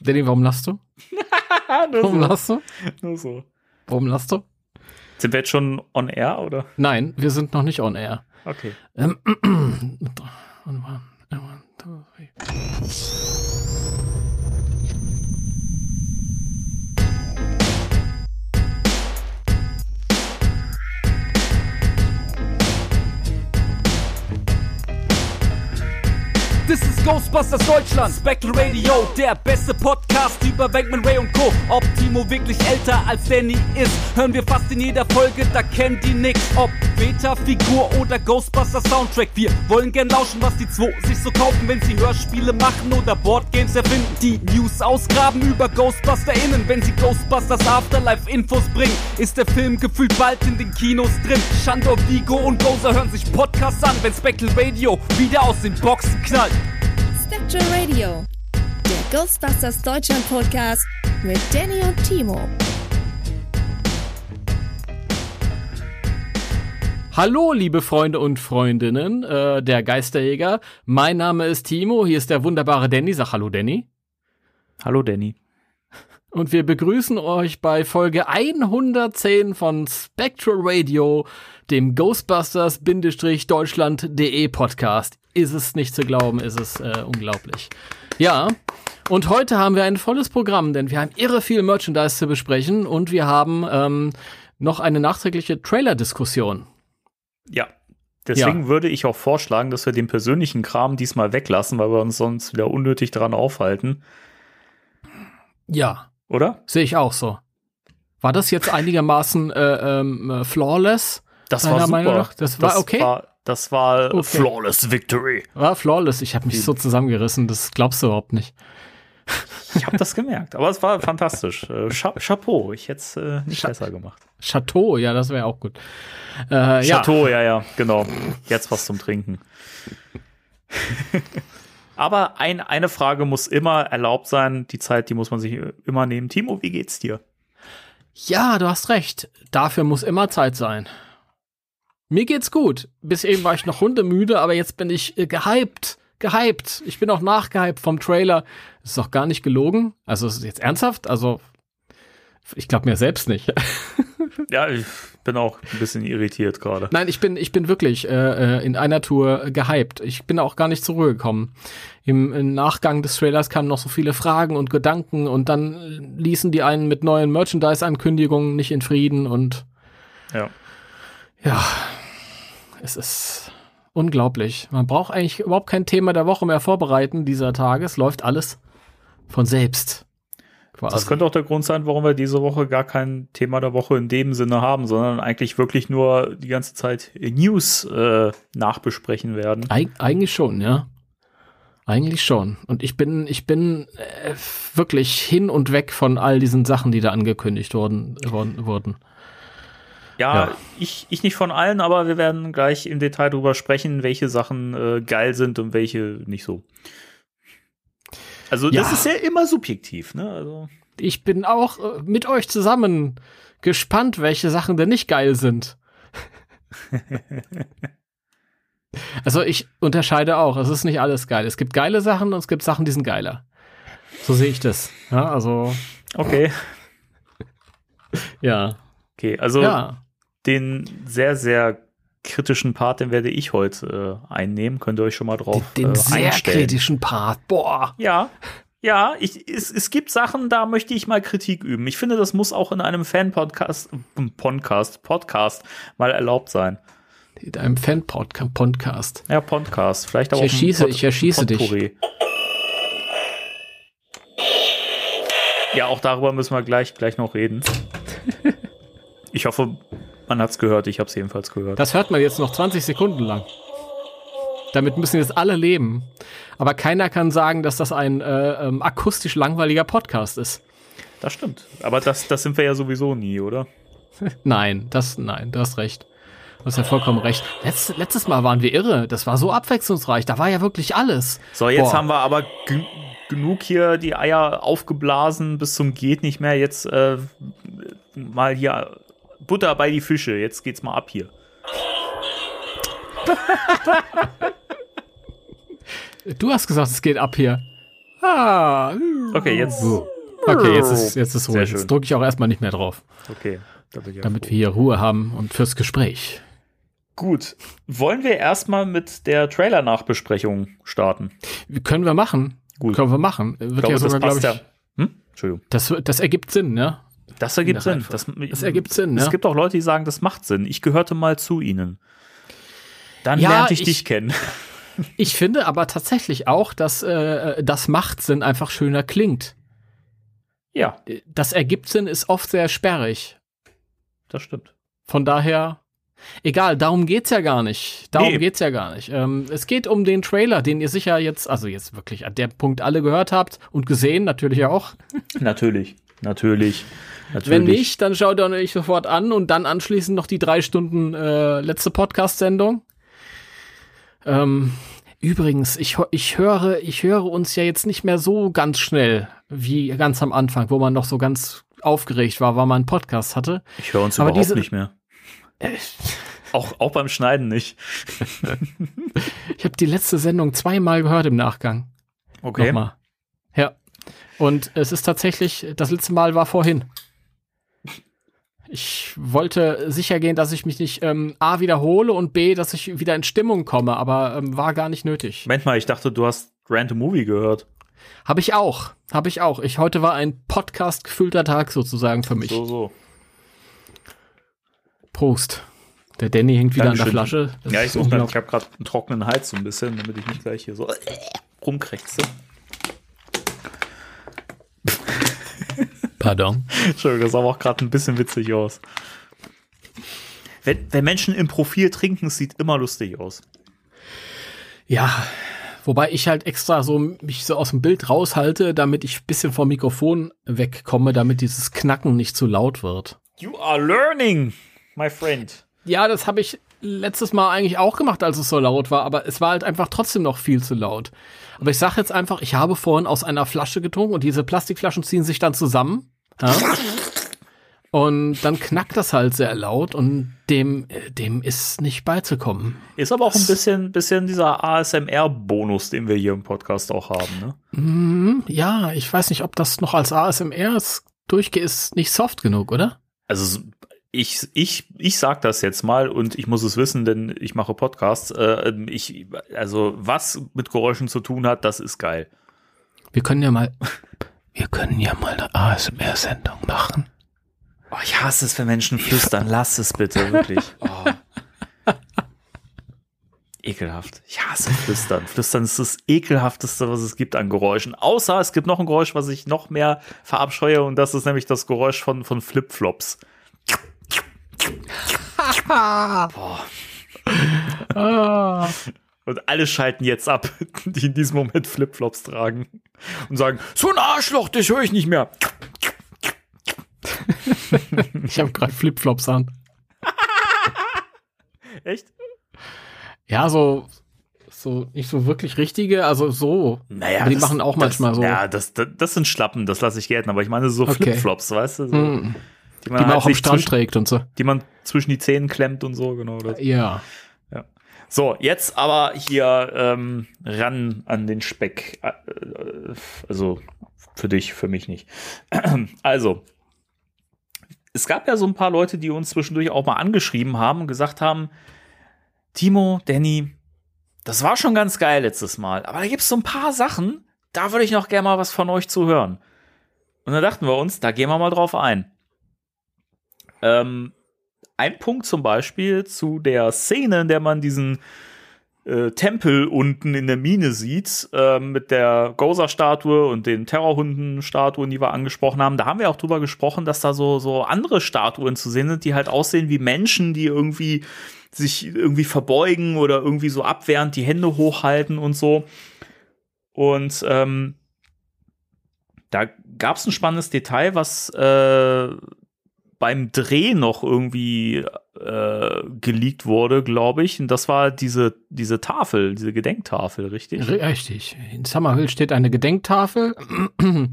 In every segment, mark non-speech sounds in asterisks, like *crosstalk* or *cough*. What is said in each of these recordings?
Danny, warum lachst du? warum so. lachst du? Nur so. Warum lachst du? Sind wir jetzt schon on air oder? Nein, wir sind noch nicht on air. Okay. Ähm, one, one, one, two, three. This is Ghostbusters Deutschland, Spectral Radio, der beste Podcast über Bankman Ray und Co. Ob Timo wirklich älter als Danny ist, hören wir fast in jeder Folge, da kennt die nix. Ob Beta-Figur oder Ghostbusters Soundtrack, wir wollen gern lauschen, was die zwei sich so kaufen, wenn sie Hörspiele machen oder Boardgames erfinden. Die News ausgraben über GhostbusterInnen, wenn sie Ghostbusters Afterlife Infos bringen, ist der Film gefühlt bald in den Kinos drin. Shandor, Vigo und Gozer hören sich Podcasts an, wenn Spectral Radio wieder aus den Boxen knallt. Spectral Radio, der Ghostbusters Deutschland Podcast mit Danny und Timo. Hallo, liebe Freunde und Freundinnen äh, der Geisterjäger. Mein Name ist Timo, hier ist der wunderbare Danny. Sag Hallo, Danny. Hallo Danny. Und wir begrüßen euch bei Folge 110 von Spectral Radio, dem Ghostbusters-deutschland.de Podcast. Ist es nicht zu glauben, ist es äh, unglaublich. Ja, und heute haben wir ein volles Programm, denn wir haben irre viel Merchandise zu besprechen und wir haben ähm, noch eine nachträgliche Trailer-Diskussion. Ja. Deswegen würde ich auch vorschlagen, dass wir den persönlichen Kram diesmal weglassen, weil wir uns sonst wieder unnötig daran aufhalten. Ja, Oder? sehe ich auch so. War das jetzt einigermaßen äh, ähm, äh, flawless? Das war super. Das war okay? War, das war Okay. flawless victory. War flawless. Ich habe mich so zusammengerissen, das glaubst du überhaupt nicht. Ich habe das gemerkt, aber es war fantastisch. Äh, Cha Chapeau, ich hätte es äh, nicht Cha- besser gemacht. Chateau, ja, das wäre auch gut. Äh, ja. Chateau, ja, ja, genau. Jetzt was zum Trinken. aber ein, eine Frage muss immer erlaubt sein. Die Zeit, die muss man sich immer nehmen. Timo, wie geht's dir? Ja, du hast recht. Dafür muss immer Zeit sein. Mir geht's gut. Bis eben war ich noch hundemüde, aber jetzt bin ich äh, gehypt. Gehypt. Ich bin auch nachgehypt vom Trailer. Das ist doch gar nicht gelogen. Also, ist es jetzt ernsthaft? Also, ich glaube mir selbst nicht. *laughs* Ja, ich bin auch ein bisschen irritiert gerade. Nein, ich bin, ich bin wirklich äh, äh, in einer Tour gehypt. Ich bin auch gar nicht zur Ruhe gekommen. Im, Im Nachgang des Trailers kamen noch so viele Fragen und Gedanken und dann ließen die einen mit neuen Merchandise-Ankündigungen nicht in Frieden und Ja. ja, es ist unglaublich. Man braucht eigentlich überhaupt kein Thema der Woche mehr vorbereiten dieser Tage. Es läuft alles von selbst. Quasi. Das könnte auch der Grund sein, warum wir diese Woche gar kein Thema der Woche in dem Sinne haben, sondern eigentlich wirklich nur die ganze Zeit News äh, nachbesprechen werden. Eig eigentlich schon, ja. Eigentlich schon. Und ich bin, ich bin äh, wirklich hin und weg von all diesen Sachen, die da angekündigt wurden. worden, wurden. Ja, Ja. Ich, ich nicht von allen, aber wir werden gleich im Detail darüber sprechen, welche Sachen äh, geil sind und welche nicht so. Also das Ja. ist ja immer subjektiv, ne? Also Ich bin auch äh, mit euch zusammen gespannt, welche Sachen denn nicht geil sind. *laughs* also ich unterscheide auch. Es ist nicht alles geil. Es gibt geile Sachen und es gibt Sachen, die sind geiler. So sehe ich das. Ja, also, okay, ja. okay, also Ja. Den sehr sehr kritischen Part, den werde ich heute äh, einnehmen. Könnt ihr euch schon mal drauf Den äh, sehr kritischen Part. Boah. Ja, ja, ich, es, es gibt Sachen, da möchte ich mal Kritik üben. Ich finde, das muss auch in einem Fan-Podcast, äh, Podcast, Podcast mal erlaubt sein. In einem Fan-Podcast. Ja, Podcast. Vielleicht auch Ich erschieße- ich erschieße dich. Ja, auch darüber müssen wir gleich, gleich noch reden. *laughs* Ich hoffe, man hat's gehört. Ich habe es jedenfalls gehört. Das hört man jetzt noch 20 Sekunden lang. Damit müssen jetzt alle leben. Aber keiner kann sagen, dass das ein äh, ähm, akustisch langweiliger Podcast ist. Das stimmt. Aber das, das sind wir ja sowieso nie, oder? *laughs* Nein, das, nein, du hast recht. Du hast ja vollkommen recht. Letz, letztes Mal waren wir irre. Das war so abwechslungsreich. Da war ja wirklich alles. So, jetzt Boah. haben wir aber gen- genug hier die Eier aufgeblasen bis zum geht nicht mehr. Jetzt äh, mal hier Butter bei die Fische. Jetzt geht's mal ab hier. *laughs* Du hast gesagt, es geht ab hier. Ah. Okay, jetzt. Okay, jetzt ist, jetzt ist Ruhe. Jetzt drücke ich auch erstmal nicht mehr drauf, Okay. Damit froh. wir hier Ruhe haben und fürs Gespräch. Gut. Wollen wir erstmal mit der Trailer-Nachbesprechung starten? Können wir machen. Gut. Können wir machen. Wird glaube, ja sogar, das glaube passt ich. ja. Hm? Entschuldigung. Das, das ergibt Sinn, ne? Das ergibt In Sinn. Das, Das ergibt Sinn, Es ne? gibt auch Leute, die sagen, das macht Sinn. Ich gehörte mal zu ihnen. Dann Ja, lernte ich, ich- dich kennen. *laughs* Ich finde aber tatsächlich auch, dass äh, das macht Sinn einfach schöner klingt. Ja, Das ergibt Sinn ist oft sehr sperrig. das stimmt. Von daher, egal, darum geht's ja gar nicht. Darum Nee. geht's ja gar nicht. Ähm, es geht um den Trailer, den ihr sicher jetzt, also jetzt wirklich an der Punkt alle gehört habt und gesehen, natürlich auch. *laughs* Natürlich. Natürlich. Natürlich. Wenn nicht, dann schaut ihr euch sofort an und dann anschließend noch die drei Stunden äh, letzte Podcast-Sendung. Ähm, übrigens, ich, ich höre, ich höre uns ja jetzt nicht mehr so ganz schnell wie ganz am Anfang, wo man noch so ganz aufgeregt war, weil man einen Podcast hatte. Ich höre uns Aber überhaupt diese- nicht mehr. Auch, auch beim Schneiden nicht. *laughs* Ich habe die letzte Sendung zweimal gehört im Nachgang. Okay. Nochmal. Ja. Und es ist tatsächlich, das letzte Mal war vorhin. Ich wollte sicher gehen, dass ich mich nicht ähm, A wiederhole und B, dass ich wieder in Stimmung komme, aber ähm, war gar nicht nötig. Moment mal, ich dachte, du hast Random Movie gehört. Habe ich auch. Habe ich auch. Ich heute war ein Podcast gefüllter Tag sozusagen für mich. So, so. Prost. Der Danny hängt wieder Dankeschön. an der Flasche. Das Ja, ich, ich habe gerade einen trockenen Hals so ein bisschen, damit ich nicht gleich hier so rumkrächze. *laughs* Pardon. Entschuldigung, das sah auch gerade ein bisschen witzig aus. Wenn, wenn Menschen im Profil trinken, sieht immer lustig aus. Ja, wobei ich halt extra so mich so aus dem Bild raushalte, damit ich ein bisschen vom Mikrofon wegkomme, damit dieses Knacken nicht zu laut wird. You are learning, my friend. Ja, das habe ich letztes Mal eigentlich auch gemacht, als es so laut war, aber es war halt einfach trotzdem noch viel zu laut. Aber ich sage jetzt einfach, ich habe vorhin aus einer Flasche getrunken und diese Plastikflaschen ziehen sich dann zusammen. Ja? Und dann knackt das halt sehr laut und dem, äh, dem ist nicht beizukommen. Ist aber auch ein bisschen, bisschen dieser ASMR-Bonus, den wir hier im Podcast auch haben. Ne? Hm, ja, ich weiß nicht, ob das noch als ASMR ist. Durchge ist nicht soft genug, oder? Also ich, ich, ich sag das jetzt mal und ich muss es wissen, denn ich mache Podcasts. Äh, ich, also was mit Geräuschen zu tun hat, das ist geil. Wir können ja mal, wir können ja mal eine ASMR-Sendung machen. Oh, ich hasse es, wenn Menschen flüstern. Lass es bitte, wirklich. *laughs* Oh. Ekelhaft. Ich hasse *laughs* Flüstern. Flüstern ist das ekelhafteste, was es gibt an Geräuschen. Außer es gibt noch ein Geräusch, was ich noch mehr verabscheue und das ist nämlich das Geräusch von, von Flipflops. Ah. Und alle schalten jetzt ab, *laughs* die in diesem Moment Flipflops tragen und sagen, so ein Arschloch, das höre ich nicht mehr. Ich habe gerade Flipflops an. *laughs* Echt? Ja, so, so nicht so wirklich richtige, also so. Naja, Aber die das- machen auch manchmal das, so. Ja, das, das, das sind Schlappen, das lasse ich gelten. Aber ich meine so Okay. Flipflops, weißt du? So, Hm, die man, die man halt auch am Strand trägt und so. die man zwischen die Zähnen klemmt und so, genau. Das. Ja. So, jetzt aber hier ähm, ran an den Speck. Äh, äh, Also für dich, für mich nicht. *clears throat* Also, es gab ja so ein paar Leute, die uns zwischendurch auch mal angeschrieben haben und gesagt haben, Timo, Danny, das war schon ganz geil letztes Mal, aber da gibt es so ein paar Sachen, da würde ich noch gerne mal was von euch zu hören. Und dann dachten wir uns, da gehen wir mal drauf ein. Ähm, ein Punkt zum Beispiel zu der Szene, in der man diesen äh, Tempel unten in der Mine sieht, äh, mit der Gozer-Statue und den Terrorhunden-Statuen, die wir angesprochen haben. Da haben wir auch drüber gesprochen, dass da so, so andere Statuen zu sehen sind, die halt aussehen wie Menschen, die irgendwie sich irgendwie verbeugen oder irgendwie so abwehrend die Hände hochhalten und so. Und ähm, da gab es ein spannendes Detail, was äh, beim Dreh noch irgendwie äh, geleakt wurde, glaube ich. Und das war diese, diese Tafel, diese Gedenktafel, richtig? Richtig. In Summerhill steht eine Gedenktafel *clears throat*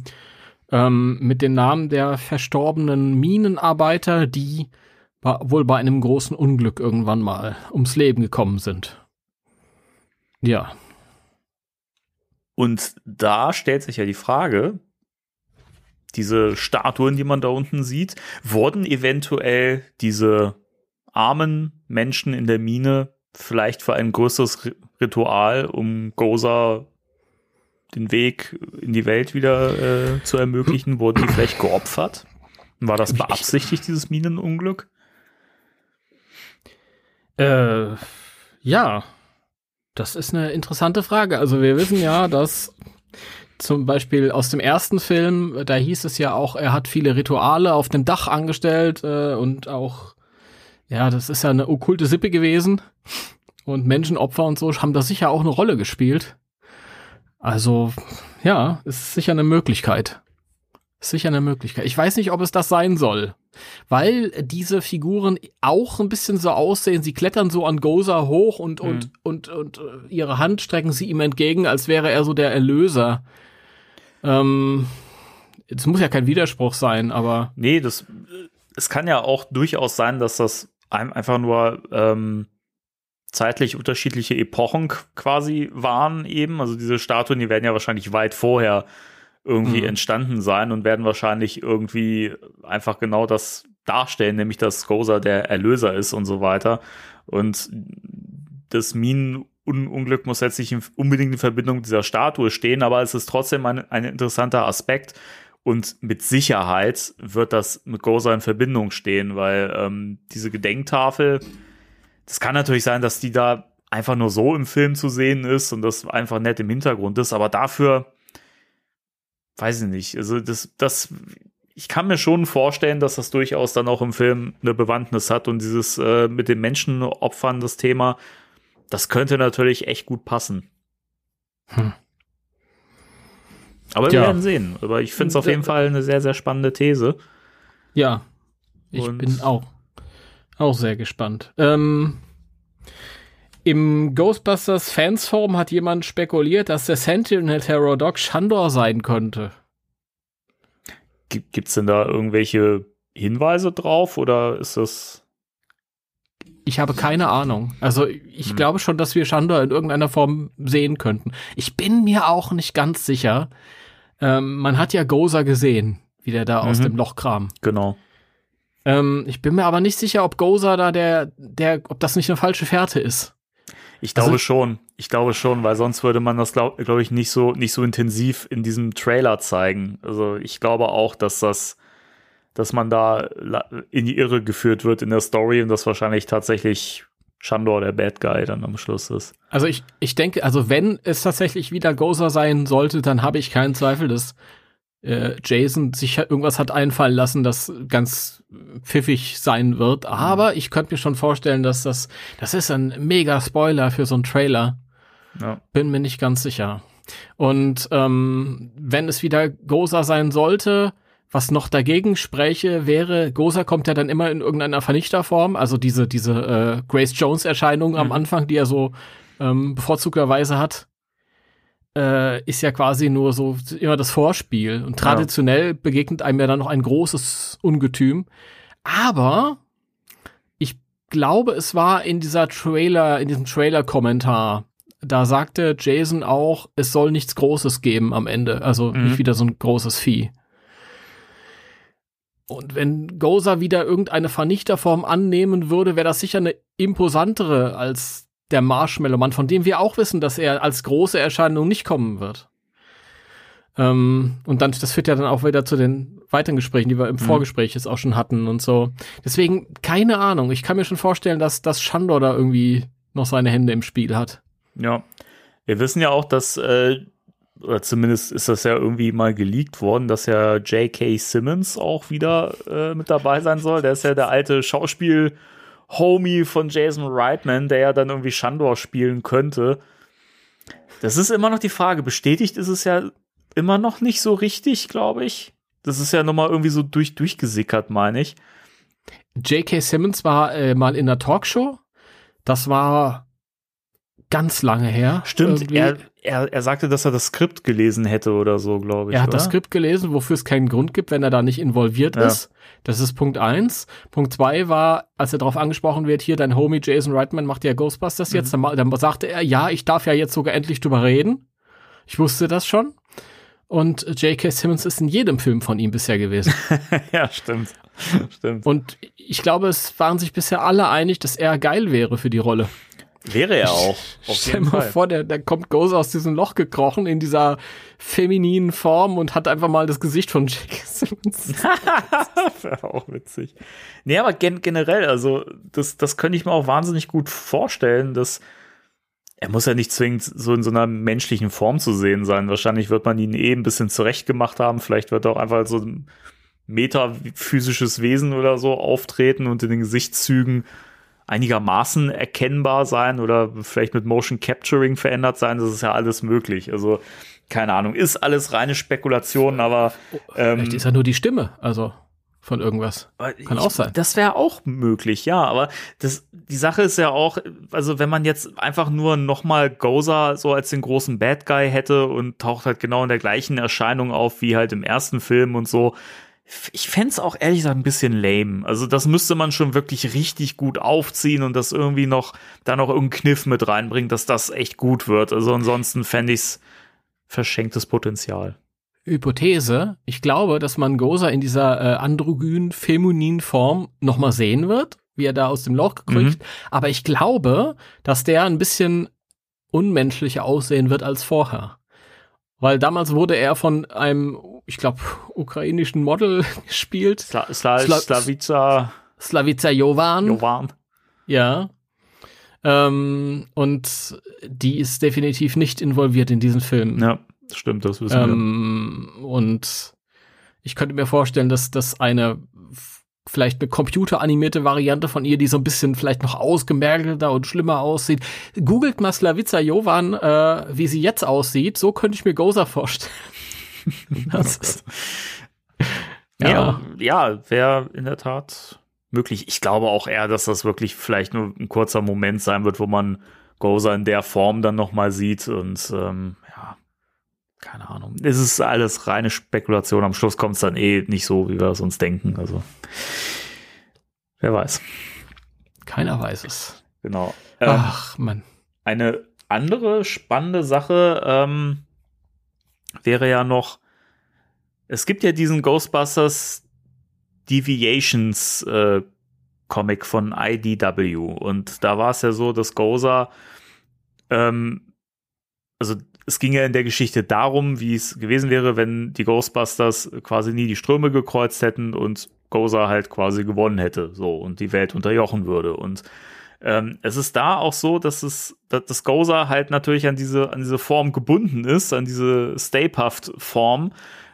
ähm, mit den Namen der verstorbenen Minenarbeiter, die wohl bei einem großen Unglück irgendwann mal ums Leben gekommen sind. Ja. Und da stellt sich ja die Frage, diese Statuen, die man da unten sieht, wurden eventuell diese armen Menschen in der Mine vielleicht für ein größeres Ritual, um Goza den Weg in die Welt wieder äh, zu ermöglichen, wurden die vielleicht geopfert? War das beabsichtigt, dieses Minenunglück? Äh, ja, das ist eine interessante Frage. Also wir wissen ja, dass zum Beispiel aus dem ersten Film, da hieß es ja auch, er hat viele Rituale auf dem Dach angestellt äh, und auch, ja, das ist ja eine okkulte Sippe gewesen. Und Menschenopfer und so haben da sicher auch eine Rolle gespielt. Also, ja, ist sicher eine Möglichkeit. Sicher eine Möglichkeit. Ich weiß nicht, ob es das sein soll. Weil diese Figuren auch ein bisschen so aussehen. Sie klettern so an Goza hoch und, mhm. und, und, und, und äh, ihre Hand strecken sie ihm entgegen, als wäre er so der Erlöser. Ähm, es muss ja kein Widerspruch sein, aber. Nee, das, es kann ja auch durchaus sein, dass das einfach nur ähm, zeitlich unterschiedliche Epochen quasi waren eben. Also diese Statuen, die werden ja wahrscheinlich weit vorher irgendwie mhm. entstanden sein und werden wahrscheinlich irgendwie einfach genau das darstellen, nämlich dass Gozer der Erlöser ist und so weiter. Und das Minenunglück muss jetzt nicht unbedingt in Verbindung mit dieser Statue stehen, aber es ist trotzdem ein, ein interessanter Aspekt. Und mit Sicherheit wird das mit Gozer in Verbindung stehen, weil ähm, diese Gedenktafel, das kann natürlich sein, dass die da einfach nur so im Film zu sehen ist und das einfach nett im Hintergrund ist, aber dafür weiß ich nicht. Also das, das, ich kann mir schon vorstellen, dass das durchaus dann auch im Film eine Bewandtnis hat und dieses äh, mit den Menschenopfern, das Thema, das könnte natürlich echt gut passen. Hm. Aber wir ja. werden sehen. Aber ich finde es auf jeden Fall eine sehr, sehr spannende These. Ja, ich und bin auch, auch sehr gespannt. Ähm, im Ghostbusters Fans Forum hat jemand spekuliert, dass der Sentinel Terror Dog Shandor sein könnte. Gibt es denn da irgendwelche Hinweise drauf oder ist das? Ich habe keine Ahnung. Also ich hm. glaube schon, dass wir Shandor in irgendeiner Form sehen könnten. Ich bin mir auch nicht ganz sicher. Ähm, man hat ja Gozer gesehen, wie der da mhm. aus dem Loch kam. Genau. Ähm, ich bin mir aber nicht sicher, ob Gozer da der, der, ob das nicht eine falsche Fährte ist. Ich glaube also, schon. Ich glaube schon, weil sonst würde man das, glaube glaub ich, nicht so, nicht so intensiv in diesem Trailer zeigen. Also ich glaube auch, dass das, dass man da in die Irre geführt wird in der Story und das wahrscheinlich tatsächlich Shandor der Bad Guy dann am Schluss ist. Also ich, ich denke, also wenn es tatsächlich wieder Gozer sein sollte, dann habe ich keinen Zweifel, dass äh, Jason sich irgendwas hat einfallen lassen, das ganz pfiffig sein wird. Mhm. Aber ich könnte mir schon vorstellen, dass das, das ist ein mega Spoiler für so einen Trailer. Ja. Bin mir nicht ganz sicher. Und ähm, wenn es wieder Goza sein sollte, was noch dagegen spräche, wäre, Goza kommt ja dann immer in irgendeiner Vernichterform, also diese, diese äh, Grace Jones-Erscheinung mhm. am Anfang, die er so ähm, bevorzugterweise hat äh, ist ja quasi nur so immer das Vorspiel. Und traditionell ja. begegnet einem ja dann noch ein großes Ungetüm. Aber ich glaube, es war in dieser Trailer, in diesem Trailer-Kommentar, da sagte Jason auch, es soll nichts Großes geben am Ende. Also mhm. nicht wieder so ein großes Vieh. Und wenn Goza wieder irgendeine Vernichterform annehmen würde, wäre das sicher eine imposantere als der Marshmallow-Mann, von dem wir auch wissen, dass er als große Erscheinung nicht kommen wird. Ähm, und dann, das führt ja dann auch wieder zu den weiteren Gesprächen, die wir im mhm. Vorgespräch jetzt auch schon hatten und so. Deswegen, keine Ahnung. Ich kann mir schon vorstellen, dass, dass Shandor da irgendwie noch seine Hände im Spiel hat. Ja. Wir wissen ja auch, dass, äh, oder zumindest ist das ja irgendwie mal geleakt worden, dass ja J.K. Simmons auch wieder äh, mit dabei sein soll. Der ist ja der alte Schauspiel- Homie von Jason Reitman, der ja dann irgendwie Shandor spielen könnte. Das ist immer noch die Frage. Bestätigt ist es ja immer noch nicht so richtig, glaube ich. Das ist ja nochmal irgendwie so durch, durchgesickert, meine ich. J.K. Simmons war äh, mal in der Talkshow. Das war ganz lange her. Stimmt, er, er, er sagte, dass er das Skript gelesen hätte oder so, glaube ich. Er hat oder? das Skript gelesen, wofür es keinen Grund gibt, wenn er da nicht involviert ja. ist. Das ist Punkt eins. Punkt zwei war, als er darauf angesprochen wird, hier, dein Homie Jason Reitman macht ja Ghostbusters mhm. jetzt, dann, dann sagte er, ja, ich darf ja jetzt sogar endlich drüber reden. Ich wusste das schon. Und J.K. Simmons ist in jedem Film von ihm bisher gewesen. *laughs* ja, stimmt. stimmt. Und ich glaube, es waren sich bisher alle einig, dass er geil wäre für die Rolle. Wäre er auch. *laughs* Stell mal Fall. vor, der, der kommt Gozer aus diesem Loch gekrochen in dieser femininen Form und hat einfach mal das Gesicht von J.K. Simmons. *laughs* Wäre auch witzig. Nee, aber gen generell, also das, das könnte ich mir auch wahnsinnig gut vorstellen, dass er muss ja nicht zwingend so in so einer menschlichen Form zu sehen sein. Wahrscheinlich wird man ihn eh ein bisschen zurechtgemacht haben. Vielleicht wird er auch einfach so ein metaphysisches Wesen oder so auftreten und in den Gesichtszügen einigermaßen erkennbar sein oder vielleicht mit Motion Capturing verändert sein. Das ist ja alles möglich. Also keine Ahnung, ist alles reine Spekulation, aber ähm, Vielleicht ist er nur die Stimme, also von irgendwas. Kann auch sein. Das wäre auch möglich, ja. Aber das, die Sache ist ja auch, also wenn man jetzt einfach nur nochmal Gozer so als den großen Bad Guy hätte und taucht halt genau in der gleichen Erscheinung auf wie halt im ersten Film und so. Ich fänd's auch ehrlich gesagt ein bisschen lame. Also das müsste man schon wirklich richtig gut aufziehen und das irgendwie noch, da noch irgendeinen Kniff mit reinbringen, dass das echt gut wird. Also ansonsten fände ich's verschenktes Potenzial. Hypothese. Ich glaube, dass man Gozer in dieser äh, androgyn, femininen Form nochmal sehen wird, wie er da aus dem Loch gekriegt. Aber ich glaube, dass der ein bisschen unmenschlicher aussehen wird als vorher. Weil damals wurde er von einem, ich glaube, ukrainischen Model *laughs* gespielt. Sla Sla Sla- Slavica Slavica Jovan. Jovan. Ja. Ähm, und die ist definitiv nicht involviert in diesen Film. Ja, stimmt, das wissen wir. Ähm, und ich könnte mir vorstellen, dass das eine vielleicht eine computeranimierte Variante von ihr, die so ein bisschen vielleicht noch ausgemergelter und schlimmer aussieht. Googelt mal Slavica Jovan, äh, wie sie jetzt aussieht. So könnte ich mir Gozer vorstellen. *laughs* das ist, Ja, ja, wäre in der Tat möglich. Ich glaube auch eher, dass das wirklich vielleicht nur ein kurzer Moment sein wird, wo man Gozer in der Form dann noch mal sieht und ähm, ja, keine Ahnung. Es ist alles reine Spekulation. Am Schluss kommt es dann eh nicht so, wie wir es uns denken. Also wer weiß. keiner weiß es. Genau. Ähm, Ach, Mann. Eine andere spannende Sache ähm, wäre ja noch, es gibt ja diesen Ghostbusters Deviations äh, Comic von IDW und da war es ja so, dass Gozer, ähm, also es ging ja in der Geschichte darum, wie es gewesen wäre, wenn die Ghostbusters quasi nie die Ströme gekreuzt hätten und Gozer halt quasi gewonnen hätte, so und die Welt unterjochen würde und ähm, es ist da auch so, dass es, dass das Gozer halt natürlich an diese, an diese Form gebunden ist, an diese Stay-Puft-Form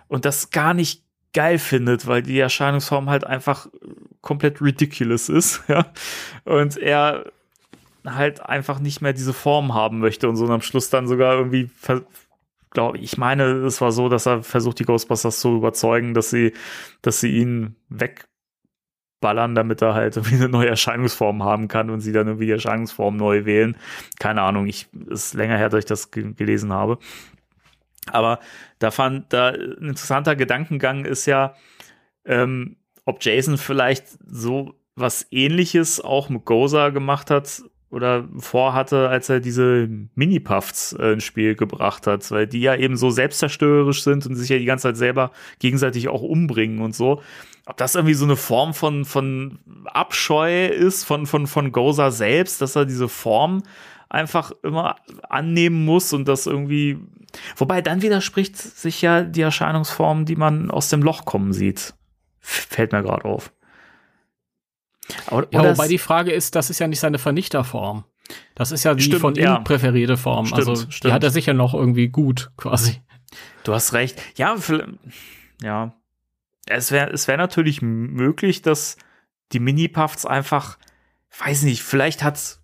und das gar nicht geil findet, weil die Erscheinungsform halt einfach komplett ridiculous ist, *laughs* ja. Und er halt einfach nicht mehr diese Form haben möchte und so und am Schluss dann sogar irgendwie glaube ich meine, es war so, dass er versucht, die Ghostbusters zu überzeugen, dass sie, dass sie ihn wegballern, damit er halt irgendwie eine neue Erscheinungsform haben kann und sie dann irgendwie die Erscheinungsform neu wählen. Keine Ahnung, ich ist länger her, dass ich das ge gelesen habe. Aber da fand da ein interessanter Gedankengang ist ja, ähm, ob Jason vielleicht so was ähnliches auch mit Gozer gemacht hat oder vorhatte, als er diese Mini-Puffs äh, ins Spiel gebracht hat, weil die ja eben so selbstzerstörerisch sind und sich ja die ganze Zeit selber gegenseitig auch umbringen und so. Ob das irgendwie so eine Form von, von Abscheu ist von, von, von Gozer selbst, dass er diese Form einfach immer annehmen muss und das irgendwie. Wobei dann widerspricht sich ja die Erscheinungsform, die man aus dem Loch kommen sieht. Fällt mir gerade auf. Aber, ja, wobei die Frage ist, das ist ja nicht seine Vernichterform. Das ist ja die Stimmt, von ihm ja. präferierte Form. Stimmt, also die stimmt. hat er sicher noch irgendwie gut, quasi. Du hast recht. Ja, vielleicht- ja. Es wäre es wär natürlich möglich, dass die Mini-Puffs einfach, weiß nicht, vielleicht hat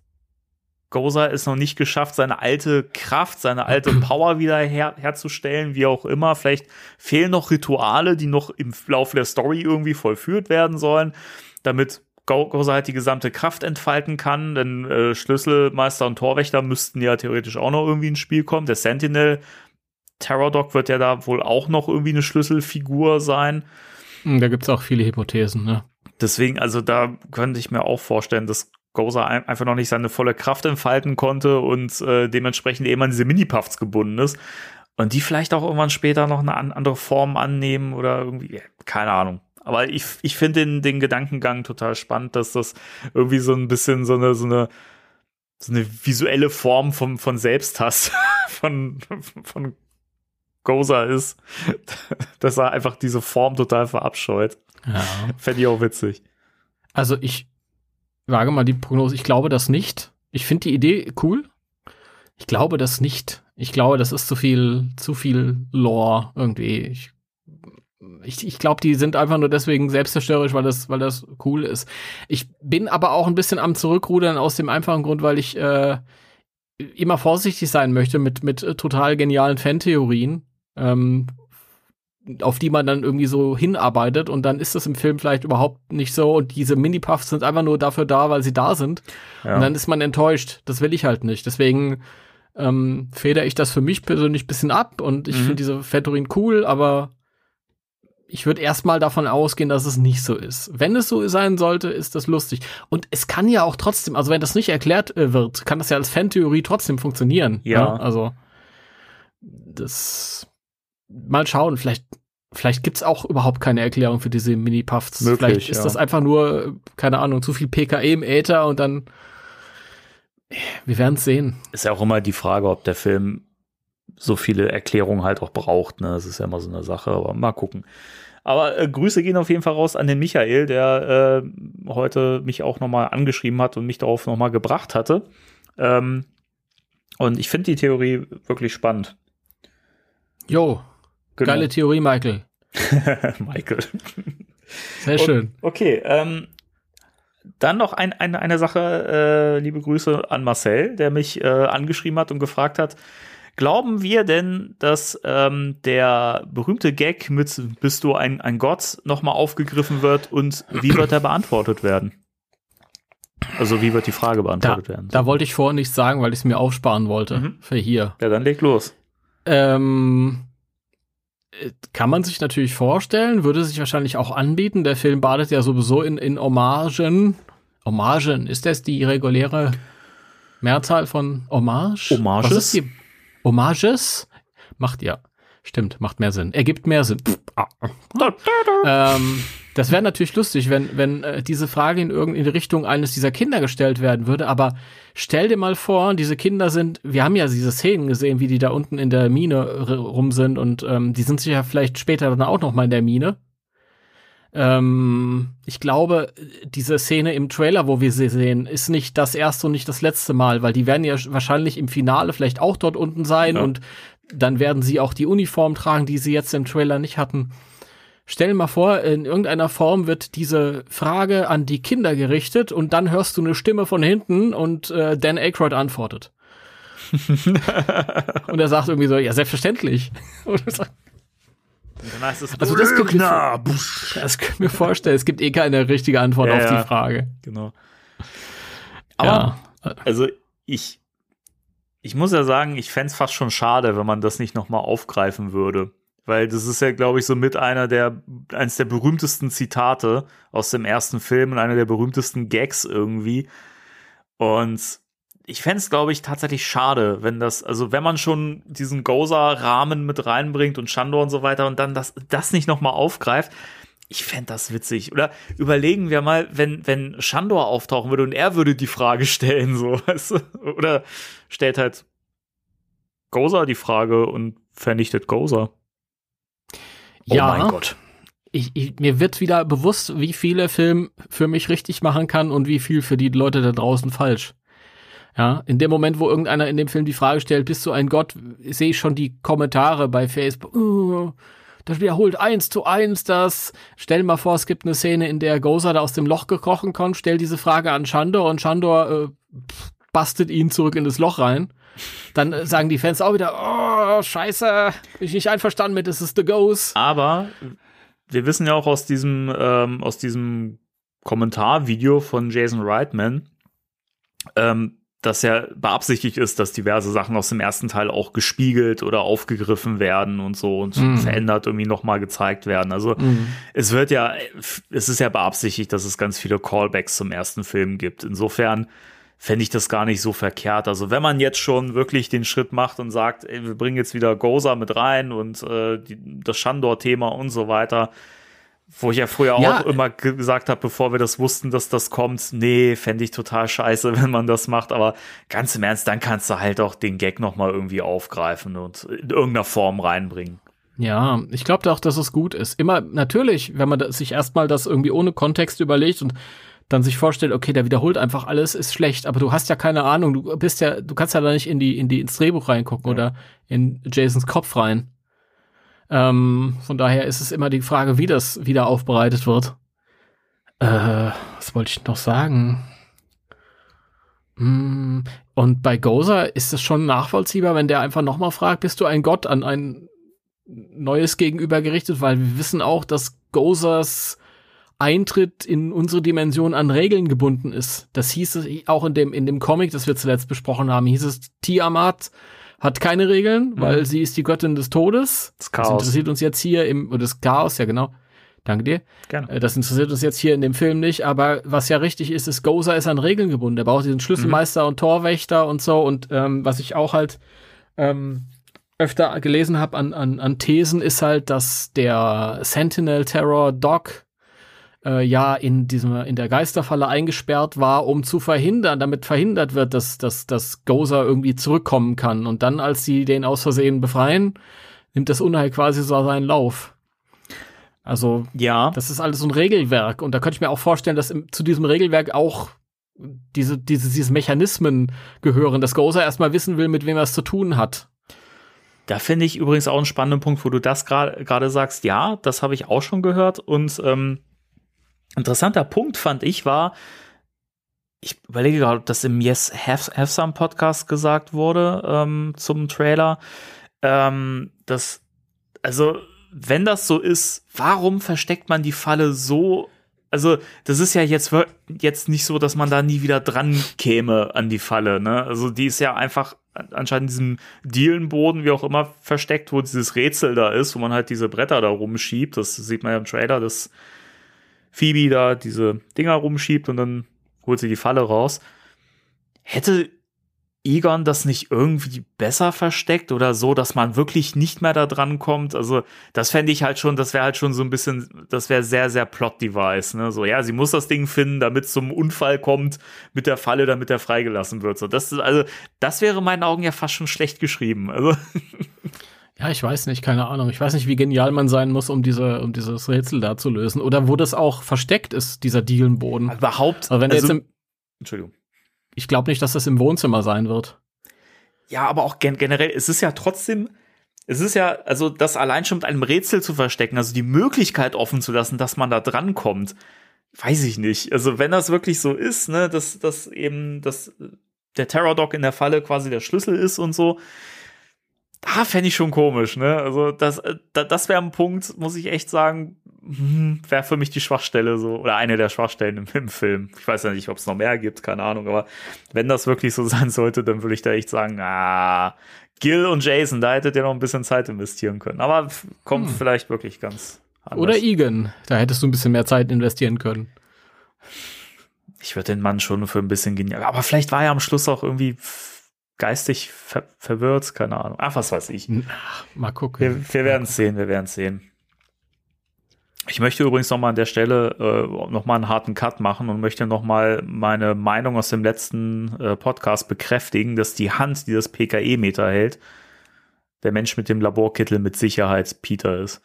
Gozer es noch nicht geschafft, seine alte Kraft, seine alte *clears throat* Power wieder her herzustellen, wie auch immer. Vielleicht fehlen noch Rituale, die noch im Laufe der Story irgendwie vollführt werden sollen, damit Go- Gozer halt die gesamte Kraft entfalten kann. Denn äh, Schlüsselmeister und Torwächter müssten ja theoretisch auch noch irgendwie ins Spiel kommen. Der Sentinel Terror Dog wird ja da wohl auch noch irgendwie eine Schlüsselfigur sein. Hm, Da gibt's auch viele Hypothesen, ne? Deswegen, also da könnte ich mir auch vorstellen, dass ein einfach noch nicht seine volle Kraft entfalten konnte und äh, dementsprechend eben an diese Mini-Puffs gebunden ist. und die vielleicht auch irgendwann später noch eine andere Form annehmen oder irgendwie, keine Ahnung. Aber ich, ich finde den, den Gedankengang total spannend, dass das irgendwie so ein bisschen so eine, so eine, so eine visuelle Form von, von Selbsthass *laughs* von, von Gozer ist, *laughs* dass er einfach diese Form total verabscheut. Ja. *laughs* Fände ich auch witzig. Also ich wage mal die Prognose, ich glaube das nicht. Ich finde die Idee cool. Ich glaube das nicht. Ich glaube, das ist zu viel, zu viel Lore irgendwie. Ich, ich, ich glaube, die sind einfach nur deswegen selbstzerstörerisch, weil das, weil das cool ist. Ich bin aber auch ein bisschen am Zurückrudern aus dem einfachen Grund, weil ich äh, immer vorsichtig sein möchte mit, mit äh, total genialen Fantheorien, ähm, auf die man dann irgendwie so hinarbeitet und dann ist das im Film vielleicht überhaupt nicht so und diese Mini-Puffs sind einfach nur dafür da, weil sie da sind Ja. und dann ist man enttäuscht. Das will ich halt nicht. Deswegen ähm, federe ich das für mich persönlich ein bisschen ab und ich Mhm. finde diese Fantheorien cool, aber ich würde erstmal davon ausgehen, dass es nicht so ist. Wenn es so sein sollte, ist das lustig. Und es kann ja auch trotzdem, also wenn das nicht erklärt äh, wird, kann das ja als Fantheorie trotzdem funktionieren. Ja. ne? Also das mal schauen, vielleicht vielleicht gibt's auch überhaupt keine Erklärung für diese Mini-Puffs. Vielleicht ist ja. das einfach nur, keine Ahnung, zu viel PKE im Äther und dann wir werden es sehen. ist ja auch immer die Frage, ob der Film so viele Erklärungen halt auch braucht. Ne? Das ist ja immer so eine Sache, aber mal gucken. Aber äh, Grüße gehen auf jeden Fall raus an den Michael, der äh, heute mich auch nochmal angeschrieben hat und mich darauf nochmal gebracht hatte. Ähm, und ich finde die Theorie wirklich spannend. Jo, Genau. geile Theorie, Michael. *laughs* Michael. Sehr schön. Okay, ähm, dann noch ein, eine, eine Sache, äh, liebe Grüße an Marcel, der mich äh, angeschrieben hat und gefragt hat, glauben wir denn, dass ähm, der berühmte Gag mit Bist du ein, ein Gott nochmal aufgegriffen wird und wie wird er beantwortet werden? Also wie wird die Frage Da, beantwortet werden? da wollte ich vorher nichts sagen, weil ich es mir aufsparen wollte Mhm. für hier. ja, dann leg los. Ähm, äh, kann man sich natürlich vorstellen, würde sich wahrscheinlich auch anbieten. Der Film badet ja sowieso in, in Hommagen. Hommagen, ist das die reguläre Mehrzahl von Hommage? Hommages? Was ist die? Hommages? Macht ja. Stimmt, macht mehr Sinn. Ergibt mehr Sinn. Pff, ah. ähm, das wäre natürlich lustig, wenn, wenn äh, diese Frage in irgendeine Richtung eines dieser Kinder gestellt werden würde. Aber stell dir mal vor, diese Kinder sind, wir haben ja diese Szenen gesehen, wie die da unten in der Mine rum sind und ähm, die sind sicher vielleicht später dann auch noch mal in der Mine. Ähm, ich glaube, diese Szene im Trailer, wo wir sie sehen, ist nicht das erste und nicht das letzte Mal, weil die werden ja wahrscheinlich im Finale vielleicht auch dort unten sein Ja. und dann werden sie auch die Uniform tragen, die sie jetzt im Trailer nicht hatten. Stell dir mal vor, in irgendeiner Form wird diese Frage an die Kinder gerichtet und dann hörst du eine Stimme von hinten und äh, Dan Aykroyd antwortet. *laughs* und er sagt irgendwie so, ja, selbstverständlich. *laughs* Also das könnte mir, das könnte mir vorstellen. Es gibt eh keine richtige Antwort Ja, auf die Frage. Genau. Aber ja. Also ich, ich muss ja sagen, ich fänd's fast schon schade, wenn man das nicht nochmal aufgreifen würde. Weil das ist ja, glaube ich, so mit einer der, eines der berühmtesten Zitate aus dem ersten Film und einer der berühmtesten Gags irgendwie. Und ich fänd's, glaube ich, tatsächlich schade, wenn das, also wenn man schon diesen Gozer-Rahmen mit reinbringt und Shandor und so weiter und dann das, das nicht nochmal aufgreift. Ich fänd das witzig. Oder überlegen wir mal, wenn, wenn Shandor auftauchen würde und er würde die Frage stellen, so, *laughs* weißt du? Oder stellt halt Gozer die Frage und vernichtet Gozer. Oh ja, mein Gott. Ich, ich, mir wird wieder bewusst, wie viele Film für mich richtig machen kann und wie viel für die Leute da draußen falsch. Ja, in dem Moment, wo irgendeiner in dem Film die Frage stellt, bist du ein Gott, sehe ich schon die Kommentare bei Facebook. Oh, das wiederholt eins zu eins das. Stell mal vor, es gibt eine Szene, in der Gozer da aus dem Loch gekrochen kommt, stell diese Frage an Shandor und Shandor äh, bastet ihn zurück in das Loch rein. Dann äh, sagen die Fans auch wieder, oh, scheiße, bin ich nicht einverstanden mit, es ist The Ghost. Aber wir wissen ja auch aus diesem, ähm, aus diesem Kommentarvideo von Jason Reitman, ähm, dass ja beabsichtigt ist, dass diverse Sachen aus dem ersten Teil auch gespiegelt oder aufgegriffen werden und so und Mhm. verändert irgendwie nochmal gezeigt werden. Also Mhm. es wird ja, es ist ja beabsichtigt, dass es ganz viele Callbacks zum ersten Film gibt. Insofern fände ich das gar nicht so verkehrt. Also wenn man jetzt schon wirklich den Schritt macht und sagt, ey, wir bringen jetzt wieder Goza mit rein und äh, die, das Shandor-Thema und so weiter, wo ich ja früher Ja. auch immer gesagt habe, bevor wir das wussten, dass das kommt, nee, fände ich total scheiße, *laughs* wenn man das macht. Aber ganz im Ernst, dann kannst du halt auch den Gag noch mal irgendwie aufgreifen und in irgendeiner Form reinbringen. Ja, ich glaube auch, dass es gut ist. Immer, natürlich, wenn man sich erstmal das irgendwie ohne Kontext überlegt und dann sich vorstellt, okay, der wiederholt einfach alles, ist schlecht, aber du hast ja keine Ahnung, du bist ja, du kannst ja da nicht in die, in die, ins Drehbuch reingucken oder in Jasons Kopf rein. Ähm, von daher ist es immer die Frage, wie das wieder aufbereitet wird. Äh, was wollte ich noch sagen? Mm, Und bei Gozer ist es schon nachvollziehbar, wenn der einfach nochmal fragt, bist du ein Gott an ein Neues gegenüber gerichtet, weil wir wissen auch, dass Gozers Eintritt in unsere Dimension an Regeln gebunden ist. Das hieß es auch in dem, in dem Comic, das wir zuletzt besprochen haben, hieß es, Tiamat hat keine Regeln, weil sie ist die Göttin des Todes. Das Das Chaos. interessiert uns jetzt hier im, oder das Chaos, ja genau. Danke dir. Gerne. Äh, Das interessiert uns jetzt hier in dem Film nicht, aber was ja richtig ist, ist, Gozer ist an Regeln gebunden. Er braucht diesen Schlüsselmeister und Torwächter und so. Und ähm, was ich auch halt ähm, öfter gelesen habe an, an, an Thesen, ist halt, dass der Sentinel Terror Doc äh, ja in diesem in der Geisterfalle eingesperrt war, um zu verhindern, damit verhindert wird, dass dass dass Gozer irgendwie zurückkommen kann. Und dann, als sie den aus Versehen befreien, nimmt das Unheil quasi so seinen Lauf. Also Ja, das ist alles so ein Regelwerk und da könnte ich mir auch vorstellen, dass im, zu diesem Regelwerk auch diese, diese, diese Mechanismen gehören, dass Gozer erstmal wissen will, mit wem er es zu tun hat. Da finde ich übrigens auch einen spannenden Punkt, wo du das gerade gerade sagst. Ja, das habe ich auch schon gehört. Und ähm, interessanter Punkt fand ich war, ich überlege gerade, ob das im Yes Have, Have Some Podcast gesagt wurde ähm, zum Trailer. Ähm, dass, also, wenn das so ist, warum versteckt man die Falle so? Also, das ist ja jetzt, jetzt nicht so, dass man da nie wieder dran käme an die Falle, ne? Also, die ist ja einfach an- anscheinend in diesem Dielenboden, wie auch immer, versteckt, wo dieses Rätsel da ist, wo man halt diese Bretter da rumschiebt. Das sieht man ja im Trailer, dass Phoebe da diese Dinger rumschiebt und dann holt sie die Falle raus. Hätte Egon das nicht irgendwie besser versteckt oder so, dass man wirklich nicht mehr da dran kommt? Also, das fände ich halt schon, das wäre halt schon so ein bisschen, das wäre sehr, sehr Plot-Device, ne? So, ja, sie muss das Ding finden, damit es zum Unfall kommt mit der Falle, damit er freigelassen wird. So, das ist, also, das wäre in meinen Augen ja fast schon schlecht geschrieben. Also, *laughs* Ja, ich weiß nicht, keine Ahnung. Ich weiß nicht, wie genial man sein muss, um diese, um dieses Rätsel da zu lösen. Oder wo das auch versteckt ist, dieser Dielenboden. überhaupt. Aber wenn also, jetzt im, Entschuldigung. ich glaube nicht, dass das im Wohnzimmer sein wird. Ja, aber auch gen generell, es ist ja trotzdem, es ist ja, also das allein schon mit einem Rätsel zu verstecken, also die Möglichkeit offen zu lassen, dass man da dran kommt, weiß ich nicht. Also wenn das wirklich so ist, ne, dass, dass eben, dass der Terror Dog in der Falle quasi der Schlüssel ist und so, da fände ich schon komisch, ne? Also das, äh, da, das wäre ein Punkt, muss ich echt sagen, wäre für mich die Schwachstelle so, oder eine der Schwachstellen im, im Film. Ich weiß ja nicht, ob es noch mehr gibt, keine Ahnung, aber wenn das wirklich so *laughs* sein sollte, dann würde ich da echt sagen, ah, Gil und Jason, da hättet ihr noch ein bisschen Zeit investieren können. Aber kommt vielleicht wirklich ganz anders. Oder Egan. Da hättest du ein bisschen mehr Zeit investieren können. ich würde den Mann schon für ein bisschen genial. Aber vielleicht war er am Schluss auch irgendwie geistig ver verwirrt, keine Ahnung. Ach, was weiß ich. Mal gucken. Wir, wir werden es sehen, wir werden es sehen. Ich möchte übrigens noch mal an der Stelle äh, noch mal einen harten Cut machen und möchte noch mal meine Meinung aus dem letzten äh, Podcast bekräftigen, dass die Hand, die das PKE-Meter hält, der Mensch mit dem Laborkittel mit Sicherheit Peter ist.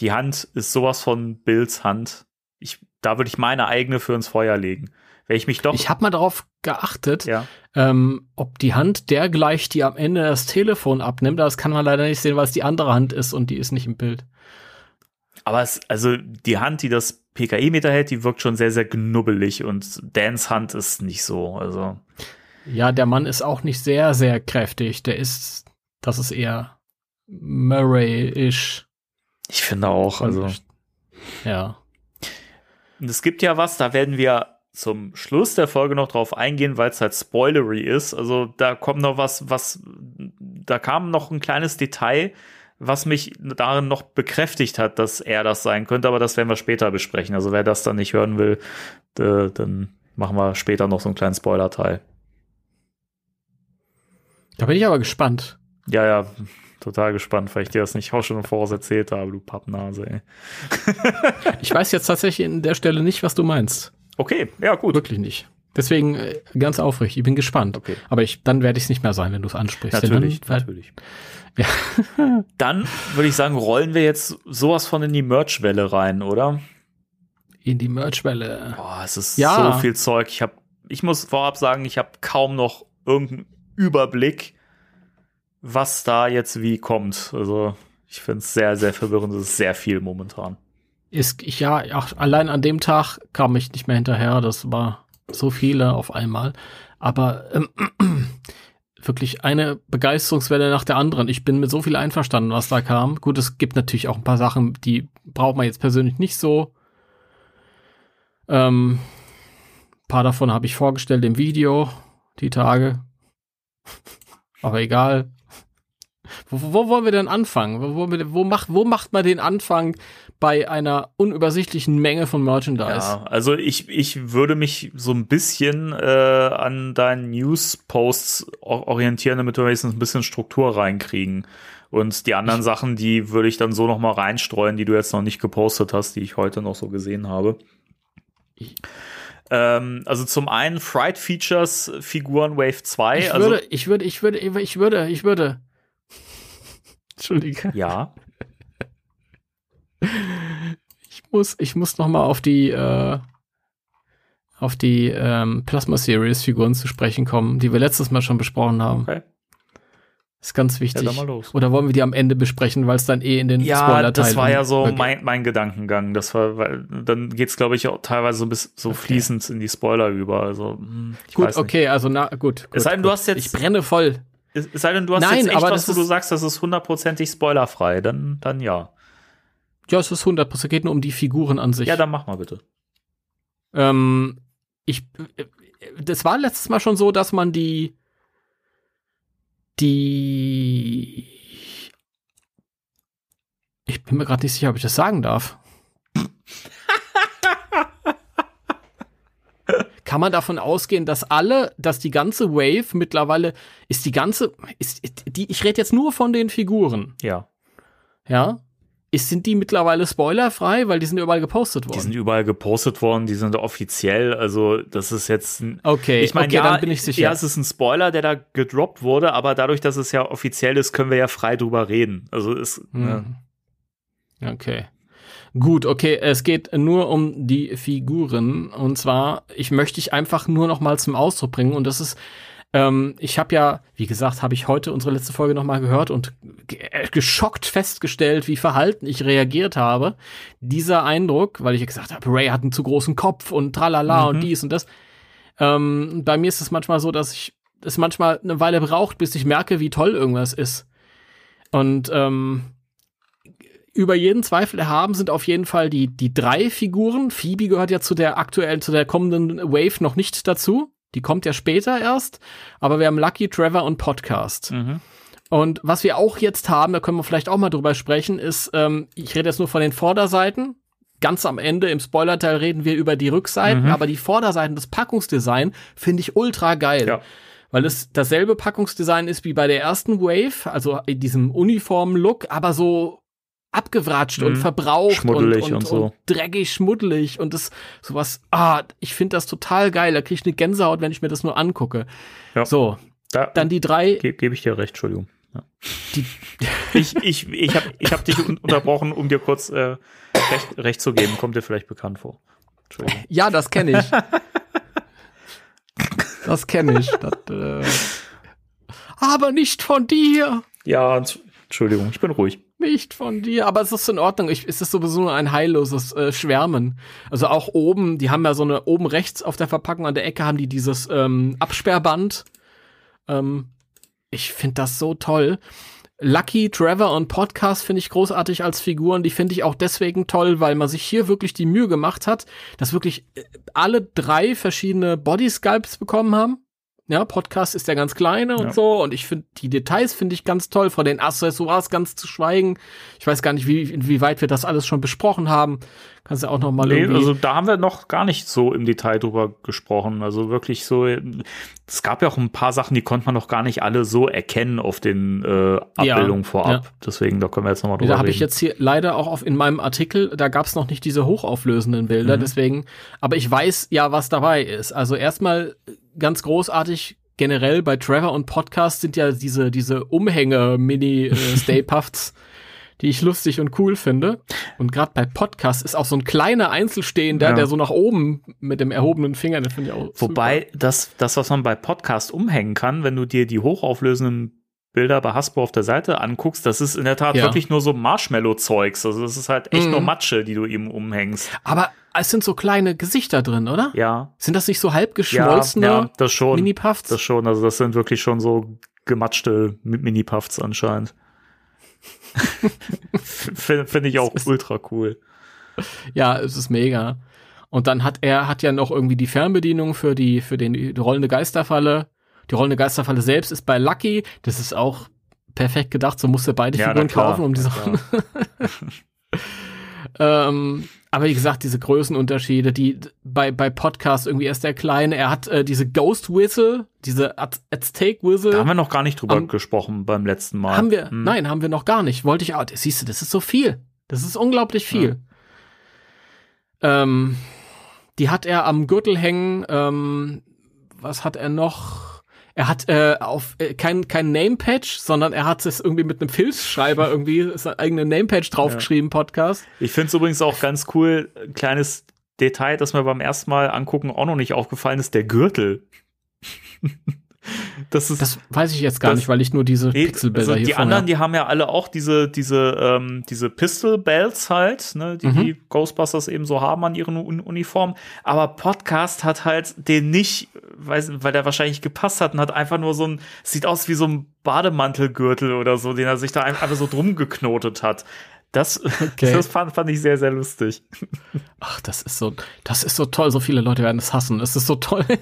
Die Hand ist sowas von Bills Hand. Ich, da würde ich meine eigene für ins Feuer legen. Wenn ich mich doch, Ich habe mal darauf geachtet, ja, ähm, ob die Hand der gleich, die am Ende das Telefon abnimmt. Das kann man leider nicht sehen, weil es die andere Hand ist und die ist nicht im Bild. Aber es, also die Hand, die das PKE-Meter hält, die wirkt schon sehr, sehr knubbelig und Dans Hand ist nicht so. Also, Ja, der Mann ist auch nicht sehr, sehr kräftig. Der ist, das ist eher Murray-ish. ich finde auch, also. Ja. Und es gibt ja was, da werden wir zum Schluss der Folge noch drauf eingehen, weil es halt spoilery ist. Also da kommt noch was, was, da kam noch ein kleines Detail, was mich darin noch bekräftigt hat, dass er das sein könnte, aber das werden wir später besprechen. Also wer das dann nicht hören will, äh, dann machen wir später noch so einen kleinen Spoiler-Teil. Da bin ich aber gespannt. Ja, ja, total gespannt, weil ich dir das nicht auch schon im Voraus erzählt habe, du Pappnase, ey. Ich weiß jetzt tatsächlich an der Stelle nicht, was du meinst. Okay, ja, gut. Wirklich nicht. Deswegen äh, ganz aufrichtig, ich bin gespannt. Okay. Aber ich, dann werde ich es nicht mehr sein, wenn du es ansprichst. Natürlich, dann, natürlich. Ja. *laughs* Dann würde ich sagen, rollen wir jetzt sowas von in die Merch-Welle rein, oder? In die Merchwelle. Boah, es ist Ja. so viel Zeug. Ich habe, ich muss vorab sagen, ich habe kaum noch irgendeinen Überblick, was da jetzt wie kommt. Also ich finde es sehr, sehr verwirrend. Es ist sehr viel momentan. Ist, ich, ja, ach, allein an dem Tag kam ich nicht mehr hinterher. Das war so viele auf einmal. Aber ähm, *clears throat* wirklich eine Begeisterungswelle nach der anderen. Ich bin mit so viel einverstanden, was da kam. Gut, es gibt natürlich auch ein paar Sachen, die braucht man jetzt persönlich nicht so. Ähm, ein paar davon habe ich vorgestellt im Video, die Tage. Aber egal. Wo, wo, wo wollen wir denn anfangen? Wo, wir, wo, macht, wo macht man den Anfang bei einer unübersichtlichen Menge von Merchandise? Ja, also ich, ich würde mich so ein bisschen äh, an deinen News-Posts orientieren, damit wir wenigstens ein bisschen Struktur reinkriegen. Und die anderen Sachen, die würde ich dann so noch mal reinstreuen, die du jetzt noch nicht gepostet hast, die ich heute noch so gesehen habe. Ähm, also zum einen Fright Features Figuren Wave 2. Ich also, würde, ich würde, ich würde, ich würde, ich würde. *laughs* Entschuldige. ja. Ich muss, ich muss noch mal auf die, äh, auf die ähm, Plasma Series Figuren zu sprechen kommen, die wir letztes Mal schon besprochen haben. Okay. Ist ganz Ja, wichtig. dann mal los. Oder wollen wir die am Ende besprechen, weil es dann eh in den Ja, Spoiler-Teil das war ja so mein, mein Gedankengang. Das war, weil dann geht's, glaube ich, auch teilweise so bis so fließend in die Spoiler über. Also, hm, ich Gut, weiß nicht. okay, also na gut. gut Es sei denn, du hast jetzt- Ich brenne voll. Es sei denn, du hast Nein, jetzt echt aber was, wo du sagst, das ist hundertprozentig spoilerfrei. Dann, dann ja. Ja, es ist 100 Es geht nur um die Figuren an sich. Ja, dann mach mal bitte. Ähm, ich, das war letztes Mal schon so, dass man die, die, ich bin mir gerade nicht sicher, ob ich das sagen darf. *laughs* Kann man davon ausgehen, dass alle, dass die ganze Wave mittlerweile ist die ganze, ist die, ich rede jetzt nur von den Figuren, Ja. ja? Ist, sind die mittlerweile spoilerfrei, weil die sind überall gepostet worden? Die sind überall gepostet worden, die sind offiziell. Also, das ist jetzt ein. okay, Ich meine, okay, ja, dann bin ich sicher. ja, es ist ein Spoiler, der da gedroppt wurde, aber dadurch, dass es ja offiziell ist, können wir ja frei drüber reden. Also, ne, Hm. Okay. Gut, okay, es geht nur um die Figuren. Und zwar, ich möchte dich einfach nur noch mal zum Ausdruck bringen. Und das ist, ähm, ich habe ja, wie gesagt, habe ich heute unsere letzte Folge noch mal gehört und äh, geschockt festgestellt, wie verhalten ich reagiert habe. Dieser Eindruck, weil ich ja gesagt habe, Ray hat einen zu großen Kopf und tralala Mhm. und dies und das. Ähm, bei mir ist es manchmal so, dass ich es manchmal eine Weile braucht, bis ich merke, wie toll irgendwas ist. Und ähm, über jeden Zweifel erhaben sind auf jeden Fall die, die drei Figuren. Phoebe gehört ja zu der aktuellen, zu der kommenden Wave noch nicht dazu. Die kommt ja später erst. Aber wir haben Lucky, Trevor und Podcast. Mhm. Und was wir auch jetzt haben, da können wir vielleicht auch mal drüber sprechen, ist, ähm, ich rede jetzt nur von den Vorderseiten. Ganz am Ende im Spoilerteil reden wir über die Rückseiten, Mhm. aber die Vorderseiten, das Packungsdesign, finde ich ultra geil. Ja. Weil es dasselbe Packungsdesign ist wie bei der ersten Wave, also in diesem Uniform-Look, aber so abgewratscht und Mhm. verbraucht Schmuddelig und, und, und so. und dreckig, schmuddelig und das sowas, ah, ich finde das total geil. Da kriege ich eine Gänsehaut, wenn ich mir das nur angucke. Ja. So, Da dann die drei, ge gebe ich dir recht, Entschuldigung. Ja. *laughs* Ich ich, ich habe ich hab dich un unterbrochen, um dir kurz äh, recht, recht zu geben. Kommt dir vielleicht bekannt vor. Entschuldigung. Ja, das kenne ich. das kenne ich. Das, äh, aber nicht von dir. Ja, ents- Entschuldigung, ich bin ruhig. Nicht von dir. Aber es ist in Ordnung. Ich, es ist sowieso nur ein heilloses äh, Schwärmen. Also auch oben, die haben ja so eine, oben rechts auf der Verpackung an der Ecke haben die dieses ähm, Absperrband. Ähm, ich finde das so toll. Lucky, Trevor und Podcast finde ich großartig als Figuren. Die finde ich auch deswegen toll, weil man sich hier wirklich die Mühe gemacht hat, dass wirklich äh, alle drei verschiedene Body Sculpts bekommen haben. Ja, Podcast ist der ganz kleine und Ja. so. Und ich finde, die Details finde ich ganz toll, von den Accessoires ganz zu schweigen. Ich weiß gar nicht, wie, inwieweit wir das alles schon besprochen haben. Kannst du auch noch mal Nee, irgendwie. also da haben wir noch gar nicht so im Detail drüber gesprochen. Also wirklich so, es gab ja auch ein paar Sachen, die konnte man noch gar nicht alle so erkennen auf den äh, Abbildungen vorab. ja. Deswegen, da können wir jetzt nochmal drüber da habe ich jetzt hier leider auch auf, in meinem Artikel, da gab es noch nicht diese hochauflösenden Bilder, Mhm. deswegen, aber ich weiß ja, was dabei ist. Also erstmal ganz großartig generell bei Trevor und Podcast sind ja diese, diese Umhänge-Mini-Stay Puffs, *laughs* die ich lustig und cool finde. Und gerade bei Podcast ist auch so ein kleiner Einzelstehender, Ja. der so nach oben mit dem erhobenen Finger, den finde ich auch Wobei das, das, was man bei Podcast umhängen kann, wenn du dir die hochauflösenden Bilder bei Hasbro auf der Seite anguckst, das ist in der Tat Ja. wirklich nur so Marshmallow-Zeugs. Also das ist halt echt Mhm. nur Matsche, die du ihm umhängst. Aber es sind so kleine Gesichter drin, oder? Ja. Sind das nicht so halb Ja, geschmolzene ja, das schon. Mini-Puffs? Das schon. Also das sind wirklich schon so gematschte Mi- Mini-Puffs anscheinend. *laughs* Finde find ich auch ultra cool. Ja, es ist mega. Und dann hat er hat ja noch irgendwie die Fernbedienung für die für den die rollende Geisterfalle. Die rollende Geisterfalle selbst ist bei Lucky. Das ist auch perfekt gedacht. So musste beide Ja, Figuren kaufen, um die Sachen. *laughs* ähm, aber wie gesagt, diese Größenunterschiede, die bei bei Podcast irgendwie erst der kleine. Er hat äh, diese Ghost Whistle, diese Az- Aztec Whistle. Da haben wir noch gar nicht drüber Am- gesprochen beim letzten Mal. Haben wir? Hm. Nein, haben wir noch gar nicht. Wollte ich auch. Siehst du, das ist so viel. Das ist unglaublich viel. Ähm, die hat er am Gürtel hängen. Ähm, was hat er noch? Er hat äh, auf äh, kein kein Name-Patch, sondern er hat es irgendwie mit einem Filzschreiber *laughs* irgendwie sein eigenes Name-Patch draufgeschrieben, Podcast. Ich finde es übrigens auch ganz cool, ein kleines Detail, das mir beim ersten Mal angucken auch noch nicht aufgefallen ist, der Gürtel. *laughs* das ist Das weiß ich jetzt gar Das- nicht, weil ich nur diese Nee, Pixelbilder also die anderen, hab. die haben ja alle auch diese, diese, ähm, diese Pistol Bells halt, ne, die Mhm. die Ghostbusters eben so haben an ihren Un Uniformen. Aber Podcast hat halt den nicht, weiß, weil der wahrscheinlich gepasst hat und hat einfach nur so ein, sieht aus wie so ein Bademantelgürtel oder so, den er sich da ein- einfach so drum geknotet hat. Das, Okay. das fand, fand ich sehr, sehr lustig. Ach, das ist so, das ist so toll. So viele Leute werden es hassen. Es ist so toll. *laughs*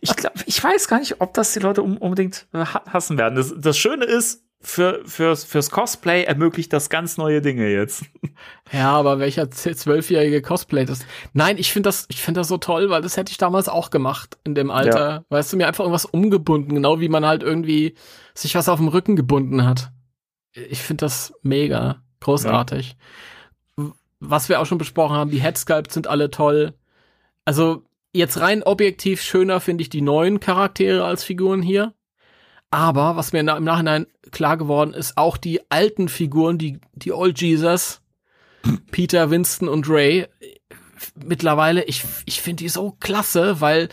Ich glaube, ich weiß gar nicht, ob das die Leute unbedingt äh, ha- hassen werden. Das, das Schöne ist, für, fürs, fürs Cosplay ermöglicht das ganz neue Dinge jetzt. Ja, aber welcher zwölfjährige Cosplay das? Nein, ich finde das, ich finde das so toll, weil das hätte ich damals auch gemacht in dem Alter. Weißt du, mir einfach irgendwas umgebunden, genau wie man halt irgendwie sich was auf dem Rücken gebunden hat. Ich finde das mega großartig. W- Was wir auch schon besprochen haben, die Headsculpts sind alle toll. Also jetzt rein objektiv schöner finde ich die neuen Charaktere als Figuren hier. Aber was mir im Nachhinein klar geworden ist, auch die alten Figuren, die, die Old Jesus, *clears throat* Peter, Winston und Ray, mittlerweile, ich, ich finde die so klasse, weil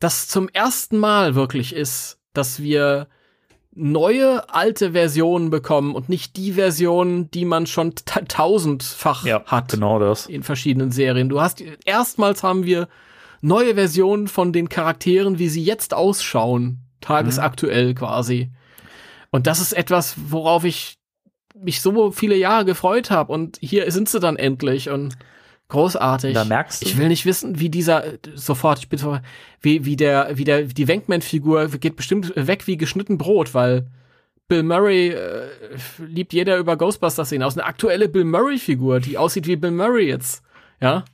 das zum ersten Mal wirklich ist, dass wir neue alte Versionen bekommen und nicht die Versionen, die man schon ta- tausendfach hat genau das. in verschiedenen Serien. Du hast erstmals haben wir neue Versionen von den Charakteren, wie sie jetzt ausschauen, tagesaktuell quasi. Und das ist etwas, worauf ich mich so viele Jahre gefreut habe. Und hier sind sie dann endlich und großartig. Da merkst du- Ich will nicht wissen, wie dieser sofort, ich bin sofort, wie wie der wie der die Wankman-Figur geht bestimmt weg wie geschnitten Brot, weil Bill Murray äh, liebt jeder über Ghostbusters hinaus. Eine aktuelle Bill Murray-Figur, die aussieht wie Bill Murray jetzt. Ja?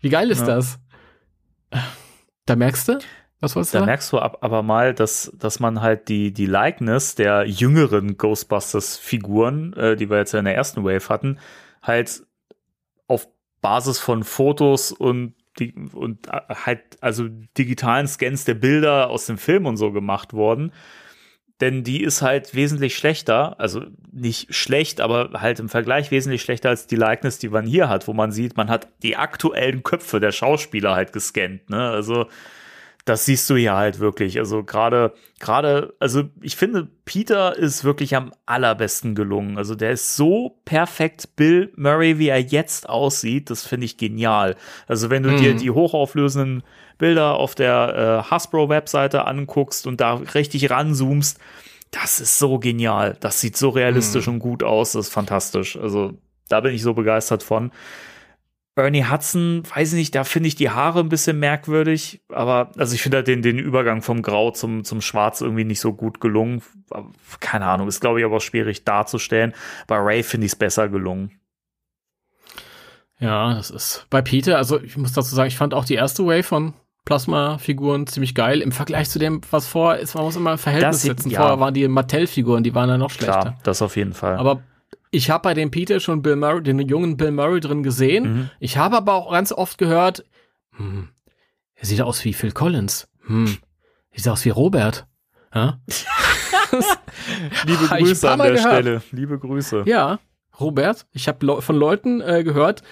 Wie geil ist Ja. das? Da merkst du? Was wolltest du Da sagen? merkst du ab, aber mal, dass, dass man halt die, die Likeness der jüngeren Ghostbusters-Figuren, äh, die wir jetzt in der ersten Wave hatten, halt Basis von Fotos und die, und äh, halt also digitalen Scans der Bilder aus dem Film und so gemacht worden. Denn die ist halt wesentlich schlechter, also nicht schlecht, aber halt im Vergleich wesentlich schlechter als die Likeness, die man hier hat, wo man sieht, man hat die aktuellen Köpfe der Schauspieler halt gescannt, ne? Also das siehst du ja halt wirklich. Also gerade, gerade, also ich finde, Peter ist wirklich am allerbesten gelungen. Also der ist so perfekt Bill Murray, wie er jetzt aussieht. Das finde ich genial. Also wenn du dir die hochauflösenden Bilder auf der äh, Hasbro-Webseite anguckst und da richtig ranzoomst, das ist so genial. Das sieht so realistisch und gut aus. Das ist fantastisch. Also da bin ich so begeistert von. Ernie Hudson, weiß ich nicht, da finde ich die Haare ein bisschen merkwürdig, aber also ich finde halt den, den Übergang vom Grau zum, zum Schwarz irgendwie nicht so gut gelungen. Keine Ahnung, ist glaube ich aber auch schwierig darzustellen. Bei Ray finde ich es besser gelungen. Ja, das ist bei Peter, also ich muss dazu sagen, ich fand auch die erste Wave von Plasma-Figuren ziemlich geil im Vergleich zu dem, was vorher ist. Man muss immer ein Verhältnis Das setzen. ja. Vorher waren die Mattel-Figuren, die waren ja noch schlechter. Klar, das auf jeden Fall. Aber ich habe bei dem Peter schon Bill Murray, den jungen Bill Murray drin gesehen. Mhm. Ich habe aber auch ganz oft gehört, hm, er sieht aus wie Phil Collins. Hm, er sieht aus wie Robert. Ja, Liebe *laughs* Grüße an der gehört. Stelle. Liebe Grüße. ja Robert. Ich habe von Leuten äh, gehört,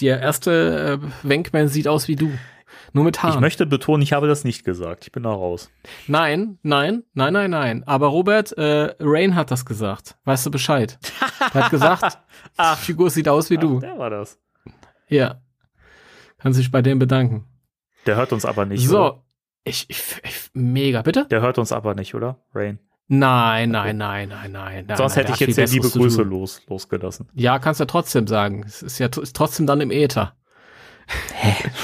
der erste äh, Wenkman sieht aus wie du. Nur mit Ich Haaren. möchte betonen, ich habe das nicht gesagt. Ich bin da raus. Nein, nein, nein, nein, nein. Aber Robert, äh, Rain hat das gesagt. Weißt du Bescheid? Er hat gesagt, *laughs* die Figur sieht aus wie du. Der war das. Ja. Kann sich bei dem bedanken. Der hört uns aber nicht. so. Oder? Ich, ich, ich, mega, bitte? Der hört uns aber nicht, oder? Rain. Nein, nein, nein, nein, nein. nein Sonst nein, hätte ich jetzt ja liebe Grüße los, losgelassen. Ja, kannst ja trotzdem sagen. Es ist ja ist trotzdem dann im Äther.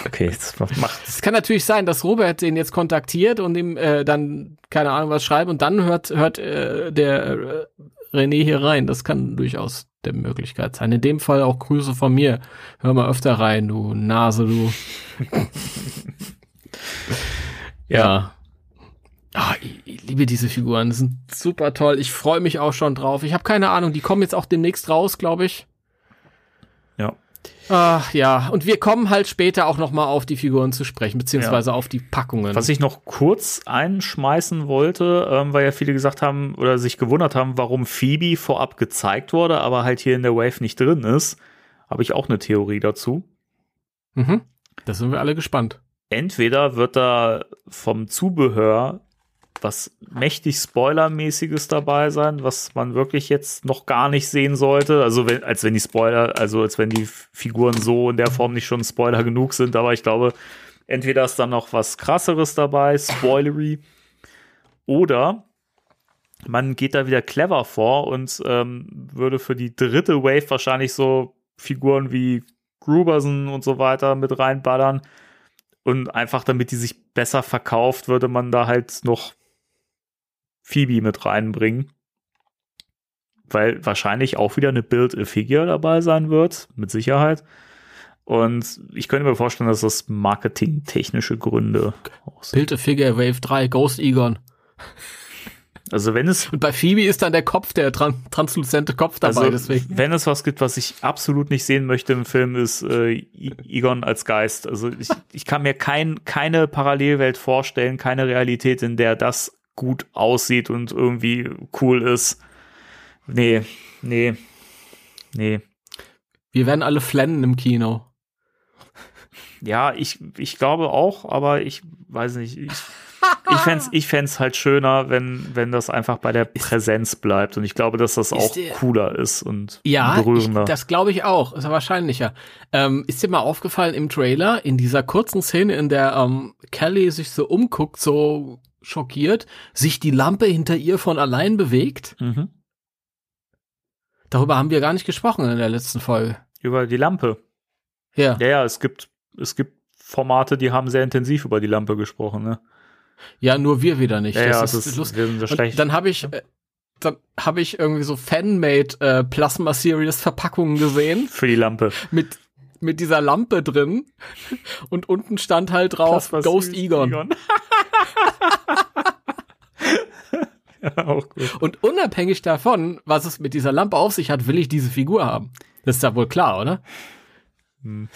Okay, das macht. Es kann natürlich sein, dass Robert den jetzt kontaktiert und ihm äh, dann, keine Ahnung, was schreibt und dann hört, hört äh, der äh, René hier rein. Das kann durchaus der Möglichkeit sein. In dem Fall auch Grüße von mir. Hör mal öfter rein, du Nase, du. *laughs* ja. Ah, ich, ich liebe diese Figuren. Die sind super toll. Ich freue mich auch schon drauf. Ich habe keine Ahnung, die kommen jetzt auch demnächst raus, glaube ich. Ja. Ach ja, und wir kommen halt später auch noch mal auf die Figuren zu sprechen, beziehungsweise auf die Packungen. Was ich noch kurz einschmeißen wollte, ähm, weil ja viele gesagt haben oder sich gewundert haben, warum Phoebe vorab gezeigt wurde, aber halt hier in der Wave nicht drin ist, habe ich auch eine Theorie dazu. mhm. Da sind wir alle gespannt. Entweder wird da vom Zubehör was mächtig Spoilermäßiges dabei sein, was man wirklich jetzt noch gar nicht sehen sollte. Also wenn, als wenn die Spoiler, also als wenn die Figuren so in der Form nicht schon Spoiler genug sind, aber ich glaube, entweder ist dann noch was krasseres dabei, spoilery, oder man geht da wieder clever vor und ähm, würde für die dritte Wave wahrscheinlich so Figuren wie Gruberson und so weiter mit reinballern. Und einfach damit die sich besser verkauft, würde man da halt noch Phoebe mit reinbringen. Weil wahrscheinlich auch wieder eine Build-A-Figure dabei sein wird, mit Sicherheit. Und ich könnte mir vorstellen, dass das marketingtechnische Gründe aus. Build a Figure Wave 3, Ghost Egon. Also wenn es Und bei Phoebe ist dann der Kopf, der tran transluzente Kopf dabei, also, deswegen. wenn es was gibt, was ich absolut nicht sehen möchte im Film, ist äh, Egon als Geist. Also ich, ich kann mir kein, keine Parallelwelt vorstellen, keine Realität, in der das gut aussieht und irgendwie cool ist. Nee, nee, nee. Wir werden alle flennen im Kino. Ja, ich, ich glaube auch, aber ich weiß nicht. Ich, ich fände *laughs* ich fänd's halt schöner, wenn, wenn das einfach bei der Präsenz bleibt. Und ich glaube, dass das auch der- cooler ist und Ja, berührender. das glaube ich auch. Ist ja wahrscheinlicher. Ähm, ist dir mal aufgefallen im Trailer, in dieser kurzen Szene, in der ähm, Kelly sich so umguckt, so schockiert, sich die Lampe hinter ihr von allein bewegt? mhm. Darüber haben wir gar nicht gesprochen in der letzten Folge. Über die Lampe. Ja. Ja, ja, es gibt, es gibt Formate, die haben sehr intensiv über die Lampe gesprochen, ne? Ja, nur wir wieder nicht. Ja, ja, das das ist ist, lustig. wir sind so Und schlecht. dann habe ich, äh, dann habe ich irgendwie so Fanmade äh, Plasma Series Verpackungen gesehen für die Lampe. mit mit dieser Lampe drin und unten stand halt drauf Ghost süß, Egon. *laughs* ja, auch gut. Und unabhängig davon, was es mit dieser Lampe auf sich hat, will ich diese Figur haben. Das ist ja wohl klar, oder? Hm.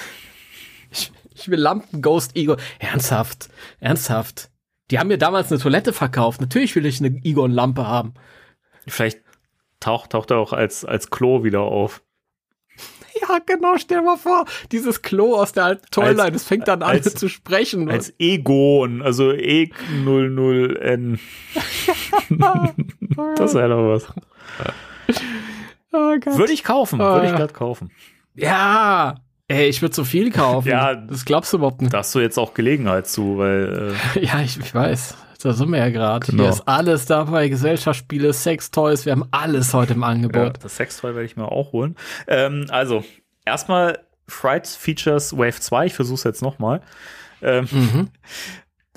Ich, ich will Lampen Ghost Egon. Ernsthaft, ernsthaft. Die haben mir damals eine Toilette verkauft. Natürlich will ich eine Egon-Lampe haben. Vielleicht taucht, taucht er auch als, als Klo wieder auf. *laughs* Ja, genau, stell dir mal vor, dieses Klo aus der alten Toilette, Als- das fängt dann an als- *laughs* zu sprechen. Als Egon, also E00N. *laughs* das wäre doch was. oh. Würde ich kaufen, würde ich glatt kaufen. ja, ey, ich würde so viel kaufen. Ja. das glaubst du überhaupt nicht. Da hast du jetzt auch Gelegenheit zu, weil äh, Ja, ich, ich weiß. Da sind wir ja gerade. Genau. Hier ist alles dabei. Gesellschaftsspiele, Sextoys. Wir haben alles heute im ja, Angebot. das Sextoy werde ich mir auch holen. Ähm, also, erstmal Fright Features Wave 2, ich versuche es jetzt nochmal. Ähm, *laughs*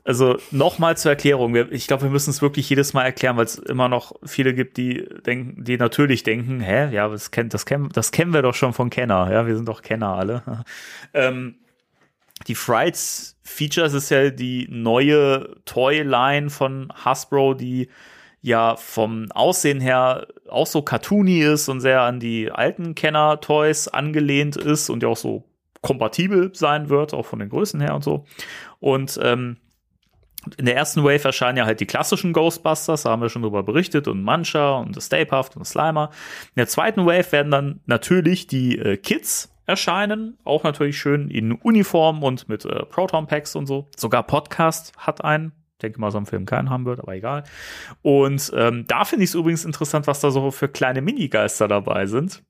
Also nochmal zur Erklärung. Ich glaube, wir müssen es wirklich jedes Mal erklären, weil es immer noch viele gibt, die denken, die natürlich denken, hä, ja, das kennen, das kennen, das kennen wir doch schon von Kenner. Ja, wir sind doch Kenner alle. *laughs* ähm, die Frights Features ist ja die neue Toy-Line von Hasbro, die ja vom Aussehen her auch so cartoony ist und sehr an die alten Kenner-Toys angelehnt ist und ja auch so kompatibel sein wird, auch von den Größen her und so. Und ähm, in der ersten Wave erscheinen ja halt die klassischen Ghostbusters, da haben wir schon drüber berichtet, und Muncher und Puft und Slimer. In der zweiten Wave werden dann natürlich die äh, Kids erscheinen, auch natürlich schön in Uniform und mit äh, Proton Packs und so. Sogar Podcast hat einen. Ich denke mal, so ein Film keinen haben wird, aber egal. Und ähm, da finde ich es übrigens interessant, was da so für kleine Minigeister dabei sind.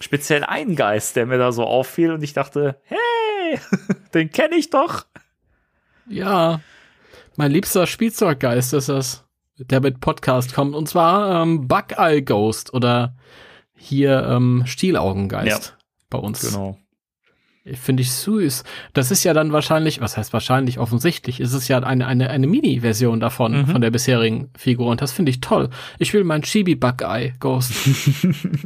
Speziell ein Geist, der mir da so auffiel und ich dachte, hey, *laughs* den kenne ich doch. Ja, mein liebster Spielzeuggeist ist das, der mit Podcast kommt. Und zwar ähm, Bug-Eye Ghost oder hier ähm, Stielaugengeist bei uns. Genau. Finde ich süß. Das ist ja dann wahrscheinlich, was heißt wahrscheinlich, offensichtlich, ist es ja eine, eine, eine Mini-Version davon, Mhm. von der bisherigen Figur. Und das finde ich toll. Ich will mein Chibi Bug-Eye Ghost. *laughs*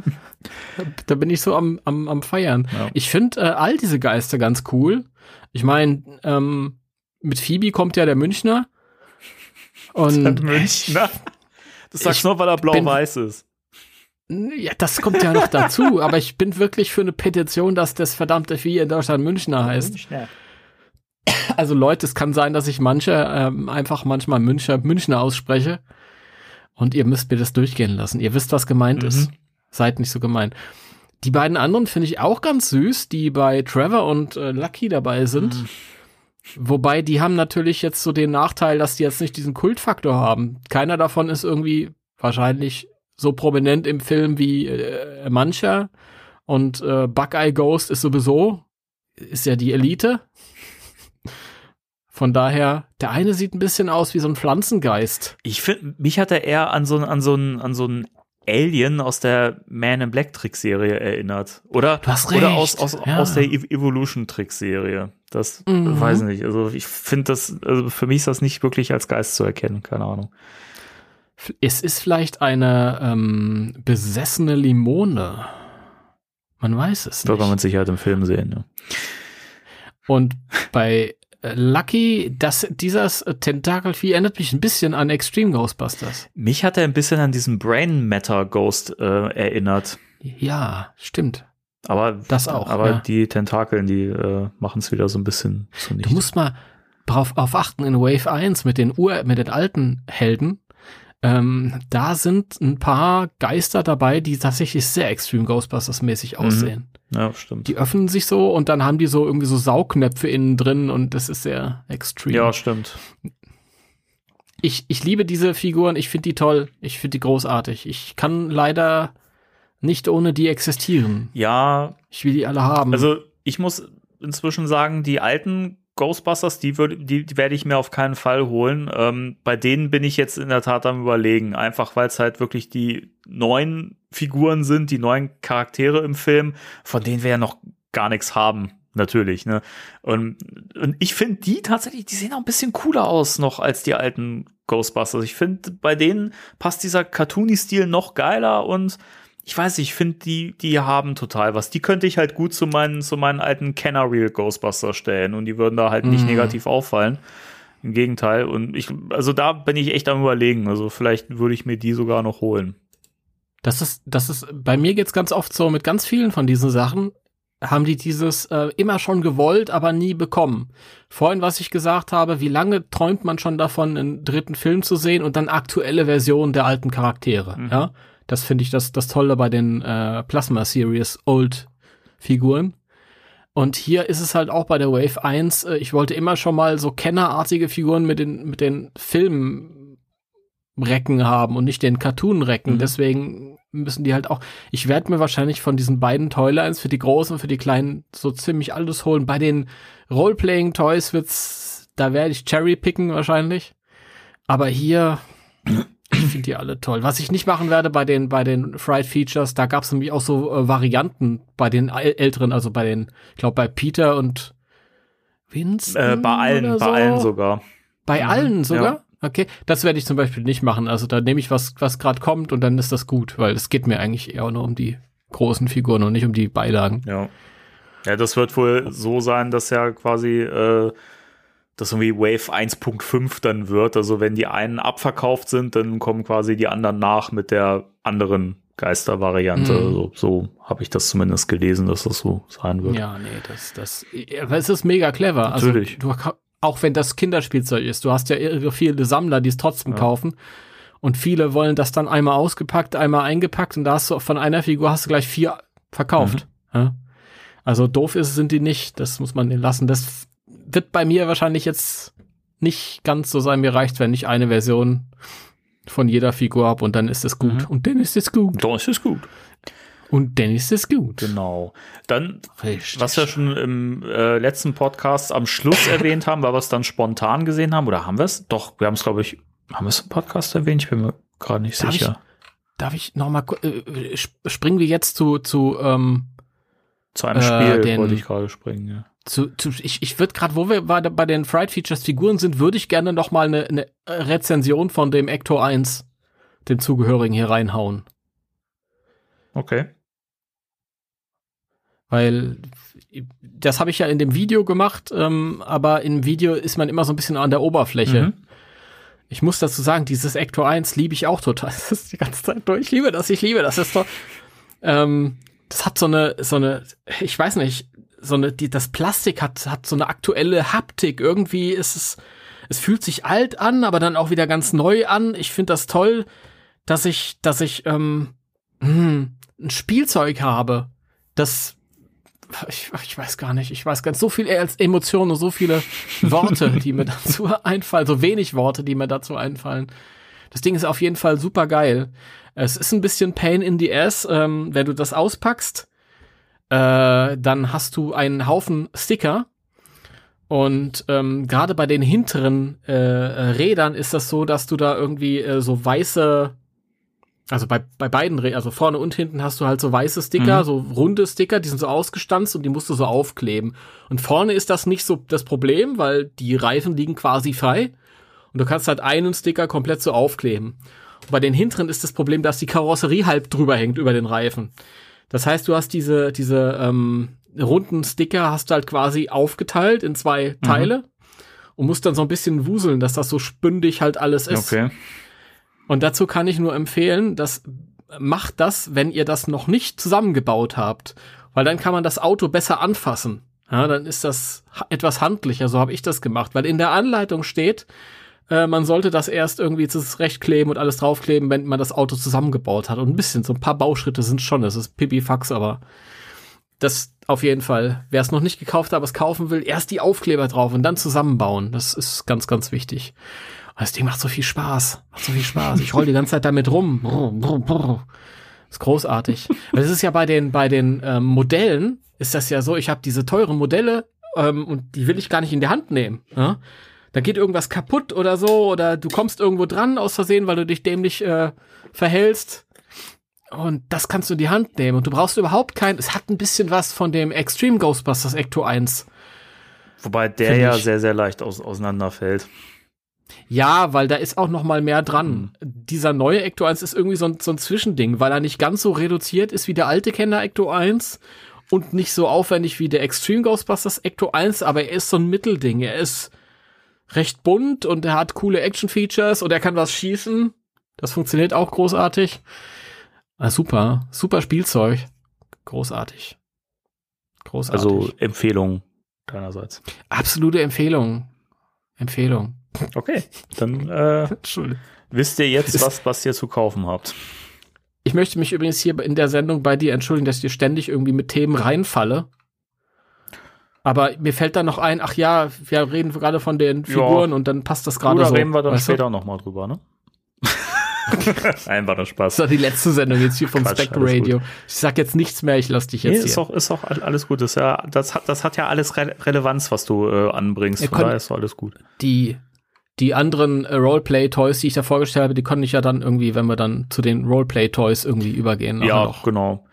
da bin ich so am, am, am Feiern. Ja. Ich finde äh, all diese Geister ganz cool. Ich meine, ähm, mit Phoebe kommt ja der Münchner. *laughs* Und Münchner. *laughs* Das sagst du nur, weil er blau-weiß ist. Ja, das kommt ja noch dazu, *laughs* aber ich bin wirklich für eine Petition, dass das verdammte Vieh in Deutschland Münchner heißt. Münchner. Also Leute, es kann sein, dass ich manche ähm, einfach manchmal Münchner, Münchner ausspreche und ihr müsst mir das durchgehen lassen. Ihr wisst, was gemeint Mhm. ist. Seid nicht so gemein. Die beiden anderen finde ich auch ganz süß, die bei Trevor und äh, Lucky dabei sind. Mhm. Wobei die haben natürlich jetzt so den Nachteil, dass die jetzt nicht diesen Kultfaktor haben. Keiner davon ist irgendwie wahrscheinlich so prominent im Film wie äh, mancher. Und äh, Buckeye Ghost ist sowieso, ist ja die Elite. Von daher, der eine sieht ein bisschen aus wie so ein Pflanzengeist. Ich finde, mich hat er eher an so, an so einen, an so einen Alien aus der Man in Black Trickserie erinnert. Oder, oder aus, aus, ja. aus der Ev- Evolution Trickserie. Das Mhm. weiß ich nicht. Also ich finde das, also für mich ist das nicht wirklich als Geist zu erkennen. Keine Ahnung. Es ist vielleicht eine ähm, besessene Limone. Man weiß es Wird man nicht. Sicherheit im Film sehen. Ja. Und bei äh, Lucky, das, dieses äh, Tentakelvieh erinnert mich ein bisschen an Extreme Ghostbusters. Mich hat er ein bisschen an diesen Brain Matter Ghost äh, erinnert. Ja, stimmt. Aber Das auch, Aber ja. die Tentakeln, die äh, machen es wieder so ein bisschen zunichte. Du musst mal drauf auf achten in Wave 1 mit den Ur mit den alten Helden. Ähm, da sind ein paar Geister dabei, die tatsächlich sehr Extreme Ghostbusters mäßig aussehen. ja, stimmt. Die öffnen sich so und dann haben die so irgendwie so Saugnäpfe innen drin und das ist sehr extrem. ja, stimmt. Ich, ich liebe diese Figuren, ich finde die toll, ich finde die großartig. Ich kann leider nicht ohne die existieren. Ja, Ich will die alle haben. also ich muss inzwischen sagen, die alten Ghostbusters, die, würd, die, die werde ich mir auf keinen Fall holen. Ähm, bei denen bin ich jetzt in der Tat am überlegen. Einfach weil es halt wirklich die neuen Figuren sind, die neuen Charaktere im Film, von denen wir ja noch gar nichts haben. Natürlich, ne? Und, und ich finde die tatsächlich, die sehen auch ein bisschen cooler aus noch als die alten Ghostbusters. Ich finde, bei denen passt dieser Cartoony-Stil noch geiler und ich weiß ich finde, die, die haben total was. Die könnte ich halt gut zu meinen, zu meinen alten Kenner Real Ghostbusters stellen und die würden da halt nicht Mhm. negativ auffallen. Im Gegenteil. Und ich, also da bin ich echt am überlegen. Also vielleicht würde ich mir die sogar noch holen. Das ist, das ist, bei mir geht's ganz oft so mit ganz vielen von diesen Sachen, haben die dieses äh, immer schon gewollt, aber nie bekommen. Vorhin, was ich gesagt habe, wie lange träumt man schon davon, einen dritten Film zu sehen und dann aktuelle Versionen der alten Charaktere, Mhm. ja? Das finde ich das, das Tolle bei den äh, Plasma Series Old Figuren. Und hier ist es halt auch bei der Wave 1, äh, ich wollte immer schon mal so kennerartige Figuren mit den, mit den Filmrecken haben und nicht den Cartoon-Recken. Mhm. Deswegen müssen die halt auch. Ich werde mir wahrscheinlich von diesen beiden Toylines für die großen und für die kleinen so ziemlich alles holen. Bei den Role-Playing-Toys wird's, da werde ich Cherry picken wahrscheinlich. Aber hier, *clears throat* finde die alle toll. Was ich nicht machen werde bei den, bei den Fried Features, da gab es nämlich auch so äh, Varianten bei den äl- älteren, also bei den, ich glaube bei Peter und Vincent. Äh, bei allen, oder bei so. allen sogar. Bei Mhm, allen sogar? ja. Okay, das werde ich zum Beispiel nicht machen. Also da nehme ich was, was gerade kommt und dann ist das gut, weil es geht mir eigentlich eher nur um die großen Figuren und nicht um die Beilagen. Ja. Ja, das wird wohl so sein, dass ja quasi äh, das irgendwie Wave 1.5 dann wird. Also wenn die einen abverkauft sind, dann kommen quasi die anderen nach mit der anderen Geistervariante. Mhm. Also, so habe ich das zumindest gelesen, dass das so sein wird. Ja, nee, das, das, aber es ist mega clever. Natürlich. Also, du, auch wenn das Kinderspielzeug ist, du hast ja irre viele Sammler, die es trotzdem Ja. kaufen. Und viele wollen das dann einmal ausgepackt, einmal eingepackt und da hast du von einer Figur hast du gleich vier verkauft. Mhm. Ja? Also doof ist, sind die nicht. Das muss man lassen. Das wird bei mir wahrscheinlich jetzt nicht ganz so sein. Mir reicht, wenn ich eine Version von jeder Figur habe und dann ist es gut. Mhm. Und dann ist es gut. Doch, ist es gut. Und dann ist es gut. Genau. Dann, Richtig. was wir schon im äh, letzten Podcast am Schluss *laughs* erwähnt haben, weil wir es dann spontan gesehen haben, oder haben wir es? Doch, wir haben es, glaube ich, haben wir es im Podcast erwähnt? Ich bin mir gerade nicht Darf sicher. Darf ich noch mal äh, sp- springen wir jetzt zu zu ähm, Zu einem Äh, Spiel den- wollte ich gerade springen, ja. Zu, zu ich ich würde gerade wo wir bei, bei den Fried Features Figuren sind, würde ich gerne noch mal eine, eine Rezension von dem Ecto 1 dem zugehörigen hier reinhauen, Okay. weil das habe ich ja in dem Video gemacht, ähm, aber im Video ist man immer so ein bisschen an der Oberfläche. Mhm. Ich muss dazu sagen, dieses Ecto 1 liebe ich auch total. *laughs* Das ist die ganze Zeit durch. Ich liebe das, ich liebe das. Das ist doch, ähm, das hat so eine, so eine, ich weiß nicht, so eine, die, das Plastik hat, hat so eine aktuelle Haptik. Irgendwie ist es, es fühlt sich alt an, aber dann auch wieder ganz neu an. Ich finde das toll, dass ich, dass ich, ähm, hm, ein Spielzeug habe, das ich, ich weiß gar nicht, ich weiß nicht, so viel als Emotionen und so viele Worte, die mir *laughs* dazu einfallen, so wenig Worte, die mir dazu einfallen. Das Ding ist auf jeden Fall super geil. Es ist ein bisschen Pain in the Ass, ähm, wenn du das auspackst, äh, dann hast du einen Haufen Sticker und ähm, gerade bei den hinteren äh, Rädern ist das so, dass du da irgendwie äh, so weiße also bei, bei beiden, Rä- also vorne und hinten hast du halt so weiße Sticker, Mhm. so runde Sticker, die sind so ausgestanzt und die musst du so aufkleben. Und vorne ist das nicht so das Problem, weil die Reifen liegen quasi frei. Und du kannst halt einen Sticker komplett so aufkleben. Und bei den hinteren ist das Problem, dass die Karosserie halb drüber hängt über den Reifen. Das heißt, du hast diese, diese ähm, runden Sticker hast du halt quasi aufgeteilt in zwei Teile und musst dann so ein bisschen wuseln, dass das so spündig halt alles ist. Okay. Und dazu kann ich nur empfehlen, dass macht das, wenn ihr das noch nicht zusammengebaut habt, weil dann kann man das Auto besser anfassen. Ja, dann ist das etwas handlicher, so habe ich das gemacht, weil in der Anleitung steht, äh, man sollte das erst irgendwie zurechtkleben und alles draufkleben, wenn man das Auto zusammengebaut hat. Und ein bisschen, so ein paar Bauschritte sind schon, das ist Pipifax, aber das auf jeden Fall. Wer es noch nicht gekauft hat, aber es kaufen will, erst die Aufkleber drauf und dann zusammenbauen. Das ist ganz, ganz wichtig. Das Ding macht so viel Spaß. Macht so viel Spaß. Ich roll die ganze Zeit damit rum. Brr, brr, brr. Ist großartig. Das ist ja bei den, bei den ähm, Modellen, ist das ja so, ich habe diese teuren Modelle ähm, und die will ich gar nicht in die Hand nehmen. Ja? Da geht irgendwas kaputt oder so, oder du kommst irgendwo dran aus Versehen, weil du dich dämlich äh, verhältst. Und das kannst du in die Hand nehmen. Und du brauchst überhaupt kein, es hat ein bisschen was von dem Extreme Ghostbusters Ecto 1. Wobei der ja ich- sehr, sehr leicht aus, auseinanderfällt. Ja, weil da ist auch noch mal mehr dran. Dieser neue Ecto 1 ist irgendwie so ein, so ein Zwischending, weil er nicht ganz so reduziert ist wie der alte Kenner Ecto 1 und nicht so aufwendig wie der Extreme Ghostbusters Ecto 1, aber er ist so ein Mittelding. Er ist recht bunt und er hat coole Action-Features und er kann was schießen. Das funktioniert auch großartig. Ah, super, super Spielzeug. Großartig. Großartig. Also Empfehlung deinerseits. absolute Empfehlung. Empfehlung. Okay, dann äh, *laughs* wisst ihr jetzt, was, was ihr zu kaufen habt. Ich möchte mich übrigens hier in der Sendung bei dir entschuldigen, dass ich dir ständig irgendwie mit Themen reinfalle. Aber mir fällt dann noch ein, ach ja, wir reden gerade von den Figuren und dann passt das gerade Oder so. reden wir dann später nochmal drüber, ne? *laughs* War nur Spaß. Das war die letzte Sendung jetzt hier vom Quatsch, Spectre Radio. Ich sag jetzt nichts mehr, ich lass dich Nee, jetzt ist hier. auch, ist auch all- alles gut. Das, ist ja, das, hat, das hat ja alles Re Relevanz, was du äh, anbringst. Ja, Von daher ist doch alles gut. Die, die anderen äh, Roleplay-Toys, die ich da vorgestellt habe, die konnte ich ja dann irgendwie, wenn wir dann zu den Roleplay-Toys irgendwie übergehen. Ja, genau.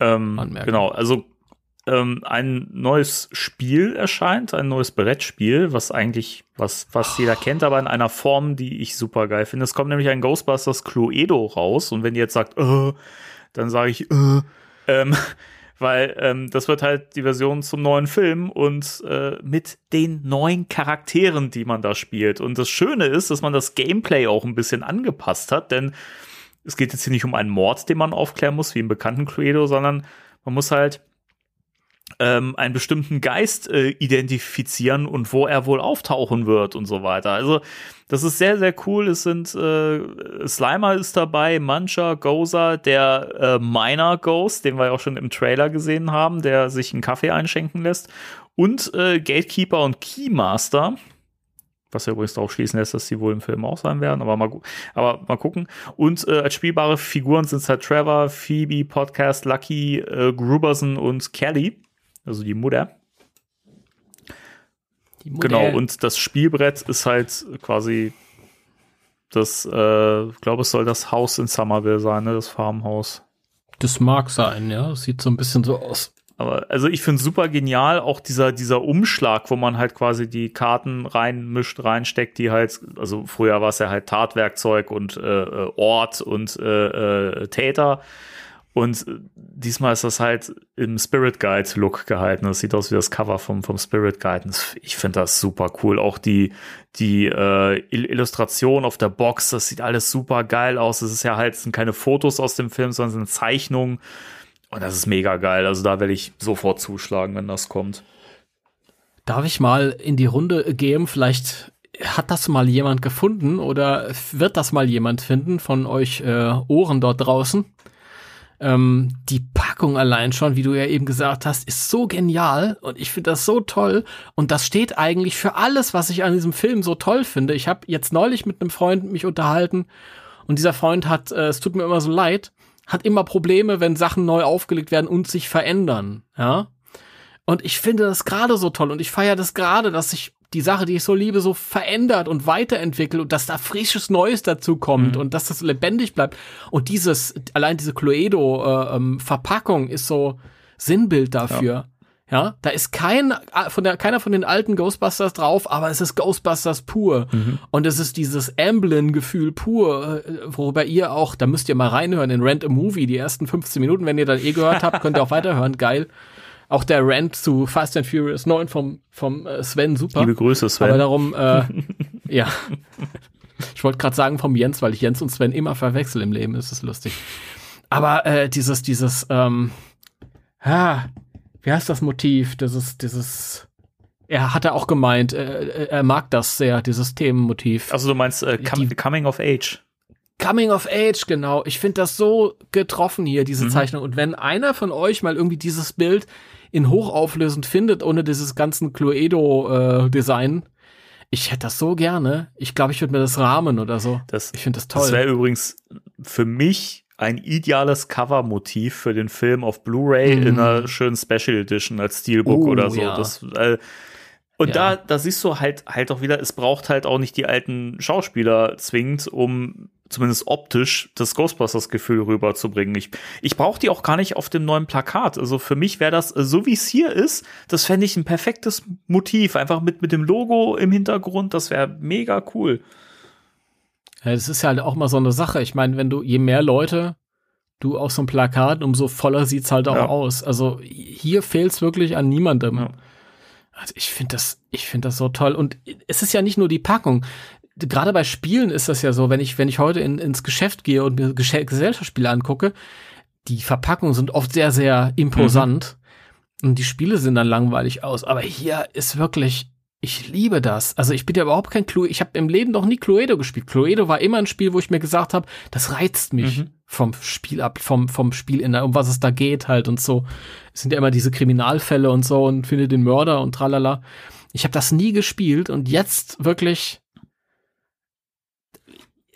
Ähm, genau, also ähm, ein neues Spiel erscheint, ein neues Brettspiel, was eigentlich, was oh. jeder kennt, aber in einer Form, die ich super geil finde. Es kommt nämlich ein Ghostbusters Cluedo raus und wenn ihr jetzt sagt, äh, dann sage ich, äh, ähm, *laughs* weil ähm, das wird halt die Version zum neuen Film und äh, mit den neuen Charakteren, die man da spielt. Und das Schöne ist, dass man das Gameplay auch ein bisschen angepasst hat, denn es geht jetzt hier nicht um einen Mord, den man aufklären muss, wie im bekannten Cluedo, sondern man muss halt ähm, einen bestimmten Geist äh, identifizieren und wo er wohl auftauchen wird und so weiter. Also das ist sehr, sehr cool. Es sind äh, Slimer ist dabei, Mancha, Goza, der äh, Miner Ghost, den wir auch schon im Trailer gesehen haben, der sich einen Kaffee einschenken lässt. Und äh, Gatekeeper und Keymaster, was ja übrigens darauf schließen lässt, dass sie wohl im Film auch sein werden, aber mal, aber mal gucken. Und äh, als spielbare Figuren sind es halt Trevor, Phoebe, Podcast, Lucky, äh, Gruberson und Kelly also die Mutter. Die Mutter. Genau, und das Spielbrett ist halt quasi das, äh, ich glaube, es soll das Haus in Somerville sein, ne? das Farmhaus. Das mag sein, ja. Das sieht so ein bisschen so aus. Aber also ich finde super genial, auch dieser, dieser Umschlag, wo man halt quasi die Karten reinmischt, reinsteckt, die halt, also früher war es ja halt Tatwerkzeug und äh, äh Ort und äh, äh, Täter. Und diesmal ist das halt im Spirit Guide Look gehalten. Das sieht aus wie das Cover vom, vom Spirit Guide. Ich finde das super cool. Auch die, die äh, Illustration auf der Box, das sieht alles super geil aus. Es ist ja halt, sind keine Fotos aus dem Film, sondern sind Zeichnungen. Und das ist mega geil. Also da werde ich sofort zuschlagen, wenn das kommt. Darf ich mal in die Runde gehen? Vielleicht hat das mal jemand gefunden oder wird das mal jemand finden von euch äh, Ohren dort draußen? Ähm, die Packung allein schon, wie du ja eben gesagt hast, ist so genial und ich finde das so toll und das steht eigentlich für alles, was ich an diesem Film so toll finde. Ich habe jetzt neulich mit einem Freund mich unterhalten und dieser Freund hat, äh, es tut mir immer so leid, hat immer Probleme, wenn Sachen neu aufgelegt werden und sich verändern, ja. Und ich finde das gerade so toll und ich feiere das gerade, dass sich die Sache, die ich so liebe, so verändert und weiterentwickelt und dass da frisches Neues dazu kommt mhm. und dass das lebendig bleibt. Und dieses, allein diese Cluedo-Verpackung äh, ähm, ist so Sinnbild dafür. Ja. Ja, da ist kein äh, von der keiner von den alten Ghostbusters drauf, aber es ist Ghostbusters pur mhm. und es ist dieses Amblin-Gefühl pur, äh, worüber ihr auch, da müsst ihr mal reinhören in Rent a Movie die ersten 15 Minuten, wenn ihr dann eh gehört habt, könnt ihr auch weiterhören, geil. Auch der Rant zu Fast and Furious 9 vom, vom äh, Sven, super. Liebe Grüße, Sven. Aber darum, äh, *laughs* ja. Ich wollte gerade sagen vom Jens, weil ich Jens und Sven immer verwechsel im Leben, ist es lustig. Aber äh, dieses, dieses, ähm, ha, wie heißt das Motiv? Dieses, dieses, er hatte auch gemeint, äh, er mag das sehr, dieses Themenmotiv. Also du meinst äh, com Die, Coming of Age. Coming of Age, genau. Ich finde das so getroffen hier, diese mhm. Zeichnung. Und wenn einer von euch mal irgendwie dieses Bild in hochauflösend findet, ohne dieses ganzen Cluedo-Design, äh, ich hätte das so gerne. Ich glaube, ich würde mir das rahmen oder so. Das, ich finde das toll. Das wäre übrigens für mich ein ideales Cover-Motiv für den Film auf Blu-ray mm. in einer schönen Special Edition als Steelbook uh, oder so. Ja. Das, äh, und ja. da, da siehst du halt halt auch wieder, es braucht halt auch nicht die alten Schauspieler zwingend, um zumindest optisch das Ghostbusters-Gefühl rüberzubringen. Ich, ich brauche die auch gar nicht auf dem neuen Plakat. Also für mich wäre das, so wie es hier ist, das fände ich ein perfektes Motiv. Einfach mit, mit dem Logo im Hintergrund, das wäre mega cool. Ja, das ist ja halt auch mal so eine Sache. Ich meine, wenn du, je mehr Leute du auf so ein Plakat, umso voller sieht's halt auch ja. aus. Also hier fehlt's wirklich an niemandem. Ja. Also ich finde das, ich finde das so toll. Und es ist ja nicht nur die Packung gerade bei Spielen ist das ja so, wenn ich, wenn ich heute in, ins Geschäft gehe und mir Gesellschaftsspiele angucke, die Verpackungen sind oft sehr, sehr imposant mhm. und die Spiele sehen dann langweilig aus. Aber hier ist wirklich, ich liebe das. Also ich bin ja überhaupt kein Cluedo. Ich habe im Leben noch nie Cluedo gespielt. Cluedo war immer ein Spiel, wo ich mir gesagt habe, das reizt mich mhm. vom Spiel ab, vom vom Spiel in um was es da geht halt und so. Es sind ja immer diese Kriminalfälle und so und finde den Mörder und tralala. Ich habe das nie gespielt und jetzt wirklich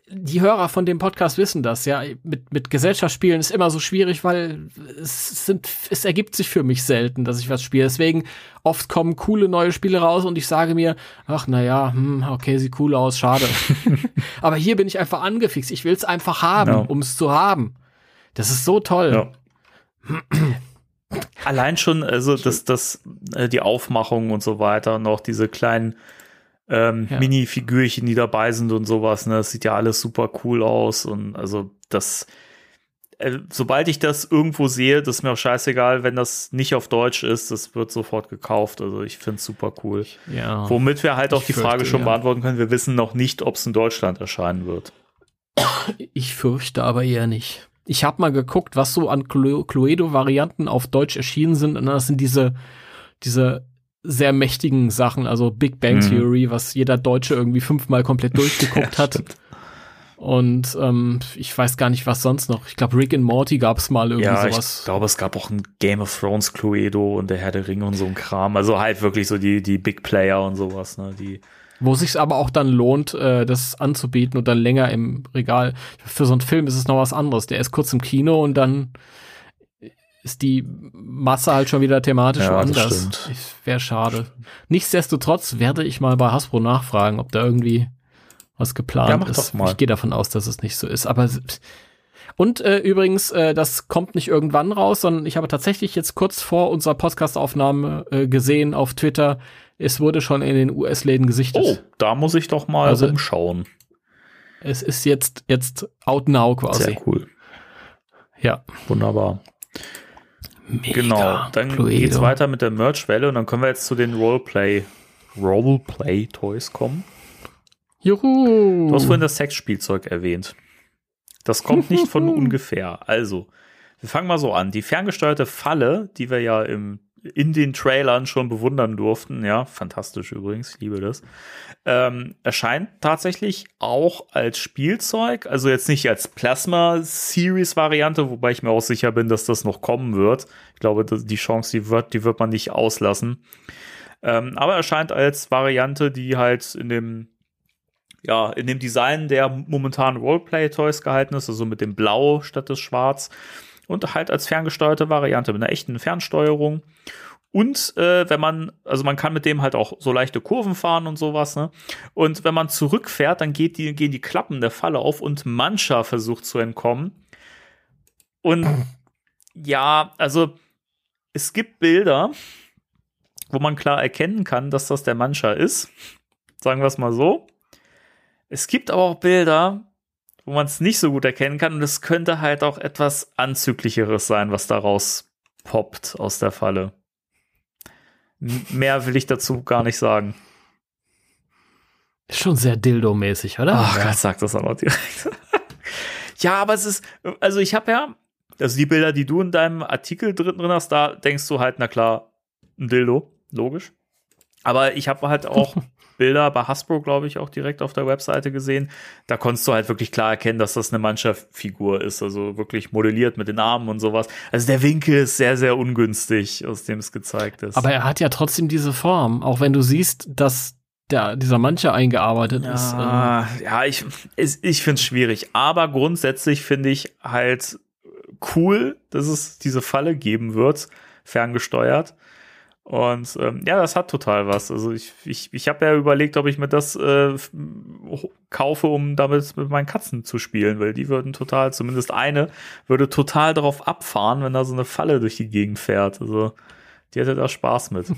die Hörer von dem Podcast wissen das, ja. Mit, mit Gesellschaftsspielen ist immer so schwierig, weil es sind, es ergibt sich für mich selten, dass ich was spiele. Deswegen oft kommen coole neue Spiele raus und ich sage mir, ach naja, hm, okay, sieht cool aus, schade. *laughs* Aber hier bin ich einfach angefixt. Ich will es einfach haben, Ja. um es zu haben. Das ist so toll. Ja. *clears throat* Allein schon, also das, das, äh, die Aufmachung und so weiter und auch diese kleinen ähm, Ja. Mini-Figürchen, die dabei sind und sowas, ne, das sieht ja alles super cool aus und also das, äh, sobald ich das irgendwo sehe, das ist mir auch scheißegal, wenn das nicht auf Deutsch ist, das wird sofort gekauft, also ich finde es super cool. Ja. Womit wir halt auch Ich die Frage fürchte, schon ja. beantworten können, wir wissen noch nicht, ob es in Deutschland erscheinen wird. Ich fürchte aber eher nicht. Ich habe mal geguckt, was so an Clu- Cluedo-Varianten auf Deutsch erschienen sind. Und das sind diese, diese sehr mächtigen Sachen, also Big Bang Mhm. Theory, was jeder Deutsche irgendwie fünfmal komplett *laughs* durchgeguckt Ja, hat. stimmt. Und ähm, ich weiß gar nicht, was sonst noch. Ich glaube, Rick and Morty gab es mal irgendwie Ja, sowas. ich glaube, es gab auch ein Game of Thrones Cluedo und der Herr der Ringe und so ein Kram. Also halt wirklich so die, die Big Player und sowas, ne? Die, Wo sich aber auch dann lohnt, äh, das anzubieten und dann länger im Regal. Für so einen Film ist es noch was anderes. Der ist kurz im Kino und dann ist die Masse halt schon wieder thematisch Ja, das woanders. Wäre schade. Nichtsdestotrotz werde ich mal bei Hasbro nachfragen, ob da irgendwie was geplant Ja, ist. Ich gehe davon aus, dass es nicht so ist. Aber und äh, übrigens, äh, das kommt nicht irgendwann raus, sondern ich habe tatsächlich jetzt kurz vor unserer Podcast-Aufnahme äh, gesehen auf Twitter, es wurde schon in den US-Läden gesichtet. oh, da muss ich doch mal Also- rumschauen. Es ist jetzt, jetzt out now quasi. Sehr cool. Ja. Wunderbar. Mega. Genau. Dann Cluedo. geht's weiter mit der Merch-Welle und dann können wir jetzt zu den Roleplay, Roleplay-Toys kommen. Juhu. Du hast vorhin das Sexspielzeug erwähnt. Das kommt nicht von *laughs* ungefähr. Also, wir fangen mal so an. Die ferngesteuerte Falle, die wir ja im, in den Trailern schon bewundern durften, ja, fantastisch übrigens, ich liebe das, ähm, erscheint tatsächlich auch als Spielzeug, also jetzt nicht als Plasma-Series-Variante, wobei ich mir auch sicher bin, dass das noch kommen wird. Ich glaube, die Chance, die wird, die wird man nicht auslassen. Ähm, aber erscheint als Variante, die halt in dem ja, in dem Design der momentanen Roleplay-Toys gehalten ist, also mit dem Blau statt des Schwarz und halt als ferngesteuerte Variante mit einer echten Fernsteuerung. Und äh, wenn man, also man kann mit dem halt auch so leichte Kurven fahren und sowas, ne? Und wenn man zurückfährt, dann geht die, gehen die Klappen der Falle auf und Mancha versucht zu entkommen. Und *clears throat* ja, also es gibt Bilder, wo man klar erkennen kann, dass das der Mancha ist. Sagen wir es mal so. Es gibt aber auch Bilder, wo man es nicht so gut erkennen kann und es könnte halt auch etwas anzüglicheres sein, was daraus poppt aus der Falle. Mehr will ich dazu gar nicht sagen. Ist schon sehr Dildo-mäßig, oder? Ach Gott, sag das auch noch direkt. *laughs* ja, aber es ist, also ich habe ja, also die Bilder, die du in deinem Artikel drin hast, da denkst du halt, na klar, ein Dildo, logisch. Aber ich habe halt auch *laughs* Bilder bei Hasbro, glaube ich, auch direkt auf der Webseite gesehen. Da konntest du halt wirklich klar erkennen, dass das eine Mannschaftsfigur ist, also wirklich modelliert mit den Armen und sowas. Also der Winkel ist sehr, sehr ungünstig, aus dem es gezeigt ist. Aber er hat ja trotzdem diese Form, auch wenn du siehst, dass der, dieser Mancher eingearbeitet ist. Ähm, Ja, ja ich, ich finde es schwierig. Aber grundsätzlich finde ich halt cool, dass es diese Falle geben wird, ferngesteuert. Und ähm, ja, das hat total was. Also ich, ich, ich habe ja überlegt, ob ich mir das äh, kaufe, um damit mit meinen Katzen zu spielen, weil die würden total, zumindest eine, würde total darauf abfahren, wenn da so eine Falle durch die Gegend fährt. Also die hätte da Spaß mit. *laughs*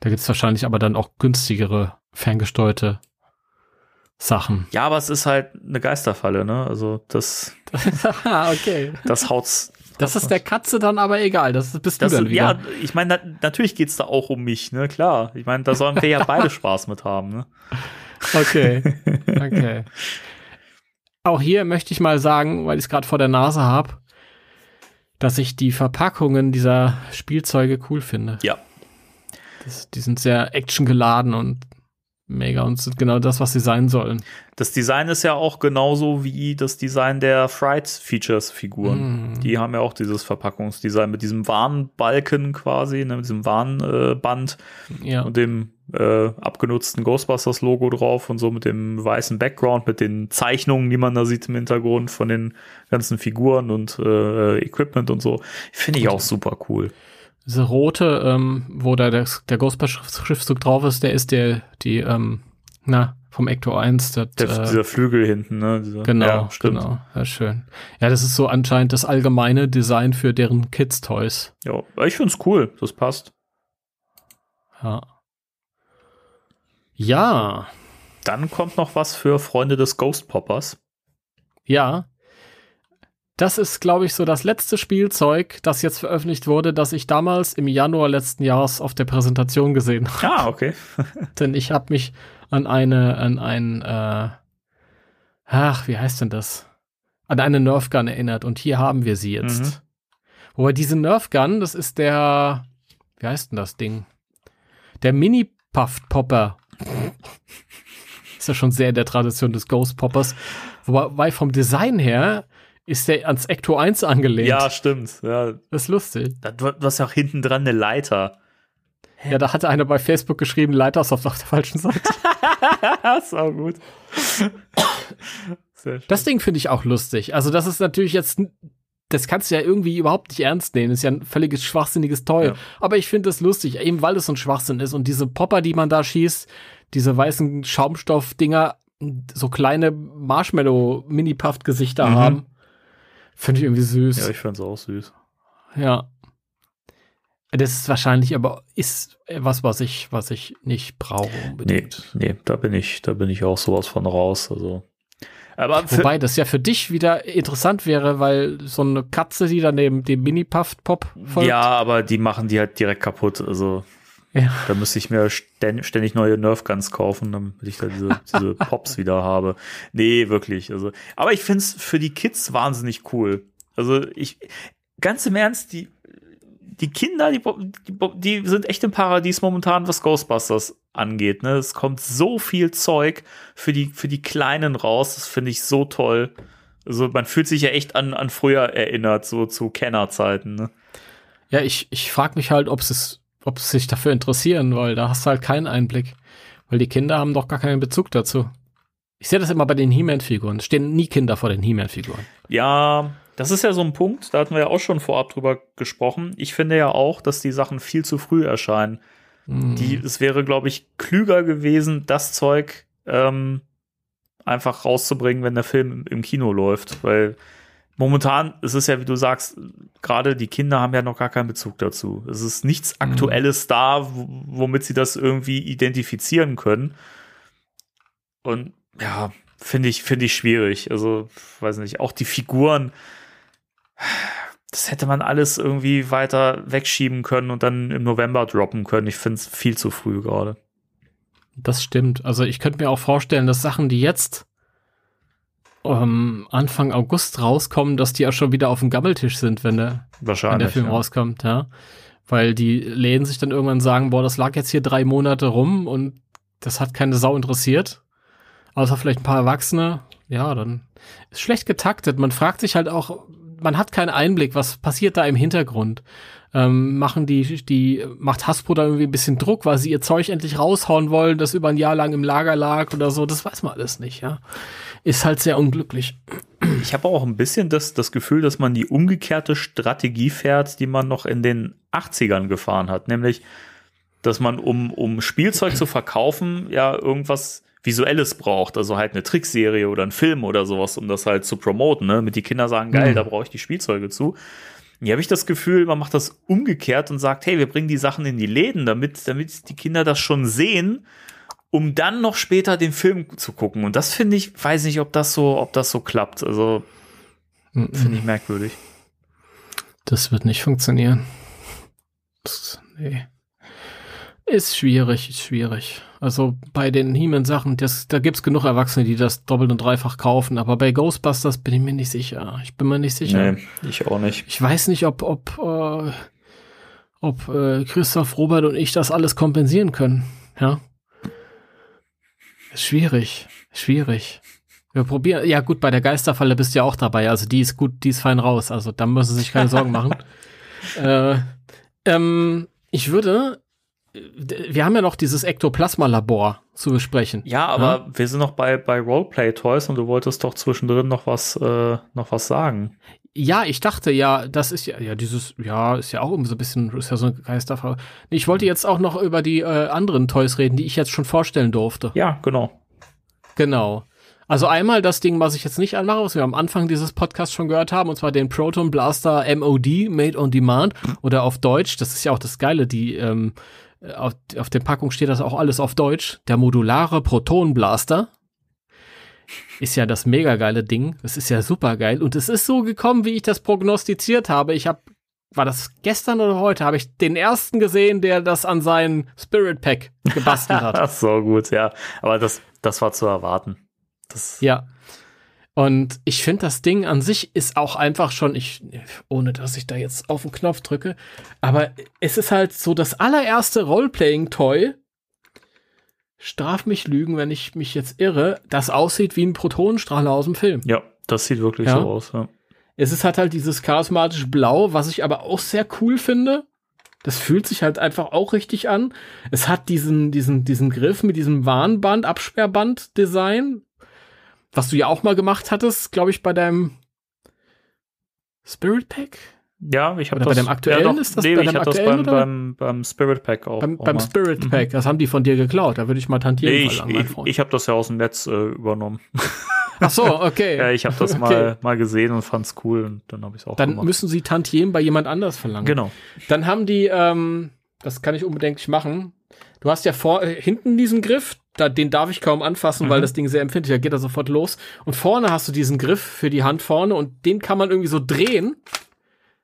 Da gibt's wahrscheinlich aber dann auch günstigere ferngesteuerte Sachen. Ja, aber es ist halt eine Geisterfalle, ne? Also das, *laughs* okay. das haut's. Das ist der Katze dann aber egal. Das bist Das, du dann wieder. ja, ich meine, na, natürlich geht's da auch um mich, ne? Klar. Ich meine, da sollen wir ja beide *laughs* Spaß mit haben, ne? Okay. *laughs* Okay. Auch hier möchte ich mal sagen, weil ich es gerade vor der Nase habe, dass ich die Verpackungen dieser Spielzeuge cool finde. Ja. Das, die sind sehr actiongeladen und mega und sind genau das, was sie sein sollen. Das Design ist ja auch genauso wie das Design der Fright Features Figuren. Mm. Die haben ja auch dieses Verpackungsdesign mit diesem Warnbalken quasi, ne, mit diesem Warnband Ja. und dem äh, abgenutzten Ghostbusters Logo drauf und so mit dem weißen Background, mit den Zeichnungen, die man da sieht im Hintergrund von den ganzen Figuren und äh, Equipment und so. Finde ich auch super cool. Diese rote, ähm, wo da der, der Ghostbusters-Schriftzug drauf ist, der ist der, die, ähm, na, vom Ecto 1. Das, Der, äh, dieser Flügel hinten, ne? Dieser, genau, ja, stimmt. genau. Ja, schön. Ja, das ist so anscheinend das allgemeine Design für deren Kids-Toys. Ja, ich find's cool, das passt. Ja. Ja, Dann kommt noch was für Freunde des Ghost Poppers. ja. Das ist, glaube ich, so das letzte Spielzeug, das jetzt veröffentlicht wurde, das ich damals im Januar letzten Jahres auf der Präsentation gesehen habe. Ah, okay. *laughs* Denn ich habe mich an eine, an ein, äh, ach, wie heißt denn das? An eine Nerf Gun erinnert und hier haben wir sie jetzt. Mhm. Wobei diese Nerf Gun, das ist der, wie heißt denn das Ding? Der Mini Puffed Popper. ist ja schon sehr in der Tradition des Ghost Poppers. Wobei vom Design her ist der ans Ecto 1 angelehnt. Ja, stimmt. Ja, Das ist lustig. da- du hast ja auch hinten dran eine Leiter. Ja, da hatte einer bei Facebook geschrieben, Leiter ist auf der falschen Seite. *laughs* das war gut. Sehr schön. Das Ding finde ich auch lustig. Also, das ist natürlich jetzt, das kannst du ja irgendwie überhaupt nicht ernst nehmen. ist ja ein völliges schwachsinniges Toy. Ja. Aber ich finde das lustig, eben weil es so ein Schwachsinn ist. Und diese Popper, die man da schießt, diese weißen Schaumstoffdinger, so kleine Marshmallow-Mini-Puffed-Gesichter Mhm. haben, finde ich irgendwie süß. Ja, ich fand's auch süß. Ja. Das ist wahrscheinlich aber ist was, was ich, was ich nicht brauche Nee, unbedingt. nee, da bin ich, da bin ich auch sowas von raus. Also. Aber Wobei das ja für dich wieder interessant wäre, weil so eine Katze, die dann dem, dem Mini-Puffed-Pop folgt. ja, aber die machen die halt direkt kaputt. Also Ja. da müsste ich mir stä- ständig neue Nerf Guns kaufen, damit ich da diese, *laughs* diese Pops wieder habe. Nee, wirklich. Also, aber ich find's für die Kids wahnsinnig cool. Also ich, ganz im Ernst, die, die Kinder, die, die, die sind echt im Paradies momentan, was Ghostbusters angeht. Ne? Es kommt so viel Zeug für die, für die Kleinen raus. Das finde ich so toll. Also man fühlt sich ja echt an, an früher erinnert, so zu Kennerzeiten. Ne? Ja, ich, ich frage mich halt, ob es ob sie sich dafür interessieren, weil da hast du halt keinen Einblick. Weil die Kinder haben doch gar keinen Bezug dazu. Ich sehe das immer bei den He-Man-Figuren. Es stehen nie Kinder vor den He-Man-Figuren. Ja, das ist ja so ein Punkt, da hatten wir ja auch schon vorab drüber gesprochen. Ich finde ja auch, dass die Sachen viel zu früh erscheinen. Die, es wäre, glaube ich, klüger gewesen, das Zeug ähm, einfach rauszubringen, wenn der Film im Kino läuft. Weil momentan ist es ja, wie du sagst, gerade die Kinder haben ja noch gar keinen Bezug dazu. Es ist nichts Aktuelles da, w- womit sie das irgendwie identifizieren können. Und ja, finde ich, finde ich schwierig. Also, weiß nicht, auch die Figuren, das hätte man alles irgendwie weiter wegschieben können und dann im November droppen können. Ich finde es viel zu früh gerade. Das stimmt. Also ich könnte mir auch vorstellen, dass Sachen, die jetzt ähm, Anfang August rauskommen, dass die auch schon wieder auf dem Gammeltisch sind, wenn der, wenn der. Film ja. rauskommt, ja. Weil die Läden sich dann irgendwann sagen, boah, das lag jetzt hier drei Monate rum und das hat keine Sau interessiert. Außer vielleicht ein paar Erwachsene. Ja, dann ist schlecht getaktet. Man fragt sich halt auch, man hat keinen Einblick, was passiert da im Hintergrund. Ähm, machen die, die, macht Hasbro da irgendwie ein bisschen Druck, weil sie ihr Zeug endlich raushauen wollen, das über ein Jahr lang im Lager lag oder so. Das weiß man alles nicht, ja. Ist halt sehr unglücklich. Ich habe auch ein bisschen das, das Gefühl, dass man die umgekehrte Strategie fährt, die man noch in den 80ern gefahren hat. Nämlich, dass man, um, um Spielzeug zu verkaufen, ja irgendwas Visuelles braucht. Also halt eine Trickserie oder ein Film oder sowas, um das halt zu promoten. Ne? Mit die Kinder sagen, geil, Mhm. da brauche ich die Spielzeuge zu. Hier habe ich das Gefühl, man macht das umgekehrt und sagt, hey, wir bringen die Sachen in die Läden, damit, damit die Kinder das schon sehen, um dann noch später den Film zu gucken. Und das finde ich, weiß nicht, ob das so, ob das so klappt. Also finde ich merkwürdig. Das wird nicht funktionieren. Das, nee. Ist schwierig, ist schwierig. Also bei den He-Man-Sachen, das- da gibt's genug Erwachsene, die das doppelt und dreifach kaufen, aber bei Ghostbusters bin ich mir nicht sicher. Ich bin mir nicht sicher. Nee, ich auch nicht. Ich weiß nicht, ob, ob, äh, ob äh, Christoph, Robert und ich das alles kompensieren können. Ja. Schwierig, schwierig. Wir probieren. Ja, gut, bei der Geisterfalle bist du ja auch dabei. Also die ist gut, die ist fein raus. Also da müssen Sie sich keine Sorgen *laughs* machen. äh, ähm, ich würde. Wir haben ja noch dieses Ektoplasma-Labor zu besprechen. Ja, aber wir sind noch bei, bei Roleplay-Toys und du wolltest doch zwischendrin noch was, äh, noch was sagen. Ja, ich dachte ja, das ist ja, ja, dieses, ja, ist ja auch immer so ein bisschen, ist ja so ein Geisterfall. Ich wollte jetzt auch noch über die äh, anderen Toys reden, die ich jetzt schon vorstellen durfte. Ja, genau. Genau. Also einmal das Ding, was ich jetzt nicht anmache, was wir am Anfang dieses Podcasts schon gehört haben, und zwar den Proton Blaster MOD, Made on Demand, oder auf Deutsch, das ist ja auch das Geile, die, ähm, auf, auf der Packung steht das auch alles auf Deutsch, der modulare Proton Blaster. Ist ja das mega geile Ding. Das ist ja super geil. Und es ist so gekommen, wie ich das prognostiziert habe. Ich habe, war das gestern oder heute, habe ich den ersten gesehen, der das an seinen Spirit Pack gebastelt hat. *laughs* Ach so gut, ja. Aber das, das war zu erwarten. Das ja. Und ich finde, das Ding an sich ist auch einfach schon, ich, ohne dass ich da jetzt auf den Knopf drücke, aber es ist halt so das allererste Roleplaying-Toy, straf mich lügen, wenn ich mich jetzt irre, das aussieht wie ein Protonenstrahler aus dem Film. Ja, das sieht wirklich Ja. so aus. Ja. Es ist halt halt dieses charismatische Blau, was ich aber auch sehr cool finde. Das fühlt sich halt einfach auch richtig an. Es hat diesen, diesen, diesen Griff mit diesem Warnband, Absperrband-Design, was du ja auch mal gemacht hattest, glaube ich, bei deinem Spirit Pack? Ja, ich habe das. bei dem aktuellen ja, doch, ist das nee, bei ich dem hab das aktuellen, beim, oder? beim, beim Spirit Pack auch. Beim, auch beim mal. Spirit Pack, das haben die von dir geklaut. Da würde ich mal tantieren Nee, ich, mein ich, Freund. ich habe das ja aus dem Netz äh, übernommen. *laughs* Ach so, okay. *laughs* ja, ich habe das Okay. mal, mal gesehen und fand's cool und dann habe ich es auch Dann gemacht. müssen sie Tantiem bei jemand anders verlangen. Genau. Dann haben die, ähm, das kann ich unbedenklich machen. Du hast ja vor, äh, hinten diesen Griff, da, den darf ich kaum anfassen, weil Mhm. das Ding sehr empfindlich, ist. da geht er sofort los. Und vorne hast du diesen Griff für die Hand vorne und den kann man irgendwie so drehen.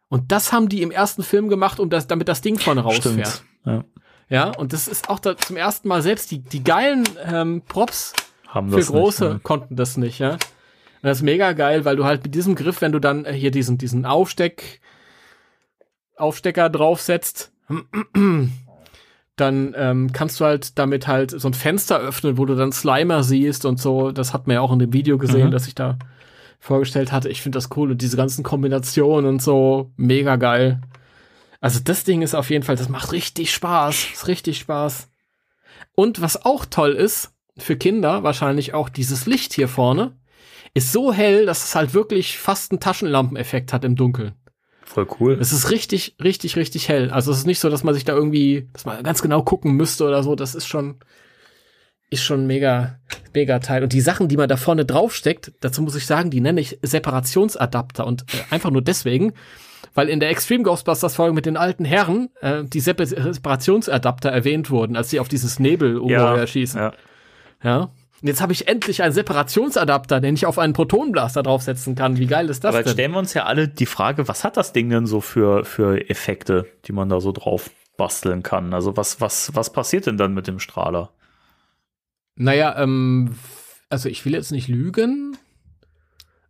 Und das haben die im ersten Film gemacht, um das, damit das Ding vorne rausfährt. Stimmt. Ja. Ja, und das ist auch da zum ersten Mal selbst die, die geilen ähm, Props Haben für große Nicht, ne? konnten das nicht, ja. Und das ist mega geil, weil du halt mit diesem Griff, wenn du dann äh, hier diesen, diesen Aufsteck, Aufstecker draufsetzt, *clears throat* dann ähm, kannst du halt damit halt so ein Fenster öffnen, wo du dann Slimer siehst und so. Das hat man ja auch in dem Video gesehen, Mhm. das ich da vorgestellt hatte. Ich finde das cool und diese ganzen Kombinationen und so, mega geil. Also das Ding ist auf jeden Fall, das macht richtig Spaß. Ist richtig Spaß. Und was auch toll ist, für Kinder wahrscheinlich auch dieses Licht hier vorne, ist so hell, dass es halt wirklich fast einen Taschenlampeneffekt hat im Dunkeln. Voll cool. Es ist richtig, richtig, richtig hell. Also es ist nicht so, dass man sich da irgendwie, dass man ganz genau gucken müsste oder so. Das ist schon, ist schon mega, mega Teil. Und die Sachen, die man da vorne draufsteckt, dazu muss ich sagen, die nenne ich Separationsadapter. Und äh, einfach nur deswegen, weil in der Extreme Ghostbusters Folge mit den alten Herren äh, die Separ Separationsadapter erwähnt wurden, als sie auf dieses nebel ja, schießen. ja. Ja. Und jetzt habe ich endlich einen Separationsadapter, den ich auf einen Protonenblaster draufsetzen kann. Wie geil ist das Aber denn? stellen wir uns ja alle die Frage, was hat das Ding denn so für, für Effekte, die man da so drauf basteln kann? Also was, was, was passiert denn dann mit dem Strahler? Naja, ähm, also ich will jetzt nicht lügen,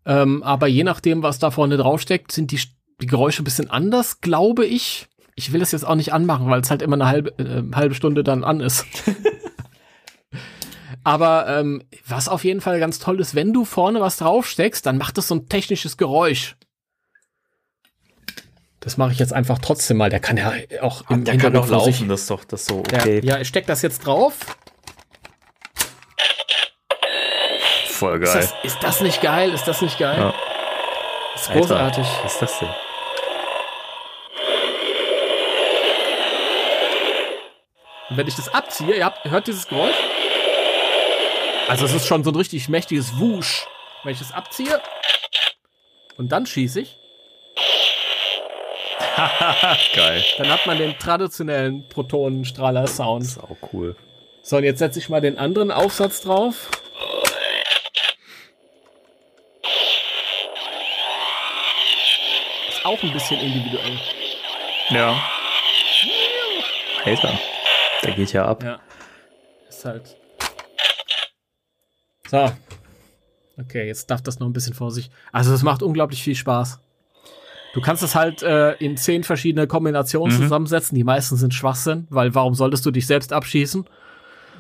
ähm, aber je nachdem, was da vorne draufsteckt, sind die, die Geräusche ein bisschen anders, glaube ich. Ich will das jetzt auch nicht anmachen, weil es halt immer eine halbe, äh, halbe Stunde dann an ist. *laughs* aber ähm, was auf jeden Fall ganz toll ist, wenn du vorne was draufsteckst, dann macht das so ein technisches Geräusch. Das mache ich jetzt einfach trotzdem mal. Der kann ja auch im Hintergrund vor sich- das ist doch das ist so Ja, okay. ja, ich steck das jetzt drauf. Voll Ist geil. das, ist das nicht geil? Ist das nicht geil? Ja. Ist Alter, großartig. Was ist das denn? Und wenn ich das abziehe, ihr habt, hört dieses Geräusch? Also es ist schon so ein richtig mächtiges Wusch. Wenn ich das abziehe und dann schieße ich, *laughs* Geil. dann hat man den traditionellen Protonenstrahler-Sound. Ist auch cool. So, und jetzt setze ich mal den anderen Aufsatz drauf. Auch ein bisschen individuell. Ja. Alter. Der geht ja ab. Ja. Ist halt. So. Okay, jetzt darf das noch ein bisschen vor sich. Also es macht unglaublich viel Spaß. Du kannst es halt äh, in zehn verschiedene Kombinationen Mhm. zusammensetzen. Die meisten sind Schwachsinn, weil warum solltest du dich selbst abschießen?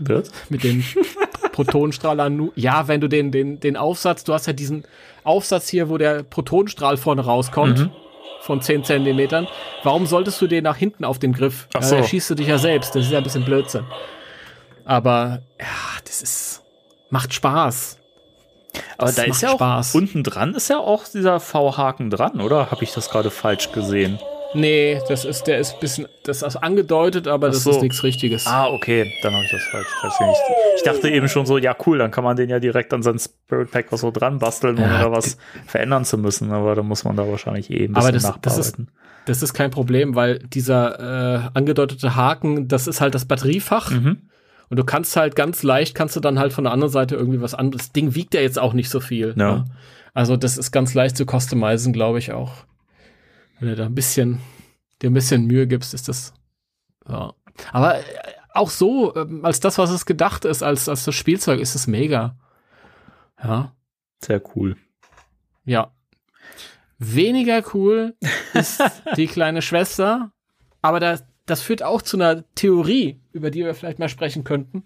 Wird? mit den *laughs* Protonenstrahlern. Ja, wenn du den, den, den Aufsatz, du hast ja diesen Aufsatz hier, wo der Protonenstrahl vorne rauskommt, Mhm. Von 10 Zentimetern. Warum solltest du den nach hinten auf den Griff? Ach Ja, so. Da schießt du dich ja selbst. Das ist ja ein bisschen Blödsinn. Aber, ja, das ist, macht Spaß. Aber Das da ist ja auch Spaß. unten dran ist ja auch dieser V-Haken dran, oder? Habe ich das gerade falsch gesehen? Nee, das ist, der ist ein bisschen, das ist angedeutet, aber das so. ist nichts Richtiges. Ah, okay, dann habe ich das falsch. Ich, dachte eben schon so, ja cool, dann kann man den ja direkt an seinen Spirit Pack so dran basteln, ohne Ja, da was verändern zu müssen. Aber da muss man da wahrscheinlich eh ein Aber bisschen das- das ist- nachbearbeiten. Das ist kein Problem, weil dieser äh, angedeutete Haken, das ist halt das Batteriefach. Mhm. Und du kannst halt ganz leicht, kannst du dann halt von der anderen Seite irgendwie was anderes. Das Ding wiegt ja jetzt auch nicht so viel. Ja. Ne? Also das ist ganz leicht zu customizen, glaube ich auch. Wenn du da ein bisschen, dir ein bisschen Mühe gibst, ist das. Ja. Aber äh, auch so, ähm, als das, was es gedacht ist, als, als das Spielzeug, ist es mega. Ja. Sehr cool. Ja. Weniger cool ist *laughs* die kleine Schwester, aber das, das führt auch zu einer Theorie, über die wir vielleicht mal sprechen könnten.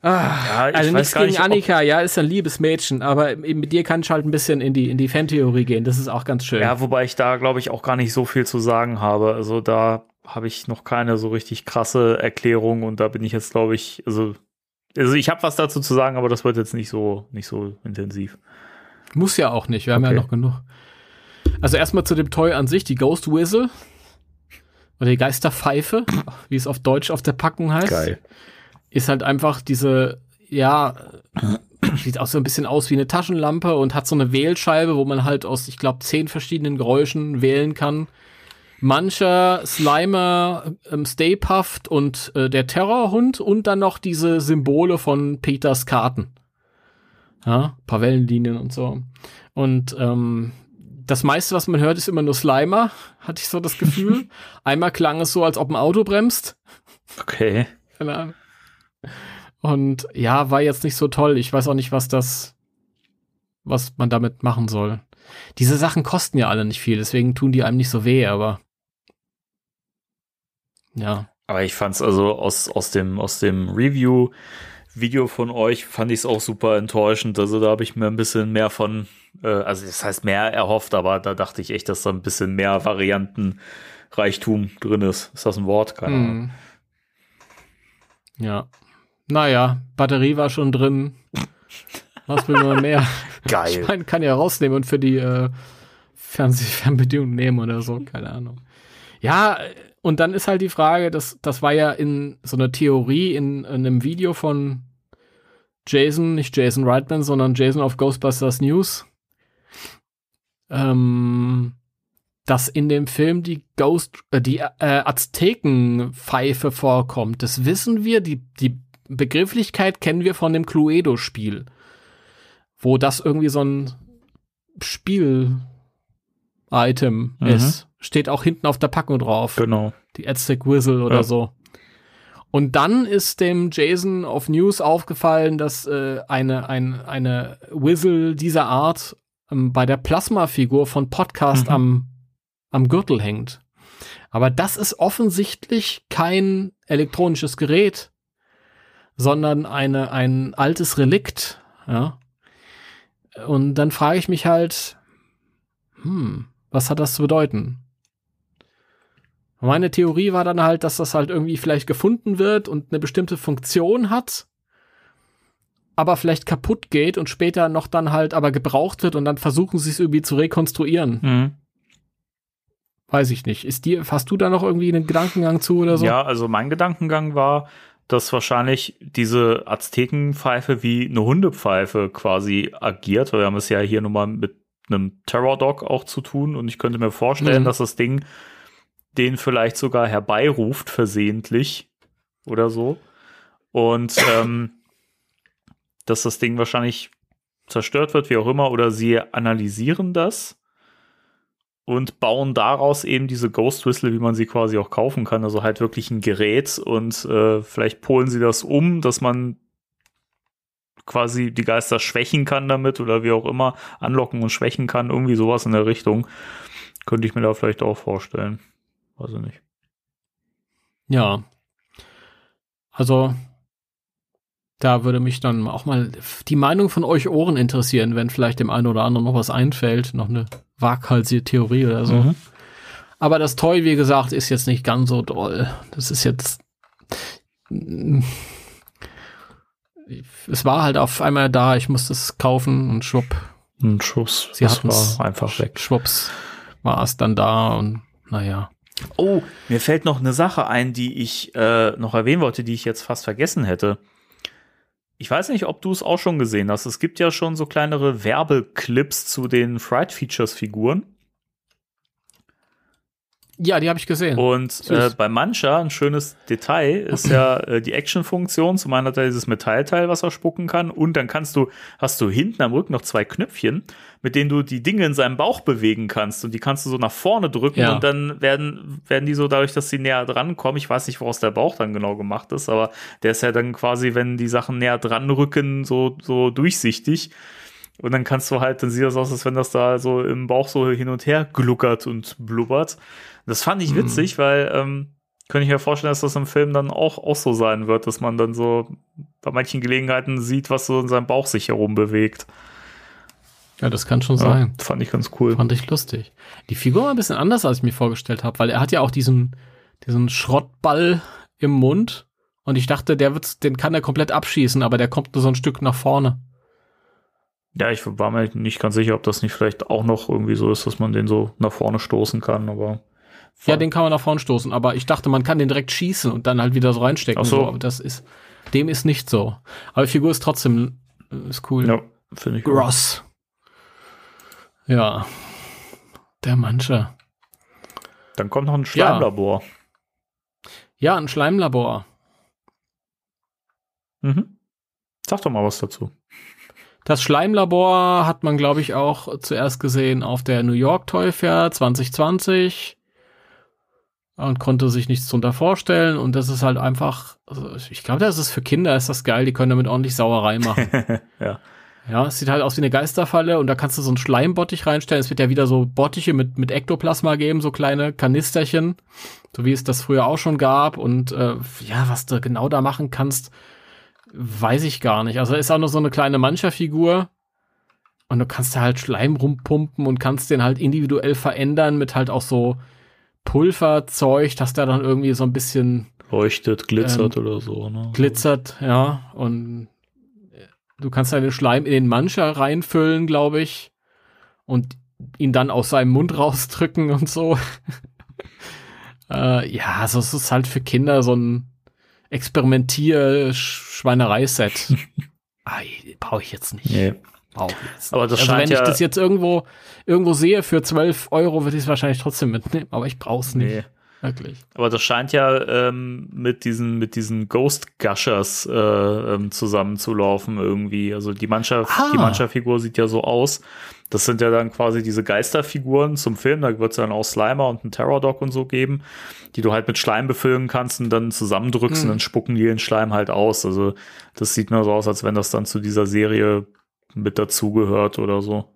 Ah, Ja, also nichts gegen nicht, Annika, ja, ist ein liebes Mädchen, aber eben mit dir kann ich halt ein bisschen in die, in die Fantheorie gehen. Das ist auch ganz schön. Ja, wobei ich da, glaube ich, auch gar nicht so viel zu sagen habe. Also da habe ich noch keine so richtig krasse Erklärung und da bin ich jetzt, glaube ich, also, also ich habe was dazu zu sagen, aber das wird jetzt nicht so, nicht so intensiv. Muss ja auch nicht, wir haben Okay. ja noch genug. Also erstmal zu dem Toy an sich, die Ghost Whistle. Oder die Geisterpfeife, wie es auf Deutsch auf der Packung heißt. Ist halt einfach diese, ja, sieht auch so ein bisschen aus wie eine Taschenlampe und hat so eine Wählscheibe, wo man halt aus, ich glaube, zehn verschiedenen Geräuschen wählen kann. Mancher, Slimer, ähm, Stay Puft und äh, der Terrorhund und dann noch diese Symbole von Peters Karten. Ja, paar Wellenlinien und so. Und ähm, das meiste, was man hört, ist immer nur Slimer, hatte ich so das Gefühl. *laughs* Einmal klang es so, als ob ein Auto bremst. Okay. Keine Ahnung. Und ja, war jetzt nicht so toll. Ich weiß auch nicht, was das, was man damit machen soll. Diese Sachen kosten ja alle nicht viel, deswegen tun die einem nicht so weh, aber ja. Aber ich fand's also aus, aus dem, aus dem Review Video von euch fand ich es auch super enttäuschend. Also da habe ich mir ein bisschen mehr von, äh, also das heißt mehr erhofft, aber da dachte ich echt, dass da ein bisschen mehr Variantenreichtum drin ist. Ist das ein Wort? Keine Ahnung. Hm. Ja. Naja, Batterie war schon drin. Was will man mehr? *laughs* Geil. Ich meine, kann ja rausnehmen und für die äh, Fernsehfernbedienung nehmen oder so, keine Ahnung. Ja, und dann ist halt die Frage, das, das war ja in so einer Theorie in, in einem Video von Jason, nicht Jason Reitman, sondern Jason of Ghostbusters News, ähm, dass in dem Film die Ghost, äh, die äh, Aztekenpfeife vorkommt. Das wissen wir, die, die Begrifflichkeit kennen wir von dem Cluedo-Spiel, wo das irgendwie so ein Spiel-Item Mhm. ist. Steht auch hinten auf der Packung drauf. Genau. Die Aztec Whistle oder Ja. so. Und dann ist dem Jason of News aufgefallen, dass äh, eine, ein, eine Whistle dieser Art ähm, bei der Plasma-Figur von Podcast Mhm. am, am Gürtel hängt. Aber das ist offensichtlich kein elektronisches Gerät, sondern eine, ein altes Relikt. Ja. Und dann frage ich mich halt, hm, was hat das zu bedeuten? Meine Theorie war dann halt, dass das halt irgendwie vielleicht gefunden wird und eine bestimmte Funktion hat, aber vielleicht kaputt geht und später noch dann halt aber gebraucht wird und dann versuchen sie es irgendwie zu rekonstruieren. Mhm. Weiß ich nicht. Ist dir, hast du da noch irgendwie einen Gedankengang zu oder so? Ja, also mein Gedankengang war, dass wahrscheinlich diese Aztekenpfeife wie eine Hundepfeife quasi agiert. Wir haben es ja hier nun mal mit einem Terror Dog auch zu tun und ich könnte mir vorstellen, Mhm. dass das Ding den vielleicht sogar herbeiruft versehentlich oder so und ähm, dass das Ding wahrscheinlich zerstört wird, wie auch immer, oder sie analysieren das und bauen daraus eben diese Ghost Whistle, wie man sie quasi auch kaufen kann, also halt wirklich ein Gerät und äh, vielleicht polen sie das um, dass man quasi die Geister schwächen kann damit oder wie auch immer, anlocken und schwächen kann, irgendwie sowas in der Richtung. Könnte ich mir da vielleicht auch vorstellen. Weiß ich nicht. Ja. Also, Da würde mich dann auch mal die Meinung von euch Ohren interessieren, wenn vielleicht dem einen oder anderen noch was einfällt, noch eine waghalsige Theorie oder so. Mhm. Aber das Toy, wie gesagt, ist jetzt nicht ganz so doll. Das ist jetzt. Es war halt auf einmal da, ich musste es kaufen und schwupp, Ein Schuss. Sie hatten's. war einfach weg. schwupps, war es dann da und naja. Oh, mir fällt noch eine Sache ein, die ich äh, noch erwähnen wollte, die ich jetzt fast vergessen hätte. Ich weiß nicht, ob du es auch schon gesehen hast. Es gibt ja schon so kleinere Werbeclips zu den Fright Features Figuren. Ja, die habe ich gesehen. Und äh, bei Mancha ein schönes Detail ist ja äh, die Action-Funktion. Zum einen hat er dieses Metallteil, was er spucken kann. Und dann kannst du, hast du hinten am Rücken noch zwei Knöpfchen, mit denen du die Dinge in seinem Bauch bewegen kannst. Und die kannst du so nach vorne drücken Ja. und dann werden, werden die so dadurch, dass sie näher dran kommen. Ich weiß nicht, woraus der Bauch dann genau gemacht ist, aber der ist ja dann quasi, wenn die Sachen näher dran rücken, so, so durchsichtig. Und dann kannst du halt, dann sieht das aus, als wenn das da so im Bauch so hin und her gluckert und blubbert. Das fand ich witzig, weil ähm, könnte ich mir vorstellen, dass das im Film dann auch, auch so sein wird, dass man dann so bei manchen Gelegenheiten sieht, was so in seinem Bauch sich herum bewegt. ja, das kann schon Ja, sein. fand ich ganz cool. Fand ich lustig. Die Figur war ein bisschen anders, als ich mir vorgestellt habe, weil er hat ja auch diesen, diesen Schrottball im Mund. Und ich dachte, der wird, den kann er komplett abschießen, aber der kommt nur so ein Stück nach vorne. Ja, ich war mir nicht ganz sicher, ob das nicht vielleicht auch noch irgendwie so ist, dass man den so nach vorne stoßen kann, aber. Ja, den kann man nach vorne stoßen, aber ich dachte, man kann den direkt schießen und dann halt wieder so reinstecken. Ach so. Aber das ist, dem ist nicht so. Aber die Figur ist trotzdem, äh, ist cool. Ja, finde ich. gut. Gross. Ja. Der Manche. Dann kommt noch ein Schleimlabor. Ja, ein Schleimlabor. Mhm. Sag doch mal was dazu. Das Schleimlabor hat man, glaube ich, auch zuerst gesehen auf der New York Toy Fair 2020 und konnte sich nichts drunter vorstellen. Und das ist halt einfach, also ich glaube, das ist für Kinder, ist das geil, die können damit ordentlich Sauerei machen. *laughs* Ja. ja, es sieht halt aus wie eine Geisterfalle und da kannst du so einen Schleimbottich reinstellen. Es wird ja wieder so Bottiche mit, mit Ektoplasma geben, so kleine Kanisterchen, so wie es das früher auch schon gab. Und äh, ja, was du genau da machen kannst, weiß ich gar nicht. Also ist auch nur so eine kleine Mancherfigur. Und du kannst da halt Schleim rumpumpen und kannst den halt individuell verändern mit halt auch so Pulverzeug, dass der dann irgendwie so ein bisschen Leuchtet, glitzert Ähm, oder so. Ne? glitzert, ja. Und äh, du kannst da den Schleim in den Mancher reinfüllen, glaube ich. Und ihn dann aus seinem Mund rausdrücken *laughs* und so. *laughs* äh, ja, also es ist halt für Kinder so ein Experimentier-Schweinerei-Set. *laughs* Brauche ich jetzt nicht. Nee. Ich jetzt Aber das also wenn scheint ich ja. das jetzt irgendwo, irgendwo sehe für 12 Euro, würde ich es wahrscheinlich trotzdem mitnehmen. Aber ich brauche es nicht. nee. Wirklich. Aber das scheint ja ähm, mit diesen mit diesen Ghost Gushers äh, ähm, zusammenzulaufen irgendwie. Also die Mannschaft, Ah. die Mannschaftsfigur sieht ja so aus. Das sind ja dann quasi diese Geisterfiguren zum Film. Da wird es dann auch Slimer und einen Terror Dog und so geben, die du halt mit Schleim befüllen kannst und dann zusammendrückst Hm. und dann spucken die den Schleim halt aus. Also das sieht nur so aus, als wenn das dann zu dieser Serie mit dazugehört oder so.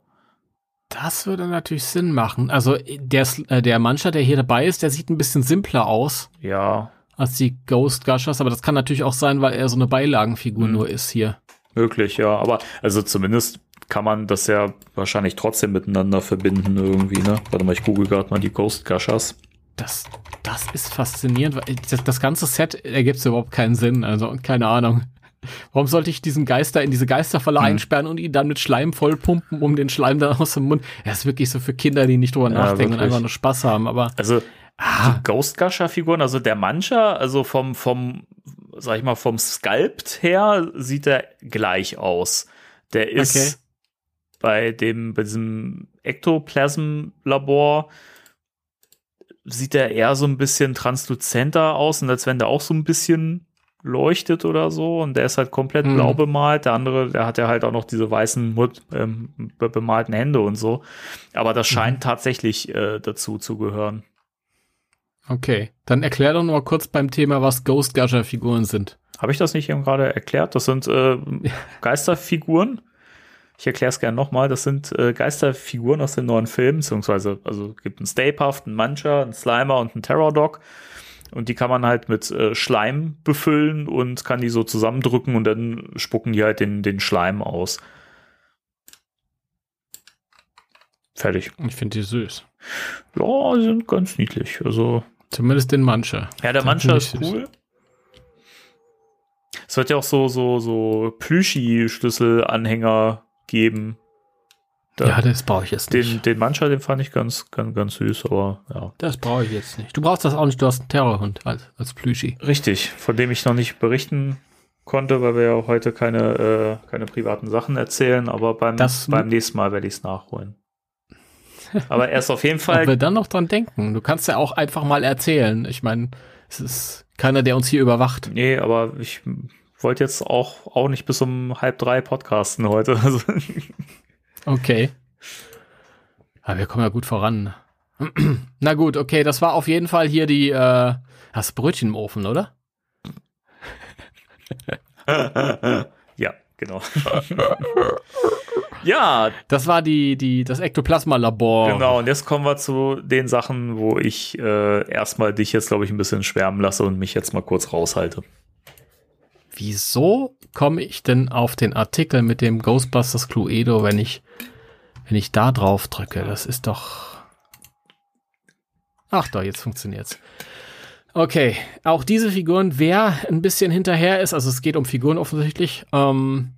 Das würde natürlich Sinn machen. Also der, äh, der Mancher, der hier dabei ist, der sieht ein bisschen simpler aus Ja, als die Ghost Gushers, aber das kann natürlich auch sein, weil er so eine Beilagenfigur Mhm. nur ist hier. Möglich, ja. Aber also zumindest kann man das ja wahrscheinlich trotzdem miteinander verbinden irgendwie, ne? Warte mal, ich google gerade mal die Ghost Gushers. Das, das ist faszinierend. weil Das, das ganze Set ergibt überhaupt keinen Sinn. Also keine Ahnung. Warum sollte ich diesen Geister in diese Geisterfalle Mhm. einsperren und ihn dann mit Schleim vollpumpen, um den Schleim dann aus dem Mund? Er ist wirklich so für Kinder, die nicht drüber Ja, nachdenken und wirklich. einfach nur Spaß haben. Aber Also ah, die Ghost Gusher Figuren, also der Mancher, also vom, vom, sag ich mal, vom Sculpt her sieht er gleich aus. Der ist Okay. bei dem, bei diesem Ektoplasm-Labor sieht er eher so ein bisschen transluzenter aus und als wenn der auch so ein bisschen leuchtet oder so und der ist halt komplett Mhm. blau bemalt. Der andere, der hat ja halt auch noch diese weißen ähm, be bemalten Hände und so. Aber das scheint tatsächlich äh, dazu zu gehören. okay. Dann erklär doch noch mal kurz beim Thema, was Ghost Gusher Figuren sind. Habe ich das nicht eben gerade erklärt? Das sind äh, Geisterfiguren. Ich erkläre es gerne nochmal. Das sind äh, Geisterfiguren aus den neuen Filmen, beziehungsweise also es gibt einen Stay Puft, einen Muncher, einen Slimer und einen Terror Dog. Und die kann man halt mit äh, Schleim befüllen und kann die so zusammendrücken und dann spucken die halt den, den Schleim aus. Fertig. Ich finde die süß. Ja, die sind ganz niedlich. Also, Zumindest den Mancher. ja, der Mancher ist süß. cool. Es wird ja auch so, so, so Plüschi-Schlüsselanhänger geben. Da- Ja, das brauche ich jetzt nicht. den, den Mancher, den fand ich ganz, ganz, ganz süß, aber ja. das brauche ich jetzt nicht. Du brauchst das auch nicht, du hast einen Terrorhund als, als Plüschi. Richtig, von dem ich noch nicht berichten konnte, weil wir ja heute keine, äh, keine privaten Sachen erzählen, aber beim, Das- beim nächsten Mal werde ich es nachholen. Aber erst auf jeden *laughs* Ob wir Fall. dann noch dran denken. Du kannst ja auch einfach mal erzählen. Ich meine, es ist keiner, der uns hier überwacht. Nee, aber ich wollte jetzt auch, auch nicht bis um halb drei podcasten heute. *laughs* Also, Okay. Aber wir kommen ja gut voran. *clears throat* Na gut, okay, das war auf jeden Fall hier die, äh, hast Brötchen im Ofen, oder? *laughs* ja, genau. *laughs* ja, Das war die, die, das Ektoplasma-Labor. genau. Und jetzt kommen wir zu den Sachen, wo ich äh, erstmal dich jetzt, glaube ich, ein bisschen schwärmen lasse und mich jetzt mal kurz raushalte. Wieso komme ich denn auf den Artikel mit dem Ghostbusters Cluedo, wenn ich, wenn ich da drauf drücke? Das ist doch. Ach doch, jetzt funktioniert's. Okay, auch diese Figuren, wer ein bisschen hinterher ist, also es geht um Figuren offensichtlich, ähm,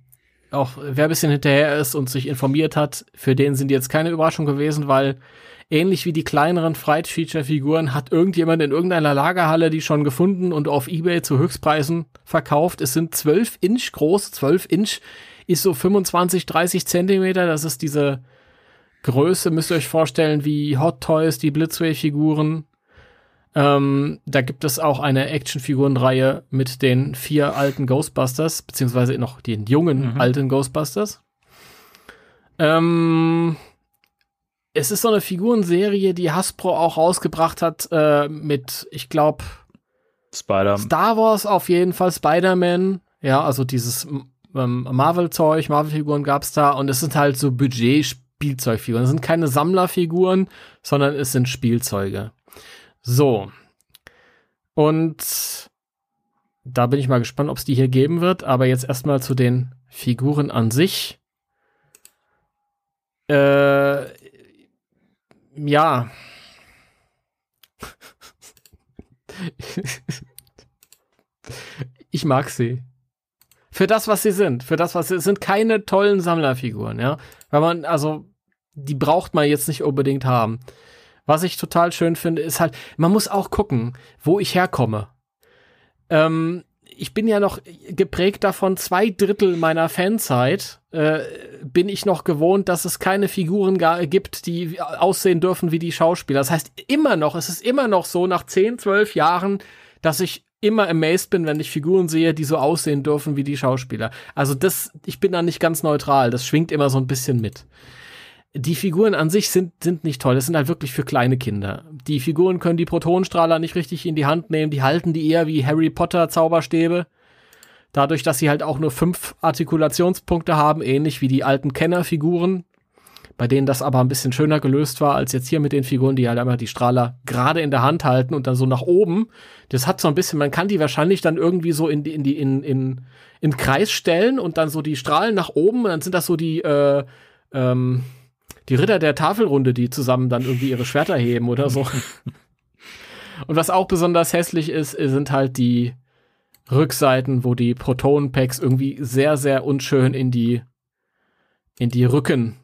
auch wer ein bisschen hinterher ist und sich informiert hat, für den sind jetzt keine Überraschung gewesen, weil ähnlich wie die kleineren Fright-Feature-Figuren hat irgendjemand in irgendeiner Lagerhalle die schon gefunden und auf Ebay zu Höchstpreisen verkauft. Es sind 12 Inch groß, 12 Inch ist so 25, 30 Zentimeter, das ist diese Größe, müsst ihr euch vorstellen, wie Hot Toys, die Blitzway-Figuren. Ähm, da gibt es auch eine Actionfigurenreihe mit den vier alten Ghostbusters, beziehungsweise noch den jungen Mhm. alten Ghostbusters. Ähm, es ist so eine Figurenserie, die Hasbro auch rausgebracht hat äh, mit, ich glaube, Spider. Star Wars auf jeden Fall, Spider-Man, ja, also dieses ähm, Marvel-Zeug, Marvel-Figuren gab's da und es sind halt so Budget-Spielzeugfiguren. Es sind keine Sammlerfiguren, sondern es sind Spielzeuge. So. Und da bin ich mal gespannt, ob es die hier geben wird, aber jetzt erstmal zu den Figuren an sich. Äh, ja. ich mag sie. Für das, was sie sind. Für das, was sie sind keine tollen Sammlerfiguren, ja. Weil man, also, die braucht man jetzt nicht unbedingt haben. Was ich total schön finde, ist halt, man muss auch gucken, wo ich herkomme. Ähm, ich bin ja noch geprägt davon, zwei Drittel meiner Fanzeit äh, bin ich noch gewohnt, dass es keine Figuren gibt, die aussehen dürfen wie die Schauspieler. Das heißt, immer noch, es ist immer noch so, nach 10, 12 Jahren, dass ich immer amazed bin, wenn ich Figuren sehe, die so aussehen dürfen wie die Schauspieler. Also das, ich bin da nicht ganz neutral, das schwingt immer so ein bisschen mit. Die Figuren an sich sind, sind nicht toll. Das sind halt wirklich für kleine Kinder. Die Figuren können die Protonenstrahler nicht richtig in die Hand nehmen. Die halten die eher wie Harry Potter Zauberstäbe. Dadurch, dass sie halt auch nur fünf Artikulationspunkte haben, ähnlich wie die alten Kenner-Figuren, bei denen das aber ein bisschen schöner gelöst war, als jetzt hier mit den Figuren, die halt einmal die Strahler gerade in der Hand halten und dann so nach oben. Das hat so ein bisschen, man kann die wahrscheinlich dann irgendwie so in die, in die, in, in, in Kreis stellen und dann so die Strahlen nach oben und dann sind das so die, äh, ähm, die Ritter der Tafelrunde, die zusammen dann irgendwie ihre Schwerter heben oder so. *laughs* Und was auch besonders hässlich ist, sind halt die Rückseiten, wo die Protonenpacks irgendwie sehr, sehr unschön in die, in die Rücken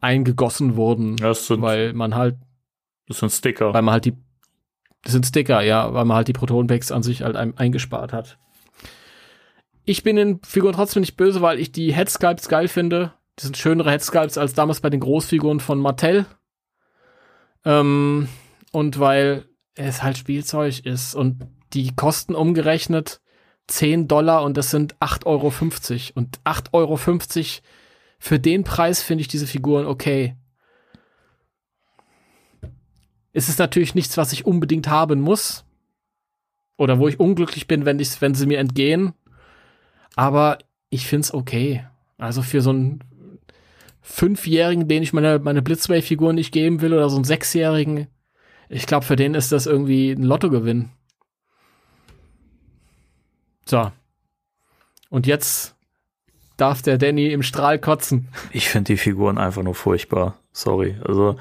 eingegossen wurden, Das sind, weil man halt, das sind Sticker. weil man halt die, das sind Sticker, ja, weil man halt die Protonenpacks an sich halt ein, eingespart hat. Ich bin den Figuren trotzdem nicht böse, weil ich die Headsculpts geil finde. Das sind schönere Headsculpts als damals bei den Großfiguren von Mattel. Ähm, und weil es halt Spielzeug ist und die kosten umgerechnet 10 Dollar und das sind 8,50 Euro. Und 8,50 Euro für den Preis finde ich diese Figuren okay. Es ist natürlich nichts, was ich unbedingt haben muss. Oder wo ich unglücklich bin, wenn, ich, wenn sie mir entgehen. Aber ich finde es okay. Also für so einen Fünfjährigen, den ich meine, meine Blitzway-Figur nicht geben will, oder so einen Sechsjährigen, ich glaube, für den ist das irgendwie ein Lottogewinn. So. Und jetzt darf der Danny im Strahl kotzen. Ich finde die Figuren einfach nur furchtbar. Sorry. Also.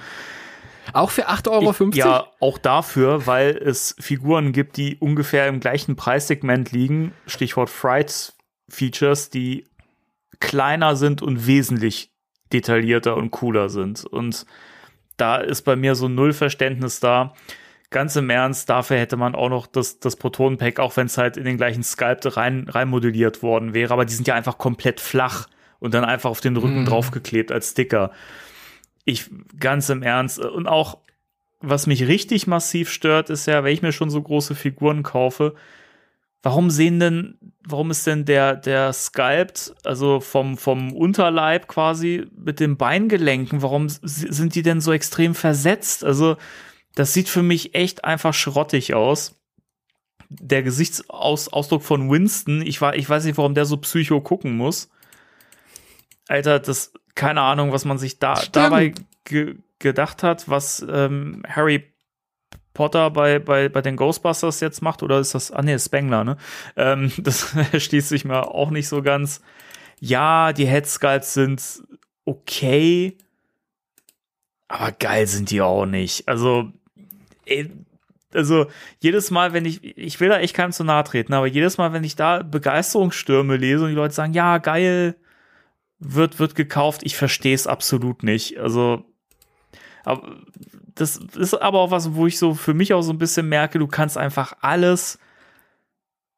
Auch für 8,50 Euro? Ich, ja, auch dafür, weil es Figuren gibt, die ungefähr im gleichen Preissegment liegen. Stichwort Fright Features, die kleiner sind und wesentlich detaillierter und cooler sind. Und da ist bei mir so null Verständnis da. Ganz im Ernst, dafür hätte man auch noch das, das Protonenpack, auch wenn es halt in den gleichen Sculpt rein, rein modelliert worden wäre, aber die sind ja einfach komplett flach und dann einfach auf den Rücken mm. draufgeklebt als Sticker. Ich, ganz im Ernst, und auch, was mich richtig massiv stört, ist ja, wenn ich mir schon so große Figuren kaufe, warum sehen denn, warum ist denn der, der Sculpt, also vom, vom Unterleib quasi mit den Beingelenken, warum sind die denn so extrem versetzt? Also, das sieht für mich echt einfach schrottig aus. Der Gesichtsausdruck von Winston, ich, war, ich weiß nicht, warum der so psycho gucken muss. Alter, das, keine Ahnung, was man sich da dabei ge gedacht hat, was ähm, Harry Potter bei, bei, bei den Ghostbusters jetzt macht, oder ist das, ah nee, Spengler, ne? Ähm, *laughs* das schließt sich mir auch nicht so ganz. Ja, die Headskulls sind okay, aber geil sind die auch nicht. Also, also jedes Mal, wenn ich, ich will da echt keinem zu nahe treten, aber jedes Mal, wenn ich da Begeisterungsstürme lese und die Leute sagen, ja, geil, wird, wird gekauft, ich verstehe es absolut nicht. Also, aber das ist aber auch was, wo ich so für mich auch so ein bisschen merke, du kannst einfach alles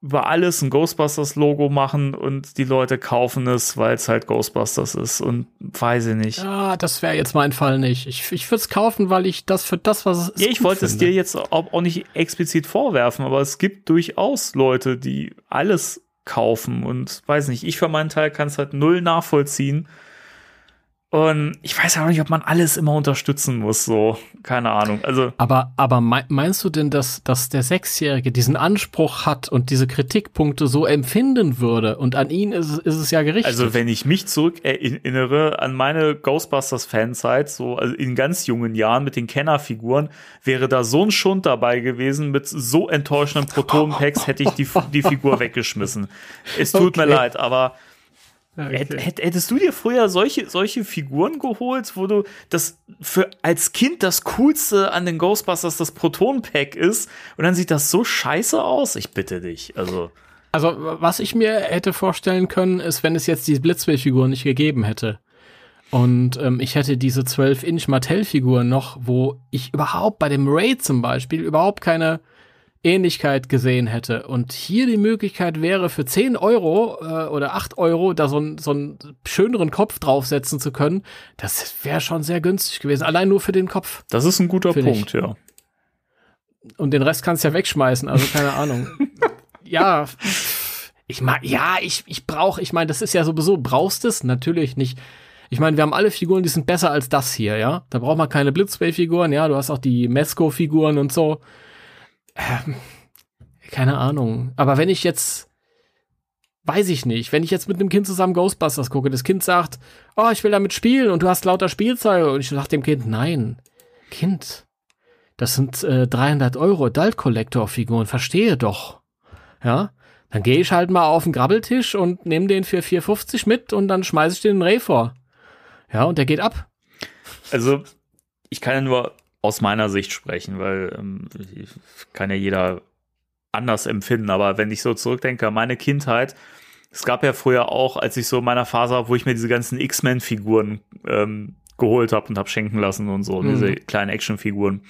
über alles ein Ghostbusters-Logo machen und die Leute kaufen es, weil es halt Ghostbusters ist und weiß ich nicht. Ja, das wäre jetzt mein Fall nicht. Ich, ich würde es kaufen, weil ich das für das, was es ist. Ja, ich wollte es dir jetzt auch, auch nicht explizit vorwerfen, aber es gibt durchaus Leute, die alles kaufen und weiß nicht, ich für meinen Teil kann es halt null nachvollziehen und ich weiß auch nicht, ob man alles immer unterstützen muss, so. Keine Ahnung. Also. Aber, aber meinst du denn, dass, dass der Sechsjährige diesen Anspruch hat und diese Kritikpunkte so empfinden würde? Und an ihn ist, ist es ja gerichtet. Also, wenn ich mich zurück erinnere an meine Ghostbusters-Fanzeit, so also in ganz jungen Jahren mit den Kennerfiguren, wäre da so ein Schund dabei gewesen, mit so enttäuschenden Proton-Packs hätte ich die, die Figur weggeschmissen. Es tut okay. mir leid, aber Okay. Hättest du dir früher solche, solche Figuren geholt, wo du das für als Kind das Coolste an den Ghostbusters das Proton-Pack ist und dann sieht das so scheiße aus? Ich bitte dich. Also. Also, was ich mir hätte vorstellen können, ist, wenn es jetzt die Blitzway-Figur nicht gegeben hätte. Und ähm, ich hätte diese 12-Inch Mattel-Figur noch, wo ich überhaupt bei dem Raid zum Beispiel überhaupt keine Ähnlichkeit gesehen hätte und hier die Möglichkeit wäre, für 10 Euro äh, oder 8 Euro da so, ein, so einen schöneren Kopf draufsetzen zu können, das wäre schon sehr günstig gewesen. Allein nur für den Kopf. Das ist ein guter Punkt, ich. ja. Und den Rest kannst du ja wegschmeißen, also keine Ahnung. *laughs* ja, ich meine, ja, ich, ich brauche, ich meine, das ist ja sowieso, brauchst es? Natürlich nicht. Ich meine, wir haben alle Figuren, die sind besser als das hier, ja. Da braucht man keine Blitzway-Figuren, ja. Du hast auch die Mesco-Figuren und so. Ähm, keine Ahnung. Aber wenn ich jetzt, weiß ich nicht, wenn ich jetzt mit einem Kind zusammen Ghostbusters gucke, das Kind sagt, oh, ich will damit spielen und du hast lauter Spielzeug und ich sag dem Kind, nein, Kind, das sind äh, 300 Euro Adult Collector Figuren, verstehe doch. Ja, dann gehe ich halt mal auf den Grabbeltisch und nehme den für 4,50 mit und dann schmeiße ich den Ray vor. Ja, und der geht ab. Also, ich kann ja nur aus meiner Sicht sprechen, weil ähm, kann ja jeder anders empfinden. Aber wenn ich so zurückdenke an meine Kindheit, es gab ja früher auch, als ich so in meiner Phase war, wo ich mir diese ganzen X-Men-Figuren ähm, geholt habe und habe schenken lassen und so, mhm. diese kleinen Actionfiguren.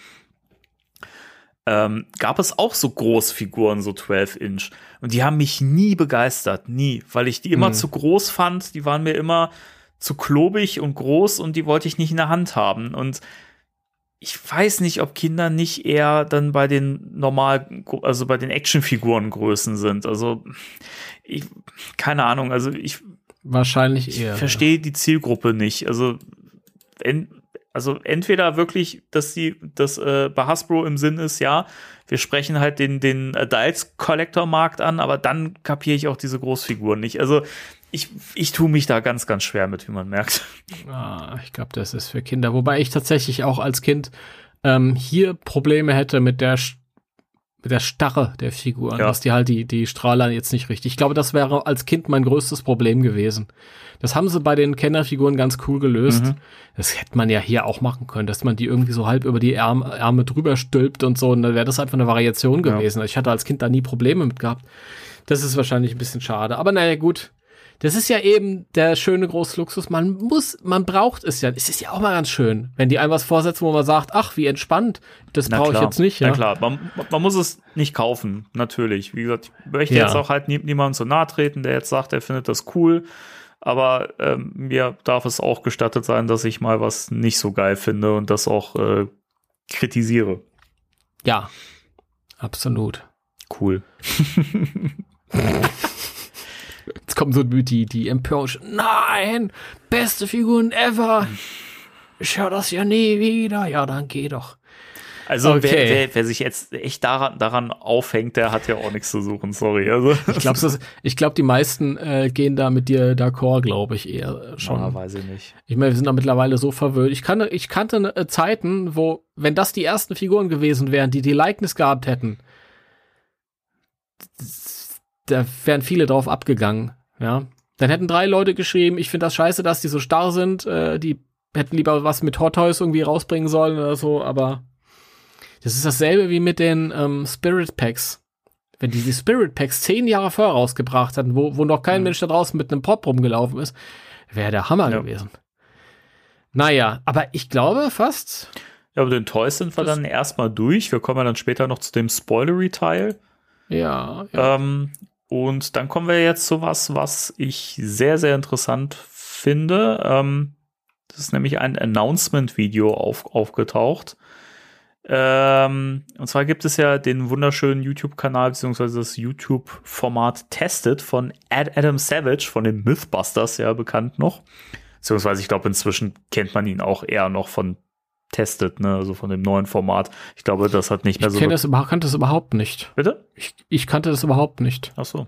Ähm, gab es auch so Großfiguren, so 12 Inch. Und die haben mich nie begeistert, nie, weil ich die immer mhm. zu groß fand. Die waren mir immer zu klobig und groß und die wollte ich nicht in der Hand haben. Und ich weiß nicht, ob Kinder nicht eher dann bei den normal, also bei den Actionfiguren Größen sind. Also ich, keine Ahnung, also ich wahrscheinlich eher. Ich verstehe ja. die Zielgruppe nicht. Also en, also entweder wirklich, dass die das äh, bei Hasbro im Sinn ist, ja, wir sprechen halt den den Adults Collector Markt an, aber dann kapiere ich auch diese Großfiguren nicht. Also ich, ich tue mich da ganz, ganz schwer mit, wie man merkt. Ah, ich glaube, das ist für Kinder. Wobei ich tatsächlich auch als Kind ähm, hier Probleme hätte mit der der Starre der Figuren, Ja. dass die halt die, die Strahler jetzt nicht richtig. Ich glaube, das wäre als Kind mein größtes Problem gewesen. Das haben sie bei den Kennerfiguren ganz cool gelöst. Mhm. Das hätte man ja hier auch machen können, dass man die irgendwie so halb über die Ärm, Ärme drüber stülpt und so. Und dann wäre das einfach eine Variation Ja. gewesen. Ich hatte als Kind da nie Probleme mit gehabt. Das ist wahrscheinlich ein bisschen schade. Aber naja, gut. Das ist ja eben der schöne große Luxus. Man muss, man braucht es ja. Es ist ja auch mal ganz schön, wenn die einem was vorsetzen, wo man sagt, ach, wie entspannt. Das brauche ich jetzt nicht. Ja? Na klar, man, man muss es nicht kaufen, natürlich. Wie gesagt, ich möchte Ja. jetzt auch halt nie, niemandem so nahe treten, der jetzt sagt, er findet das cool. Aber ähm, mir darf es auch gestattet sein, dass ich mal was nicht so geil finde und das auch äh, kritisiere. Ja, absolut. Cool. *laughs* Jetzt kommt so die, die empörische, nein, beste Figuren ever. Ich höre das ja nie wieder. Ja, dann geh doch. Also Okay. wer, wer, wer sich jetzt echt daran, daran aufhängt, der hat ja auch nichts zu suchen, sorry. Also Ich glaube, ich glaub, die meisten äh, gehen da mit dir d'accord, glaube ich, eher schon. Ah, weiß ich nicht. Ich meine, wir sind da mittlerweile so verwöhnt. Ich, kannte, ich kannte äh, Zeiten, wo, wenn das die ersten Figuren gewesen wären, die die Likeness gehabt hätten, da wären viele drauf abgegangen. Ja, dann hätten drei Leute geschrieben, ich finde das scheiße, dass die so starr sind. Äh, die hätten lieber was mit Hot Toys irgendwie rausbringen sollen oder so. Aber das ist dasselbe wie mit den ähm, Spirit Packs. Wenn die die Spirit Packs zehn Jahre vorher rausgebracht hatten, wo, wo noch kein Mhm. Mensch da draußen mit einem Pop rumgelaufen ist, wäre der Hammer Ja. gewesen. Naja, aber ich glaube fast, Ja, aber den Toys sind wir dann erstmal durch. Wir kommen ja dann später noch zu dem Spoilery-Teil. ja, ja. Ähm, und dann kommen wir jetzt zu was, was ich sehr, sehr interessant finde. Ähm, das ist nämlich ein Announcement-Video auf, aufgetaucht. Ähm, und zwar gibt es ja den wunderschönen YouTube-Kanal beziehungsweise das YouTube-Format Tested von Ad Adam Savage von den Mythbusters, ja bekannt noch. Beziehungsweise ich glaube inzwischen kennt man ihn auch eher noch von Tested, ne, also von dem neuen Format. Ich glaube, das hat nicht mehr ich so. kenn das, kannte das überhaupt nicht. Bitte? Ich, ich kannte das überhaupt nicht. Ach so.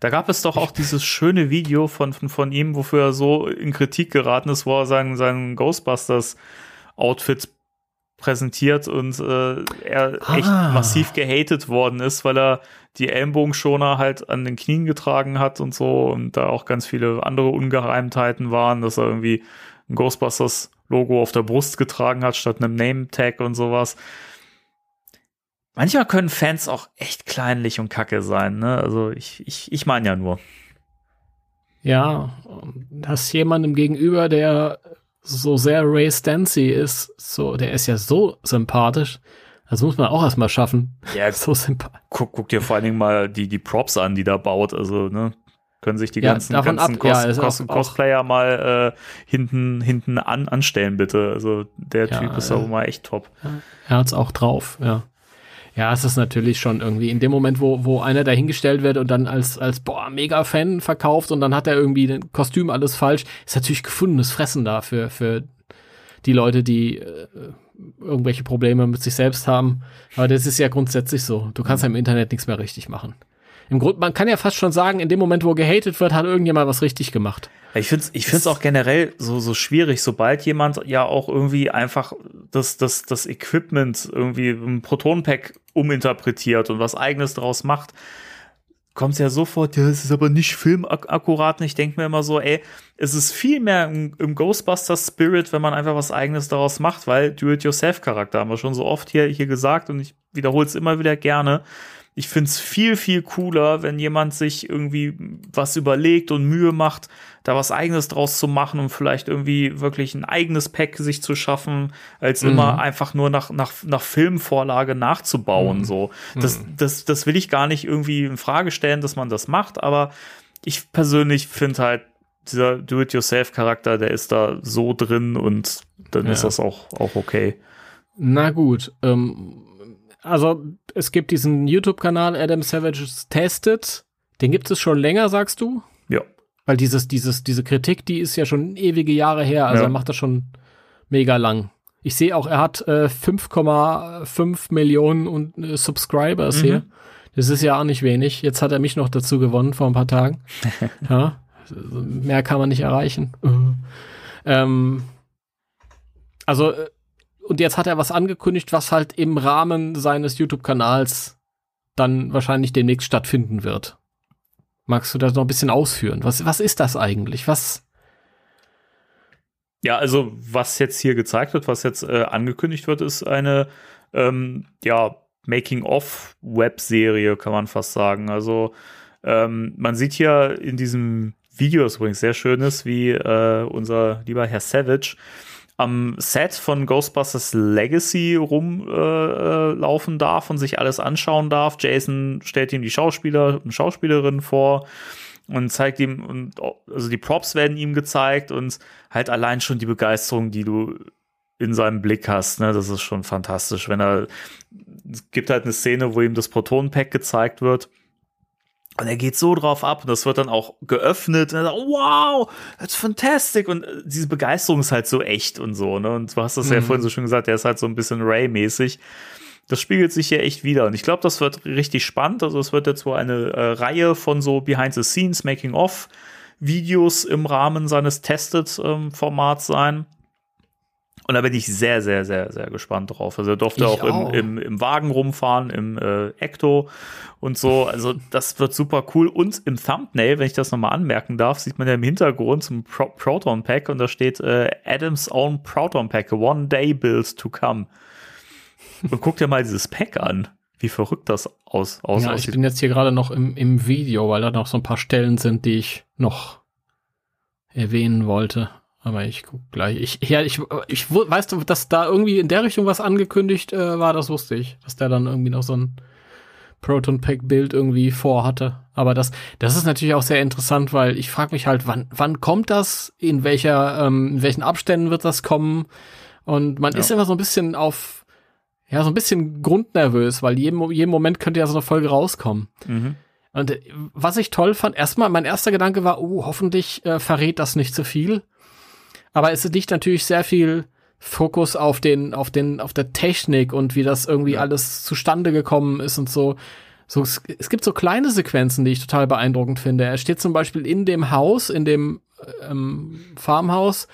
Da gab es doch auch dieses schöne Video von, von, von ihm, wofür er so in Kritik geraten ist, wo er seinen, seinen Ghostbusters-Outfit präsentiert und äh, er echt Ah. massiv gehatet worden ist, weil er die Ellenbogenschoner halt an den Knien getragen hat und so und da auch ganz viele andere Ungereimtheiten waren, dass er irgendwie ein Ghostbusters-Logo auf der Brust getragen hat, statt einem Name-Tag und sowas. Manchmal können Fans auch echt kleinlich und kacke sein, ne? Also ich, ich, ich meine ja nur. Ja, hast jemandem gegenüber, der so sehr Ray Stancy ist, so, der ist ja so sympathisch. Das muss man auch erstmal schaffen. Ja, *laughs* So sympathisch. guck, guck dir vor allen Dingen mal die, die Props an, die da baut. Also, ne? Können sich die Ja, ganzen, ganzen Cos ja, Cos auch- auch- Cosplayer mal äh, hinten, hinten an, anstellen, bitte. Also der Ja, Typ ist äh, auch mal echt top. Er hat's auch drauf, ja. Ja, es ist natürlich schon irgendwie in dem Moment, wo, wo einer dahingestellt wird und dann als, als boah, mega Fan verkauft und dann hat er irgendwie ein Kostüm alles falsch, ist natürlich gefundenes Fressen da für, für die Leute, die äh, irgendwelche Probleme mit sich selbst haben. Aber das ist ja grundsätzlich so. Du kannst ja im Internet nichts mehr richtig machen. Im Grunde, man kann ja fast schon sagen, in dem Moment, wo gehatet wird, hat irgendjemand was richtig gemacht. Ich finde es ich find's auch generell so, so schwierig, sobald jemand ja auch irgendwie einfach das, das, das Equipment irgendwie im Proton-Pack uminterpretiert und was eigenes draus macht, kommt es ja sofort, ja, es ist aber nicht filmakkurat. Und ich denke mir immer so, ey, es ist viel mehr im, im Ghostbusters-Spirit, wenn man einfach was eigenes daraus macht, weil Do-it-yourself-Charakter haben wir schon so oft hier, hier gesagt und ich wiederhole es immer wieder gerne. Ich finde es viel, viel cooler, wenn jemand sich irgendwie was überlegt und Mühe macht, da was eigenes draus zu machen und vielleicht irgendwie wirklich ein eigenes Pack sich zu schaffen, als Mhm. immer einfach nur nach, nach, nach Filmvorlage nachzubauen. Mhm. So. Das, das, das will ich gar nicht irgendwie in Frage stellen, dass man das macht, aber ich persönlich finde halt, dieser Do-it-yourself-Charakter, der ist da so drin und dann Ja. ist das auch, auch okay. Na gut, ähm, also es gibt diesen YouTube-Kanal Adam Savage's Tested. Den gibt es schon länger, sagst du? Ja. Weil dieses, dieses, diese Kritik, die ist ja schon ewige Jahre her. Also Ja. er macht das schon mega lang. Ich sehe auch, er hat äh, 5,5 Millionen und, äh, Subscribers Mhm. hier. Das ist ja auch nicht wenig. Jetzt hat er mich noch dazu gewonnen vor ein paar Tagen. *laughs* ja, mehr kann man nicht erreichen. ähm, also, äh, und jetzt hat er was angekündigt, was halt im Rahmen seines YouTube-Kanals dann wahrscheinlich demnächst stattfinden wird. Magst du das noch ein bisschen ausführen? Was, was ist das eigentlich? Was? Ja, also was jetzt hier gezeigt wird, was jetzt äh, angekündigt wird, ist eine ähm, ja, Making-of-Webserie, kann man fast sagen. Also ähm, man sieht hier in diesem Video, das übrigens sehr schön ist, wie äh, unser lieber Herr Savage am Set von Ghostbusters Legacy rumlaufen äh, darf und sich alles anschauen darf. Jason stellt ihm die Schauspieler und Schauspielerinnen vor und zeigt ihm, und also die Props werden ihm gezeigt und halt allein schon die Begeisterung, die du in seinem Blick hast, ne, das ist schon fantastisch. Wenn er, es gibt halt eine Szene, wo ihm das Protonenpack gezeigt wird und er geht so drauf ab und das wird dann auch geöffnet und er sagt, wow, that's fantastic. Und äh, diese Begeisterung ist halt so echt und so, ne? Und du hast das mhm. ja vorhin so schön gesagt, der ist halt so ein bisschen Ray-mäßig. Das spiegelt sich hier echt wieder. Und ich glaube, das wird richtig spannend. Also es wird jetzt wohl eine äh, Reihe von so Behind-the-Scenes, Making-of-Videos im Rahmen seines Tested-Formats ähm, sein. Und da bin ich sehr, sehr, sehr, sehr gespannt drauf. Also er durfte auch, auch, Im, im, im Wagen rumfahren, im äh, Ecto und so. Also das wird super cool. Und im Thumbnail, wenn ich das nochmal anmerken darf, sieht man ja im Hintergrund zum Pro Proton Pack und da steht äh, Adams Own Proton Pack, One Day Build to Come. Und guck dir mal dieses Pack an. Wie verrückt das aus, aus ja, aussieht. Ich bin jetzt hier gerade noch im, im Video, weil da noch so ein paar Stellen sind, die ich noch erwähnen wollte. Aber ich guck gleich. Ich, ja, ich, ich weißt du, dass da irgendwie in der Richtung was angekündigt äh, war, das wusste ich. Dass der dann irgendwie noch so ein Proton Pack Bild irgendwie vorhatte. Aber das, das ist natürlich auch sehr interessant, weil ich frage mich halt, wann, wann kommt das? In welcher, ähm, in welchen Abständen wird das kommen? Und man ja. ist immer so ein bisschen auf, ja, so ein bisschen grundnervös, weil jeden, jeden Moment könnte ja so eine Folge rauskommen. Mhm. Und äh, was ich toll fand, erstmal, mein erster Gedanke war, oh, hoffentlich äh, verrät das nicht zu viel. Aber es liegt natürlich sehr viel Fokus auf den, auf den, auf der Technik und wie das irgendwie ja. alles zustande gekommen ist und so. So, es, es, gibt so kleine Sequenzen, die ich total beeindruckend finde. Er steht zum Beispiel in dem Haus, in dem ähm, Farmhaus,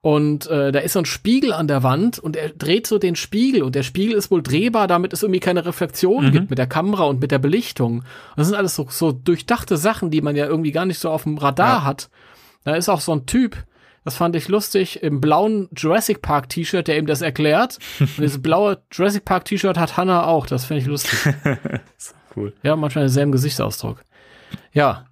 und äh, da ist so ein Spiegel an der Wand und er dreht so den Spiegel und der Spiegel ist wohl drehbar, damit es irgendwie keine Reflexion mhm. gibt mit der Kamera und mit der Belichtung. Und das sind alles so, so durchdachte Sachen, die man ja irgendwie gar nicht so auf dem Radar ja. hat. Da ist auch so ein Typ, das fand ich lustig. Im blauen Jurassic Park T-Shirt, der ihm das erklärt. Und dieses blaue Jurassic Park T-Shirt hat Hannah auch. Das finde ich lustig. *laughs* cool. Ja, manchmal denselben Gesichtsausdruck. Ja.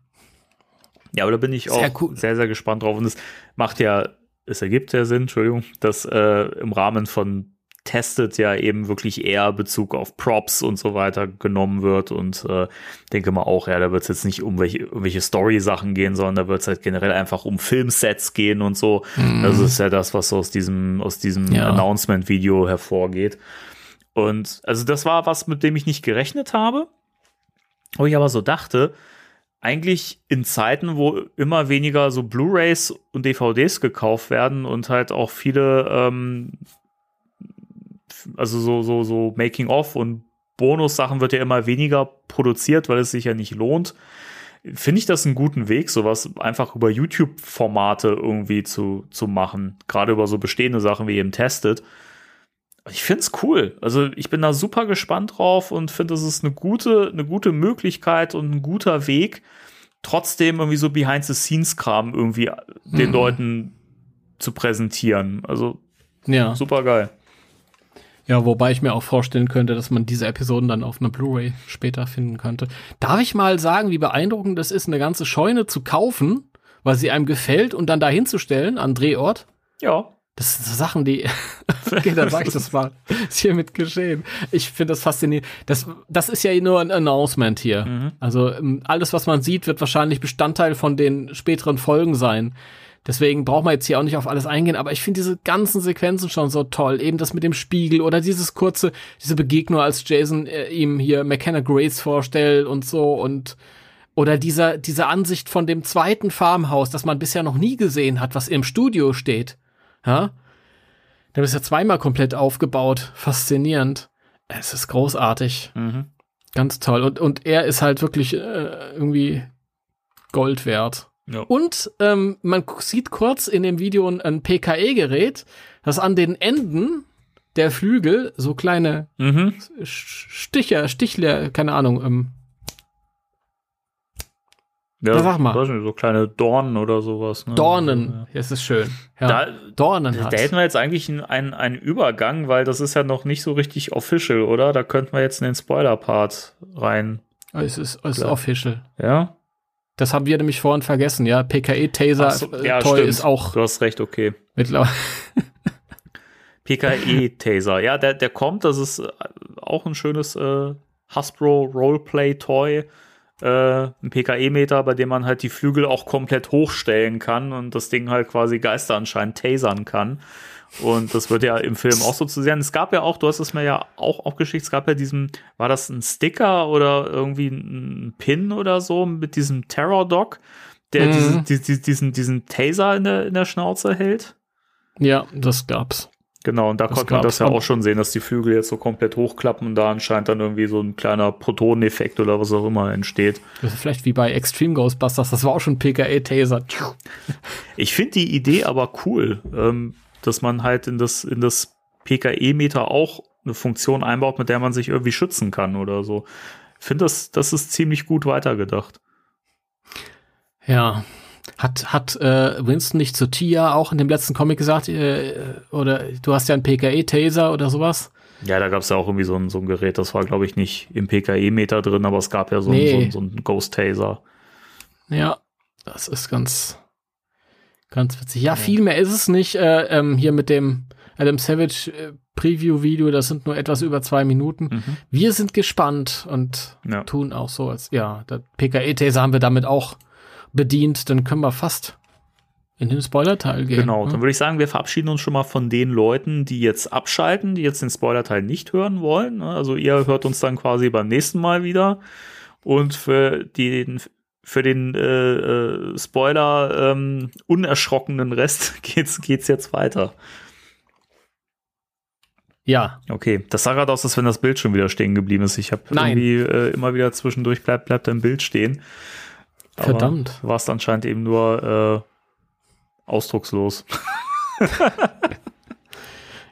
Ja, aber da bin ich sehr auch cool. sehr, sehr gespannt drauf. Und es macht ja, es ergibt ja Sinn, Entschuldigung, dass äh, im Rahmen von testet, ja eben wirklich eher Bezug auf Props und so weiter genommen wird und äh, denke mal auch, ja, da wird es jetzt nicht um welche, irgendwelche Story-Sachen gehen, sondern da wird es halt generell einfach um Filmsets gehen und so. Mhm. Das ist ja das, was aus diesem, aus diesem ja. Announcement-Video hervorgeht. Und also das war was, mit dem ich nicht gerechnet habe, wo ich aber so dachte, eigentlich in Zeiten, wo immer weniger so Blu-rays und DVDs gekauft werden und halt auch viele ähm, also so, so, so Making-of und Bonus-Sachen wird ja immer weniger produziert, weil es sich ja nicht lohnt. Finde ich das einen guten Weg, sowas einfach über YouTube-Formate irgendwie zu, zu machen. Gerade über so bestehende Sachen wie eben Tested. Ich finde es cool. Also ich bin da super gespannt drauf und finde, es ist eine gute, eine gute Möglichkeit und ein guter Weg, trotzdem irgendwie so Behind-the-Scenes-Kram irgendwie den mhm. Leuten zu präsentieren. Also ja. super geil. Ja, wobei ich mir auch vorstellen könnte, dass man diese Episoden dann auf einer Blu-ray später finden könnte. Darf ich mal sagen, wie beeindruckend es ist, eine ganze Scheune zu kaufen, weil sie einem gefällt und dann da hinzustellen an Drehort? Ja. Das sind so Sachen, die. *laughs* okay, dann sag ich das mal. Ist hiermit geschehen. Ich finde das faszinierend. Das, das ist ja nur ein Announcement hier. Mhm. Also ähm, alles, was man sieht, wird wahrscheinlich Bestandteil von den späteren Folgen sein. Deswegen braucht man jetzt hier auch nicht auf alles eingehen, aber ich finde diese ganzen Sequenzen schon so toll. Eben das mit dem Spiegel oder dieses kurze, diese Begegnung, als Jason äh, ihm hier McKenna Grace vorstellt und so und oder dieser, diese Ansicht von dem zweiten Farmhaus, das man bisher noch nie gesehen hat, was im Studio steht. Ja? Der ist ja zweimal komplett aufgebaut. Faszinierend. Es ist großartig. Mhm. Ganz toll. Und, und er ist halt wirklich äh, irgendwie Gold wert. Ja. Und ähm, man sieht kurz in dem Video ein PKE-Gerät, das an den Enden der Flügel so kleine Mhm. Sticher, Stichler, keine Ahnung, ähm, Ja, Na, sag mal. nicht, so kleine Dornen oder sowas. Ne? Dornen. Ja. Es ist schön. Ja, Da, Dornen da hat. hätten wir jetzt eigentlich einen, einen, Übergang, weil das ist ja noch nicht so richtig official, oder? Da könnten wir jetzt in den Spoiler-Part rein. Es ist, es ist official. Ja? Das haben wir nämlich vorhin vergessen, ja. PKE-Taser so, äh, ja, Toy stimmt. ist auch Du hast recht, okay. mittlerweile. *laughs* PKE-Taser. Ja, der, der kommt. Das ist äh, auch ein schönes äh, Hasbro Roleplay-Toy. Äh, ein PKE-Meter, bei dem man halt die Flügel auch komplett hochstellen kann und das Ding halt quasi Geister anscheinend tasern kann. Und das wird ja im Film auch so zu sehen. Es gab ja auch, du hast es mir ja auch, auch geschickt, es gab ja diesen, war das ein Sticker oder irgendwie ein Pin oder so mit diesem Terror-Dog, der Mhm. diesen, diesen, diesen, diesen Taser in der, in der Schnauze hält. Ja, das gab's. Genau, und da Das konnte man das ja auch. schon sehen, dass die Flügel jetzt so komplett hochklappen und da anscheinend dann irgendwie so ein kleiner Protoneneffekt oder was auch immer entsteht. Das ist vielleicht wie bei Extreme Ghostbusters, das war auch schon PKE-Taser. Ich finde die Idee aber cool, ähm, dass man halt in das, in das PKE-Meter auch eine Funktion einbaut, mit der man sich irgendwie schützen kann oder so. Ich finde, das, das ist ziemlich gut weitergedacht. Ja. Hat, hat äh, Winston nicht zu Tia auch in dem letzten Comic gesagt, äh, oder du hast ja einen PKE-Taser oder sowas? Ja, da gab es ja auch irgendwie so ein, so ein Gerät, das war, glaube ich, nicht im PKE-Meter drin, aber es gab ja so, Nee. so, so ein Ghost-Taser. Ja, das ist ganz, ganz witzig. Ja, viel mehr ist es nicht. Äh, ähm, hier mit dem Adam Savage äh, Preview-Video, das sind nur etwas über zwei Minuten. Mhm. Wir sind gespannt und Ja. tun auch so, als ja, der PKE-Taser haben wir damit auch bedient. Dann können wir fast in den Spoiler-Teil gehen. Genau, ne? dann würde ich sagen, wir verabschieden uns schon mal von den Leuten, die jetzt abschalten, die jetzt den Spoiler-Teil nicht hören wollen. ne? Also ihr hört uns dann quasi beim nächsten Mal wieder. Und für den, für den äh, äh, Spoiler ähm, unerschrockenen Rest *laughs* geht's, geht's jetzt weiter. Ja, Okay, das sah gerade aus, als wenn das Bild schon wieder stehen geblieben ist. Ich habe irgendwie äh, immer wieder zwischendurch bleibt, bleibt ein Bild stehen. Aber Verdammt. Du warst anscheinend eben nur äh, ausdruckslos. *laughs*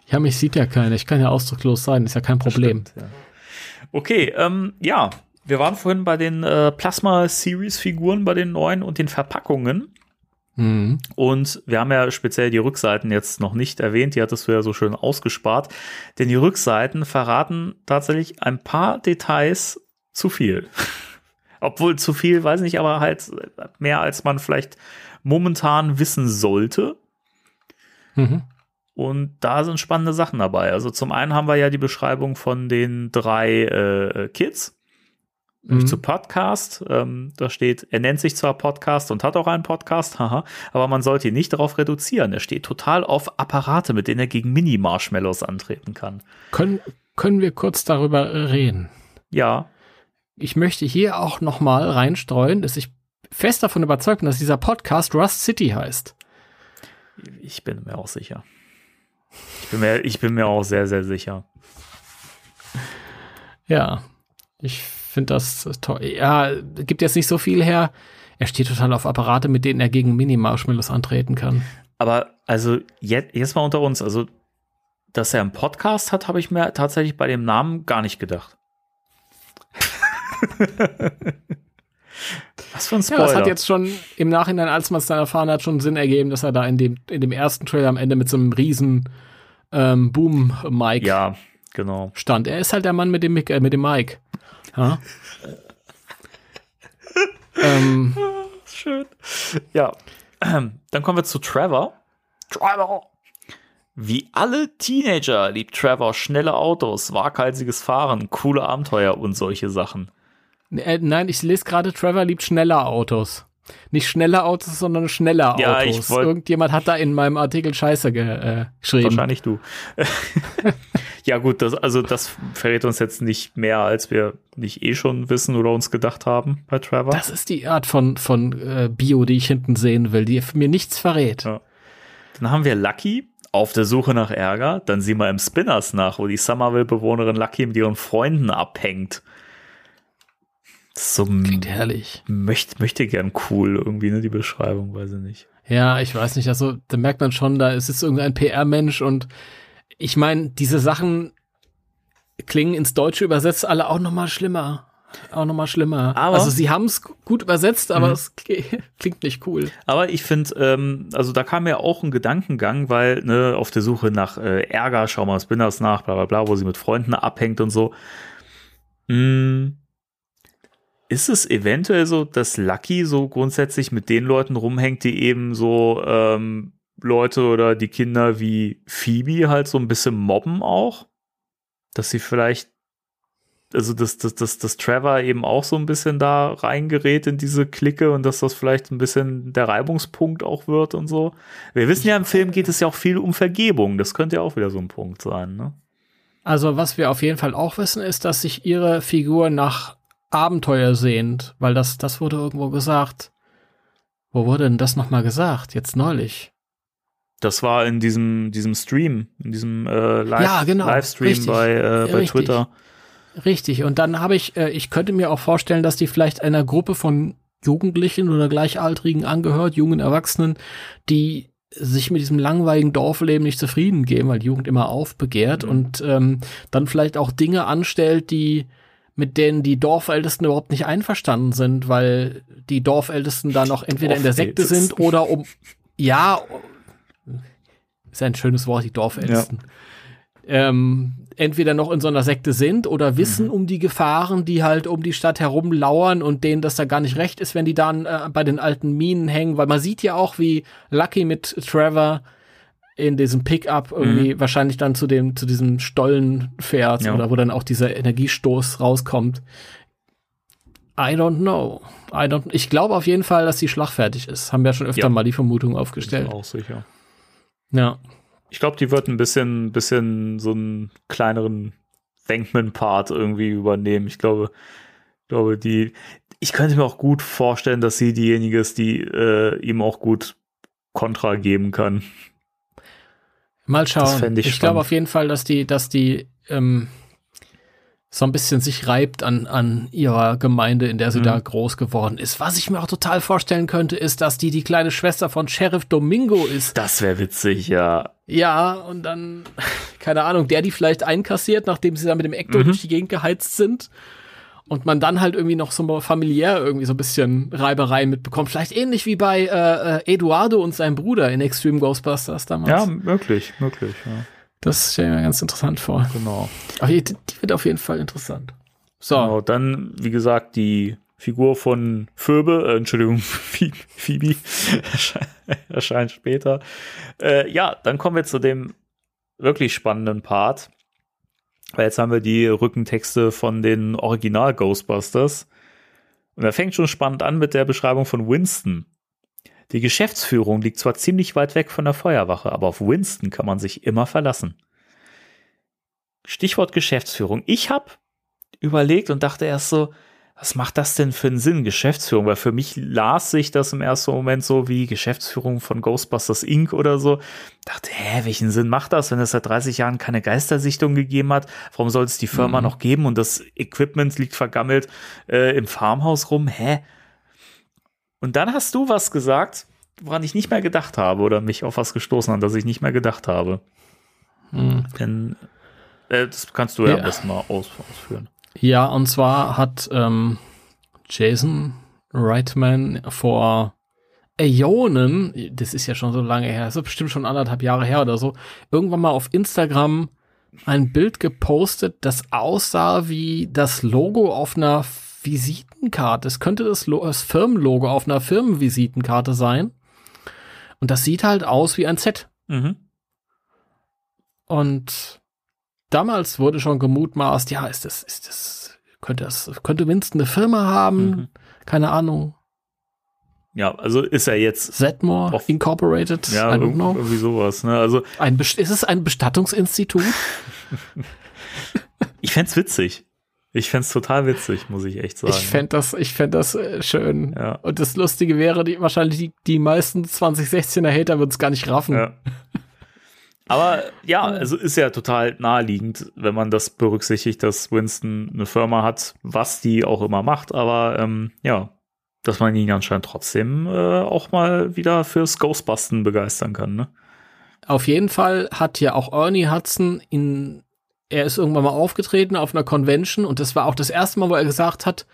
ja, mich sieht ja keiner. Ich kann ja ausdruckslos sein, ist ja kein Problem. Stimmt, ja. Okay, ähm, ja, wir waren vorhin bei den äh, Plasma-Series-Figuren, bei den neuen und den Verpackungen. Mhm. Und wir haben ja speziell die Rückseiten jetzt noch nicht erwähnt, die hattest du ja so schön ausgespart. Denn die Rückseiten verraten tatsächlich ein paar Details zu viel. *laughs* Obwohl zu viel, weiß nicht, aber halt mehr als man vielleicht momentan wissen sollte. Mhm. Und da sind spannende Sachen dabei. Also zum einen haben wir ja die Beschreibung von den drei äh, Kids. Mhm. zu Podcast. Ähm, da steht, er nennt sich zwar Podcast und hat auch einen Podcast, *laughs* haha, aber man sollte ihn nicht darauf reduzieren. Er steht total auf Apparate, mit denen er gegen Mini-Marshmallows antreten kann. Können, können wir kurz darüber reden? Ja, Ich möchte hier auch noch mal reinstreuen, dass ich fest davon überzeugt bin, dass dieser Podcast Rust City heißt. ich bin mir auch sicher. Ich bin mir, ich bin mir auch sehr, sehr sicher. Ja, ich finde das toll. Ja, gibt jetzt nicht so viel her. Er steht total auf Apparate, mit denen er gegen Mini-Marshmallows antreten kann. Aber also jetzt, jetzt mal unter uns, also dass er einen Podcast hat, habe ich mir tatsächlich bei dem Namen gar nicht gedacht. *laughs* Was für ein Ja, Spoiler. das hat jetzt schon im Nachhinein, als man es dann erfahren hat, schon Sinn ergeben, dass er da in dem, in dem ersten Trailer am Ende mit so einem riesen ähm, Boom-Mic ja, genau. stand. Er ist halt der Mann mit dem, Mic- äh, mit dem Mic. Ja? ähm, Schön. Ja. Dann kommen wir zu Trevor. Trevor. Wie alle Teenager liebt Trevor schnelle Autos, waghalsiges Fahren, coole Abenteuer und solche Sachen. äh, nein, ich lese gerade, Trevor liebt schneller Autos. Nicht schnelle Autos, sondern schneller Ja, ich Autos. wollt- Irgendjemand hat da in meinem Artikel Scheiße ge äh, geschrieben. Wahrscheinlich du. *laughs* ja, gut, das, also das verrät uns jetzt nicht mehr, als wir nicht eh schon wissen oder uns gedacht haben bei Trevor. Das ist die Art von, von äh, Bio, die ich hinten sehen will, die mir nichts verrät. Ja. Dann haben wir Lucky auf der Suche nach Ärger. Dann sehen wir im Spinners nach, wo die Somerville-Bewohnerin Lucky mit ihren Freunden abhängt. Das so Klingt herrlich. möchte, möchte gern cool irgendwie, ne, die Beschreibung, weiß ich nicht. Ja, ich weiß nicht, also da merkt man schon, da ist es irgendein PR-Mensch und Ich meine, diese Sachen klingen ins Deutsche übersetzt alle auch noch mal schlimmer. Auch noch mal schlimmer. Aber- also sie haben es gut übersetzt, aber Mhm. es kli- *laughs* klingt nicht cool. Aber ich finde, ähm, also da kam ja auch ein Gedankengang, weil ne, auf der Suche nach äh, Ärger, schau mal Spinners nach, bla bla bla, wo sie mit Freunden abhängt und so. Hm, ist es eventuell so, dass Lucky so grundsätzlich mit den Leuten rumhängt, die eben so ähm, Leute oder die Kinder wie Phoebe halt so ein bisschen mobben auch? Dass sie vielleicht also dass, dass, dass, dass Trevor eben auch so ein bisschen da reingerät in diese Clique und dass das vielleicht ein bisschen der Reibungspunkt auch wird und so. Wir wissen ja, im Film geht es ja auch viel um Vergebung. Das könnte ja auch wieder so ein Punkt sein, ne? Also was wir auf jeden Fall auch wissen, ist, dass sich ihre Figur nach Abenteuer sehnt, weil das, das wurde irgendwo gesagt. Wo wurde denn das nochmal gesagt? Jetzt neulich. Das war in diesem, diesem Stream, in diesem äh, Live Ja, genau. Livestream Richtig. bei, äh, bei Richtig. Twitter. Richtig. Und dann habe ich, äh, ich könnte mir auch vorstellen, dass die vielleicht einer Gruppe von Jugendlichen oder Gleichaltrigen angehört, jungen Erwachsenen, die sich mit diesem langweiligen Dorfleben nicht zufrieden geben, weil die Jugend immer aufbegehrt Mhm. und ähm, dann vielleicht auch Dinge anstellt, die mit denen die Dorfältesten überhaupt nicht einverstanden sind, weil die Dorfältesten da noch entweder in der Sekte sind oder um ja ist ein schönes Wort, die Dorfältesten. Ähm, entweder noch in so einer Sekte sind oder wissen Mhm. um die Gefahren, die halt um die Stadt herum lauern und denen das da gar nicht recht ist, wenn die dann äh, bei den alten Minen hängen, weil man sieht ja auch, wie Lucky mit Trevor in diesem Pickup irgendwie wahrscheinlich dann zu dem zu diesem Stollen fährt Mhm. Ja. oder wo dann auch dieser Energiestoß rauskommt. I don't know. I don't, ich glaube auf jeden Fall, dass sie schlagfertig ist. Haben wir schon öfter Ja. mal die Vermutung Bin ich aufgestellt. auch sicher. Ja. Ich glaube, die wird ein bisschen, bisschen so einen kleineren Venkman-Part irgendwie übernehmen. Ich glaube, glaube, die, ich könnte mir auch gut vorstellen, dass sie diejenige ist, die äh, ihm auch gut Kontra geben kann. Mal schauen. ich ich glaube auf jeden Fall, dass die, dass die ähm, so ein bisschen sich reibt an, an ihrer Gemeinde, in der sie Mhm. da groß geworden ist. Was ich mir auch total vorstellen könnte, ist, dass die die kleine Schwester von Sheriff Domingo ist. Das wäre witzig, ja. Ja, und dann, *laughs* keine Ahnung, der die vielleicht einkassiert, nachdem sie da mit dem Ecto Mhm. durch die Gegend geheizt sind. Und man dann halt irgendwie noch so familiär irgendwie so ein bisschen Reibereien mitbekommt. Vielleicht ähnlich wie bei äh, äh, Eduardo und seinem Bruder in Extreme Ghostbusters damals. Ja, möglich, möglich, ja. Das stelle ich mir ganz interessant vor. Genau. Aber die, die wird auf jeden Fall interessant. So, genau. Dann, wie gesagt, die Figur von Phoebe, äh, Entschuldigung, Phoe- *laughs* Phoebe, erscheint, *laughs* erscheint später. Äh, ja, dann kommen wir zu dem wirklich spannenden Part. Weil jetzt haben wir die Rückentexte von den Original Ghostbusters. Und er fängt schon spannend an mit der Beschreibung von Winston. Die Geschäftsführung liegt zwar ziemlich weit weg von der Feuerwache, aber auf Winston kann man sich immer verlassen. Stichwort Geschäftsführung. Ich habe überlegt und dachte erst so, was macht das denn für einen Sinn, Geschäftsführung? Weil für mich las sich das im ersten Moment so wie Geschäftsführung von Ghostbusters Inc. oder so. Dachte, hä, welchen Sinn macht das, wenn es seit 30 Jahren keine Geistersichtung gegeben hat? Warum soll es die Firma noch geben und das Equipment liegt vergammelt äh, im Farmhaus rum? Hä? Und dann hast du was gesagt, woran ich nicht mehr gedacht habe oder mich auf was gestoßen hat, dass ich nicht mehr gedacht habe. hm. Denn äh, das kannst du ja, Ja. am besten mal aus, ausführen. Ja, und zwar hat ähm, Jason Reitman vor Äonen, das ist ja schon so lange her, das ist bestimmt schon anderthalb Jahre her oder so, irgendwann mal auf Instagram ein Bild gepostet, das aussah wie das Logo auf einer Visitenkarte. Es könnte das, das Firmenlogo auf einer Firmenvisitenkarte sein. Und das sieht halt aus wie ein Z. Mhm. Und damals wurde schon gemutmaßt, ja, ist das, ist das, könnte das, könnte Winston eine Firma haben? Mhm. Keine Ahnung. Ja, also ist er jetzt Zedmore Off- Incorporated? ja, I don't know. irgendwie sowas. Ne? Also Ein Best ist es ein Bestattungsinstitut? *laughs* *laughs* ich fänd's witzig. Ich fänd's total witzig, muss ich echt sagen. Ich fänd das, ich fänd das äh, schön. Ja. Und das Lustige wäre, die, wahrscheinlich die, die meisten 2016er Hater würden es gar nicht raffen. ja. *laughs* Aber ja, also ist ja total naheliegend, wenn man das berücksichtigt, dass Winston eine Firma hat, was die auch immer macht. Aber ähm, ja, dass man ihn anscheinend trotzdem äh, auch mal wieder fürs Ghostbusten begeistern kann. Ne? auf jeden Fall hat ja auch Ernie Hudson in, er ist irgendwann mal aufgetreten auf einer Convention und das war auch das erste Mal, wo er gesagt hat,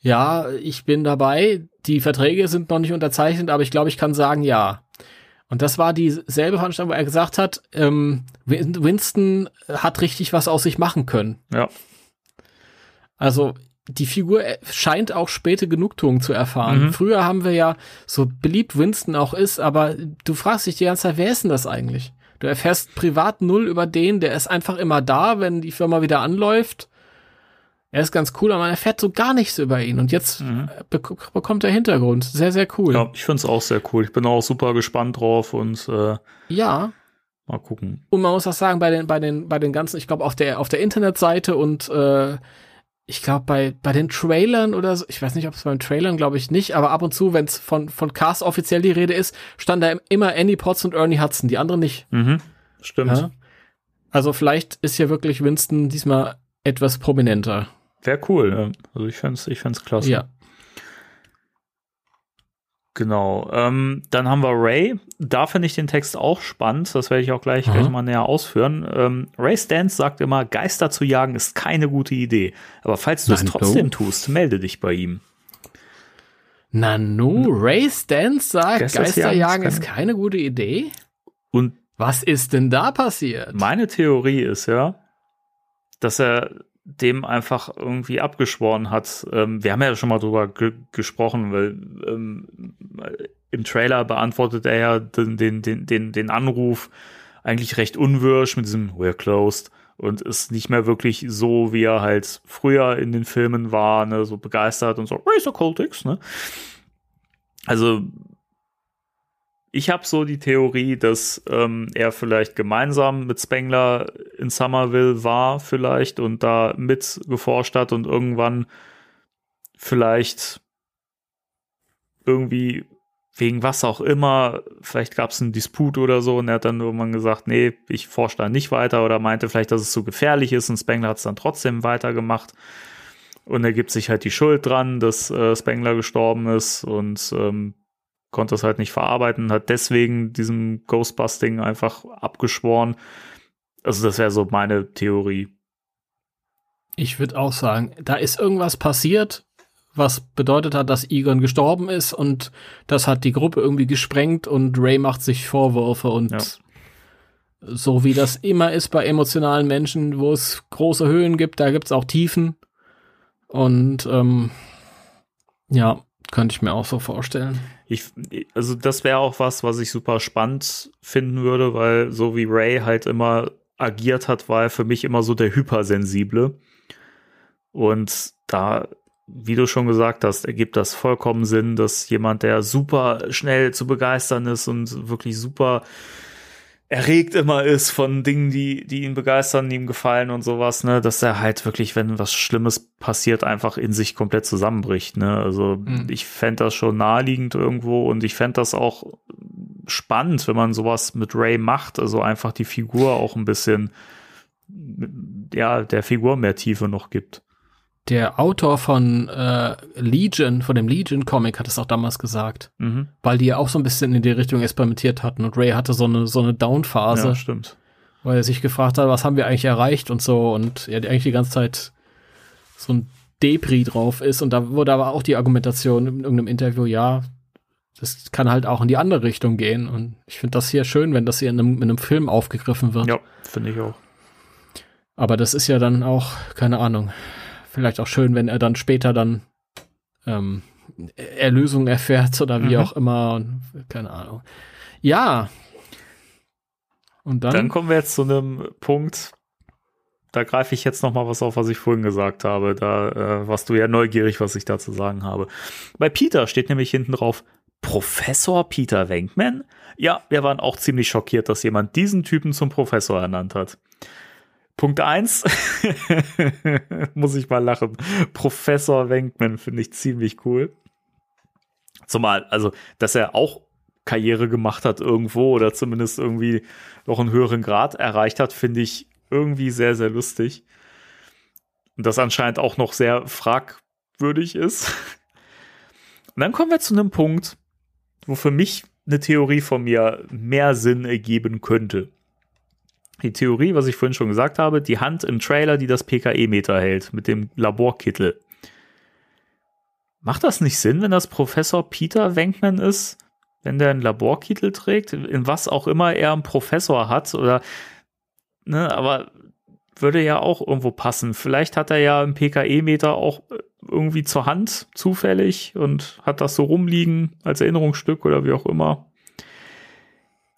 ja, ich bin dabei, die Verträge sind noch nicht unterzeichnet, aber ich glaube, ich kann sagen ja. Und das war dieselbe Veranstaltung, wo er gesagt hat, ähm, Winston hat richtig was aus sich machen können. Ja. Also die Figur scheint auch späte Genugtuung zu erfahren. Mhm. Früher haben wir ja, so beliebt Winston auch ist, aber du fragst dich die ganze Zeit, wer ist denn das eigentlich? Du erfährst privat null über den, der ist einfach immer da, wenn die Firma wieder anläuft. Er ist ganz cool, aber man erfährt so gar nichts über ihn. Und jetzt mhm. bek bekommt er Hintergrund. Sehr, sehr cool. Ja, ich finde es auch sehr cool. Ich bin auch super gespannt drauf und äh, ja. Mal gucken. Und man muss auch sagen, bei den, bei den, bei den ganzen, ich glaube, auf der, auf der Internetseite und äh, ich glaube, bei, bei den Trailern oder so, ich weiß nicht, ob es beim Trailern, glaube ich nicht, aber ab und zu, wenn es von, von Cast offiziell die Rede ist, stand da immer Annie Potts und Ernie Hudson, die anderen nicht. Mhm, stimmt. Ja? Also vielleicht ist ja wirklich Winston diesmal etwas prominenter. Wäre cool. Also ich fände ich fänd's klasse. Ja. Genau. Ähm, dann haben wir Ray. Da finde ich den Text auch spannend. Das werde ich auch gleich, mhm. gleich mal näher ausführen. Ähm, Ray Stans sagt immer, Geister zu jagen ist keine gute Idee. Aber falls du es trotzdem tust, melde dich bei ihm. Nanu, Ray Stans sagt, Geister, Geister jagen ist keine, ist keine gute Idee? Und was ist denn da passiert? Meine Theorie ist ja, dass er dem einfach irgendwie abgeschworen hat. Ähm, wir haben ja schon mal drüber ge gesprochen, weil ähm, im Trailer beantwortet er ja den, den, den, den, den Anruf eigentlich recht unwirsch mit diesem We're closed und ist nicht mehr wirklich so, wie er halt früher in den Filmen war, ne, so begeistert und so Racer Cultics, ne? Also ich habe so die Theorie, dass ähm, er vielleicht gemeinsam mit Spengler in Somerville war, vielleicht und da mit geforscht hat und irgendwann vielleicht irgendwie wegen was auch immer, vielleicht gab es einen Disput oder so und er hat dann irgendwann gesagt, nee, ich forsche da nicht weiter oder meinte vielleicht, dass es zu gefährlich ist und Spengler hat es dann trotzdem weitergemacht. Und er gibt sich halt die Schuld dran, dass äh, Spengler gestorben ist und ähm, konnte es halt nicht verarbeiten, hat deswegen diesem Ghostbusting einfach abgeschworen. Also das wäre so meine Theorie. Ich würde auch sagen, da ist irgendwas passiert, was bedeutet hat, dass Egon gestorben ist und das hat die Gruppe irgendwie gesprengt und Ray macht sich Vorwürfe und ja. so wie das immer ist bei emotionalen Menschen, wo es große Höhen gibt, da gibt es auch Tiefen und ähm, ja, könnte ich mir auch so vorstellen. Ich, also das wäre auch was, was ich super spannend finden würde, weil so wie Ray halt immer agiert hat, war er für mich immer so der Hypersensible. Und da, wie du schon gesagt hast, ergibt das vollkommen Sinn, dass jemand, der super schnell zu begeistern ist und wirklich super erregt immer ist von Dingen, die, die ihn begeistern, die ihm gefallen und sowas, ne, dass er halt wirklich, wenn was Schlimmes passiert, einfach in sich komplett zusammenbricht, ne. Also mhm. ich fände das schon naheliegend irgendwo und ich fände das auch spannend, wenn man sowas mit Ray macht, also einfach die Figur auch ein bisschen, ja, der Figur mehr Tiefe noch gibt der Autor von äh, Legion, von dem Legion-Comic, hat es auch damals gesagt. Mhm. Weil die ja auch so ein bisschen in die Richtung experimentiert hatten und Ray hatte so eine, so eine Down-Phase. Ja, stimmt. Weil er sich gefragt hat, was haben wir eigentlich erreicht und so und er eigentlich die ganze Zeit so ein Depri drauf ist und da wurde aber auch die Argumentation in irgendeinem Interview, ja, das kann halt auch in die andere Richtung gehen und ich finde das hier schön, wenn das hier in einem, in einem Film aufgegriffen wird. Ja, finde ich auch. Aber das ist ja dann auch, keine Ahnung, vielleicht auch schön, wenn er dann später dann ähm, Erlösung erfährt oder wie mhm. auch immer. Keine Ahnung. Ja. Und dann, dann kommen wir jetzt zu einem Punkt, da greife ich jetzt noch mal was auf, was ich vorhin gesagt habe. Da äh, warst du ja neugierig, was ich da zu sagen habe. Bei Peter steht nämlich hinten drauf Professor Peter Wenkman. Ja, wir waren auch ziemlich schockiert, dass jemand diesen Typen zum Professor ernannt hat. Punkt eins *laughs* muss ich mal lachen. Professor Wenkman finde ich ziemlich cool. Zumal, also, dass er auch Karriere gemacht hat irgendwo oder zumindest irgendwie noch einen höheren Grad erreicht hat, finde ich irgendwie sehr, sehr lustig. Und das anscheinend auch noch sehr fragwürdig ist. Und dann kommen wir zu einem Punkt, wo für mich eine Theorie von mir mehr Sinn ergeben könnte. Die Theorie, was ich vorhin schon gesagt habe, die Hand im Trailer, die das PKE-Meter hält, mit dem Laborkittel. Macht das nicht Sinn, wenn das Professor Peter Wenkman ist? Wenn der einen Laborkittel trägt, in was auch immer er einen Professor hat oder, ne, aber würde ja auch irgendwo passen. Vielleicht hat er ja einen PKE-Meter auch irgendwie zur Hand zufällig und hat das so rumliegen als Erinnerungsstück oder wie auch immer.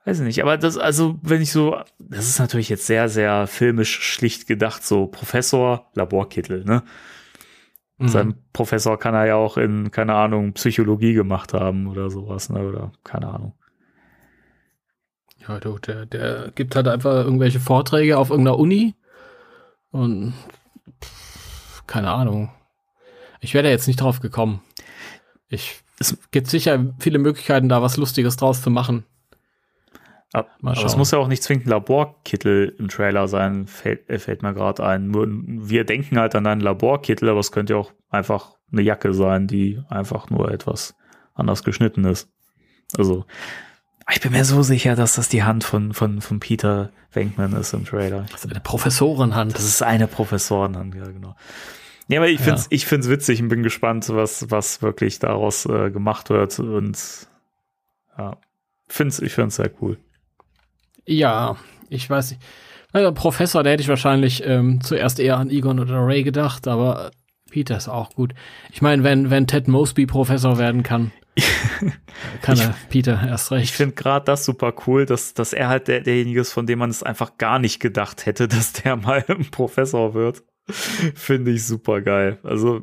Weiß ich nicht, aber das, also, wenn ich so, das ist natürlich jetzt sehr, sehr filmisch schlicht gedacht, so Professor, Laborkittel, ne? Mhm. Sein Professor kann er ja auch in, keine Ahnung, Psychologie gemacht haben oder sowas, ne? Oder keine Ahnung. Ja, du, der, der gibt halt einfach irgendwelche Vorträge auf irgendeiner Uni und pff, keine Ahnung. Ich wäre da jetzt nicht drauf gekommen. Ich, es gibt sicher viele Möglichkeiten, da was Lustiges draus zu machen. Ab- Mal Aber es muss ja auch nicht zwingend ein Laborkittel im Trailer sein, fällt, äh, fällt mir gerade ein. Nur wir denken halt an einen Laborkittel, aber es könnte ja auch einfach eine Jacke sein, die einfach nur etwas anders geschnitten ist. Also, ich bin mir so sicher, dass das die Hand von, von, von Peter Venkman ist im Trailer. Das ist eine Professorenhand. Das ist eine Professorenhand, ja, genau. Ja, aber ich finde es ich find's witzig und bin gespannt, was, was wirklich daraus äh, gemacht wird. Und ja, find's, ich finde es sehr cool. Ja, ich weiß nicht. Also Professor, da hätte ich wahrscheinlich ähm, zuerst eher an Egon oder Ray gedacht, aber Peter ist auch gut. Ich meine, wenn, wenn Ted Mosby Professor werden kann, *laughs* kann er Peter erst Ich recht. finde gerade das super cool, dass, dass er halt der, derjenige ist, von dem man es einfach gar nicht gedacht hätte, *laughs* dass der mal ein *laughs* Professor wird. finde ich super geil. Also,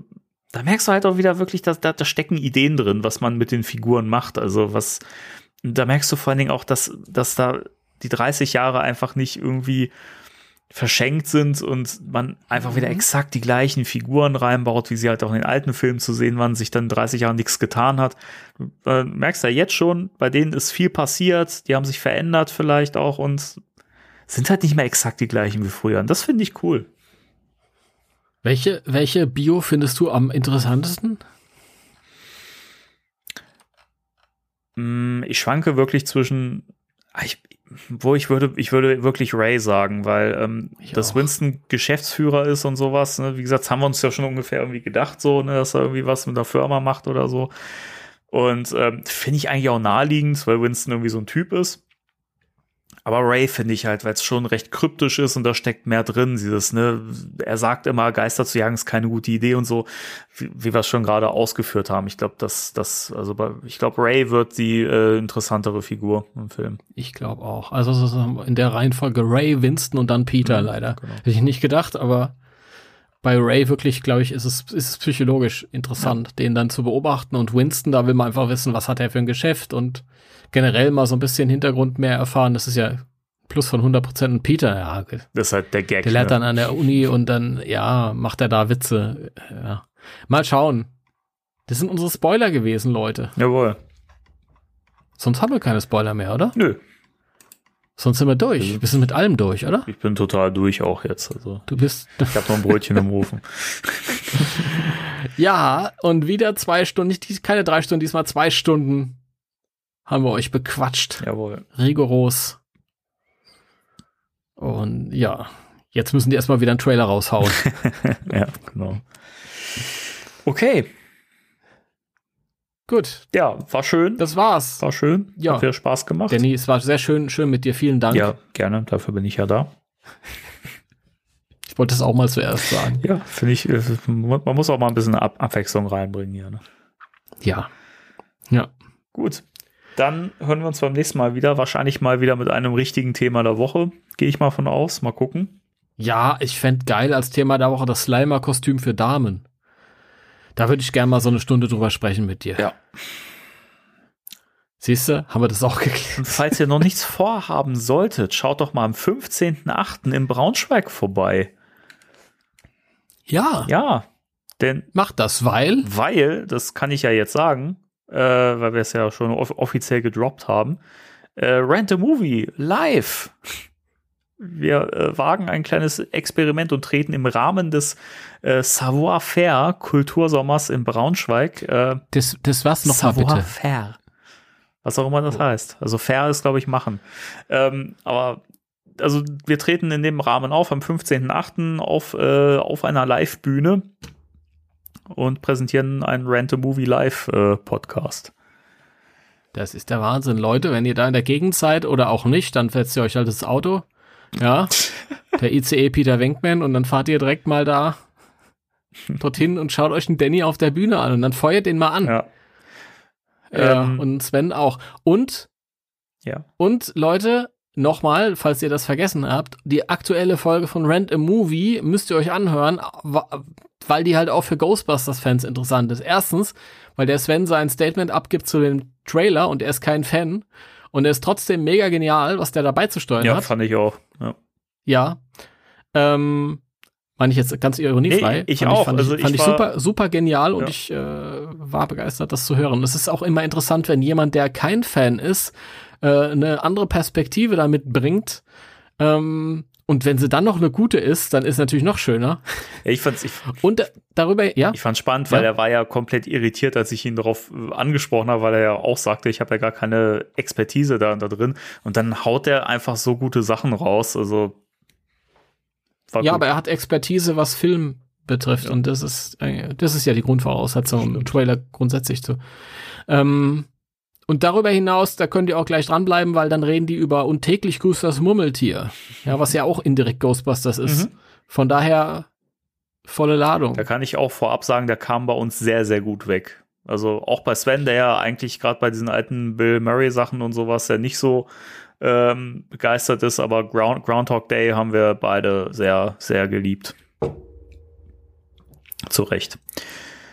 da merkst du halt auch wieder wirklich, dass da, da stecken Ideen drin, was man mit den Figuren macht. Also, was, da merkst du vor allen Dingen auch, dass, dass da die 30 Jahre einfach nicht irgendwie verschenkt sind und man einfach wieder exakt die gleichen Figuren reinbaut, wie sie halt auch in den alten Filmen zu sehen waren, sich dann in 30 Jahren nichts getan hat. Du äh, merkst ja jetzt schon, bei denen ist viel passiert, die haben sich verändert vielleicht auch und sind halt nicht mehr exakt die gleichen wie früher. Und das finde ich cool. Welche, welche Bio findest du am interessantesten? Mm, Ich schwanke wirklich zwischen, ah, ich, wo ich würde, ich würde wirklich Ray sagen, weil ähm, dass auch. Winston Geschäftsführer ist und sowas. Ne? Wie gesagt, das haben wir uns ja schon ungefähr irgendwie gedacht, so, ne, dass er irgendwie was mit der Firma macht oder so. Und ähm, finde ich eigentlich auch naheliegend, weil Winston irgendwie so ein Typ ist. Aber Ray finde ich halt, weil es schon recht kryptisch ist und da steckt mehr drin. Dieses, ne, er sagt immer, Geister zu jagen ist keine gute Idee und so, wie, wie wir es schon gerade ausgeführt haben. Ich glaube, dass das, also bei, ich glaube, Ray wird die äh, interessantere Figur im Film. Ich glaube auch. Also in der Reihenfolge Ray, Winston und dann Peter Mhm, leider. genau. Hätte ich nicht gedacht, aber bei Ray wirklich, glaube ich, ist es, ist es psychologisch interessant, den dann zu beobachten. Und Winston, da will man einfach wissen, was hat er für ein Geschäft und generell mal so ein bisschen Hintergrund mehr erfahren. Das ist ja plus von 100 Prozent. Und Peter, ja, Das ist halt der Gag. der lernt ne? dann an der Uni und dann, ja, macht er da Witze. Ja. Mal schauen. Das sind unsere Spoiler gewesen, Leute. Jawohl. Sonst haben wir keine Spoiler mehr, oder? Nö, Sonst sind wir durch. Wir sind mit allem durch, oder? ich bin total durch auch jetzt. Also Du bist. ich habe noch ein Brötchen im Ofen. *laughs* Ja, und wieder zwei Stunden, nicht keine drei Stunden, diesmal zwei Stunden haben wir euch bequatscht. Jawohl. Rigoros. Und ja, jetzt müssen die erstmal wieder einen Trailer raushauen. *laughs* Ja, genau. Okay, Gut, ja, war schön. das war's. war schön. Ja. Hat wieder Spaß gemacht. Danny, es war sehr schön, schön mit dir. Vielen Dank. Ja, gerne. Dafür bin ich ja da. Ich wollte es auch mal zuerst sagen. Ja, finde ich, man muss auch mal ein bisschen Ab Abwechslung reinbringen hier. Ne? Ja. Ja. Gut. Dann hören wir uns beim nächsten Mal wieder. Wahrscheinlich mal wieder mit einem richtigen Thema der Woche. Gehe ich mal von aus. Mal gucken. Ja, ich fänd geil als Thema der Woche das Slimer-Kostüm für Damen. Da würde ich gerne mal so eine Stunde drüber sprechen mit dir. Ja. Siehst du, haben wir das auch Und geklärt. falls ihr noch nichts *laughs* vorhaben solltet, schaut doch mal am 15.8. in Braunschweig vorbei. Ja, Ja, denn mach das, weil weil, das kann ich ja jetzt sagen, äh, weil wir es ja schon off offiziell gedroppt haben, äh, Rent a Movie live. Wir äh, wagen ein kleines Experiment und treten im Rahmen des äh, Savoir-Faire Kultursommers in Braunschweig. Äh, das, das was noch mal bitte. Faire. Was auch immer das heißt. Also fair ist, glaube ich, machen. Ähm, aber also wir treten in dem Rahmen auf am 15.8. auf, äh, auf einer Live-Bühne und präsentieren einen Rant a Movie Live äh, Podcast. Das ist der Wahnsinn, Leute. Wenn ihr da in der Gegend seid oder auch nicht, dann fetzt ihr euch halt das Auto. Ja, *laughs* der ICE Peter Wenkman und dann fahrt ihr direkt mal da dorthin und schaut euch den Danny auf der Bühne an und dann feuert den mal an. Ja. Ja, Ähm. und Sven auch. Und, Ja. und Leute, nochmal, falls ihr das vergessen habt, die aktuelle Folge von Rent a Movie müsst ihr euch anhören, weil die halt auch für Ghostbusters-Fans interessant ist. Erstens, weil der Sven sein Statement abgibt zu dem Trailer und er ist kein Fan. Und er ist trotzdem mega genial, was der dabei zu steuern Ja, hat. fand ich auch. Ja. Ja. Ähm, meine ich jetzt ganz ironiefrei. Nee, ich fand auch. Ich, fand Also ich, fand ich war- super, super genial und Ja. ich äh, war begeistert, das zu hören. Es ist auch immer interessant, wenn jemand, der kein Fan ist, äh, eine andere Perspektive damit bringt. Ähm, und wenn sie dann noch eine gute ist, dann ist natürlich noch schöner. ja ich fand's, ich, *laughs* Und äh, darüber, ja, ich fand's spannend, weil Ja. er war ja komplett irritiert, als ich ihn darauf äh, angesprochen habe, weil er ja auch sagte, ich habe ja gar keine Expertise da, da drin. Und dann haut er einfach so gute Sachen raus. Also war ja, gut. aber er hat Expertise, was Film betrifft. Und das ist, äh, das ist ja die Grundvoraussetzung, um Trailer grundsätzlich zu. Ähm, und darüber hinaus, da könnt ihr auch gleich dranbleiben, weil dann reden die über und täglich grüßt das Murmeltier. Ja, was ja auch indirekt Ghostbusters ist. Mhm. Von daher volle Ladung. Da kann ich auch vorab sagen, der kam bei uns sehr, sehr gut weg. Also auch bei Sven, der ja eigentlich gerade bei diesen alten Bill Murray Sachen und sowas ja nicht so ähm, begeistert ist, aber Ground, Groundhog Day haben wir beide sehr, sehr geliebt. Zu Recht.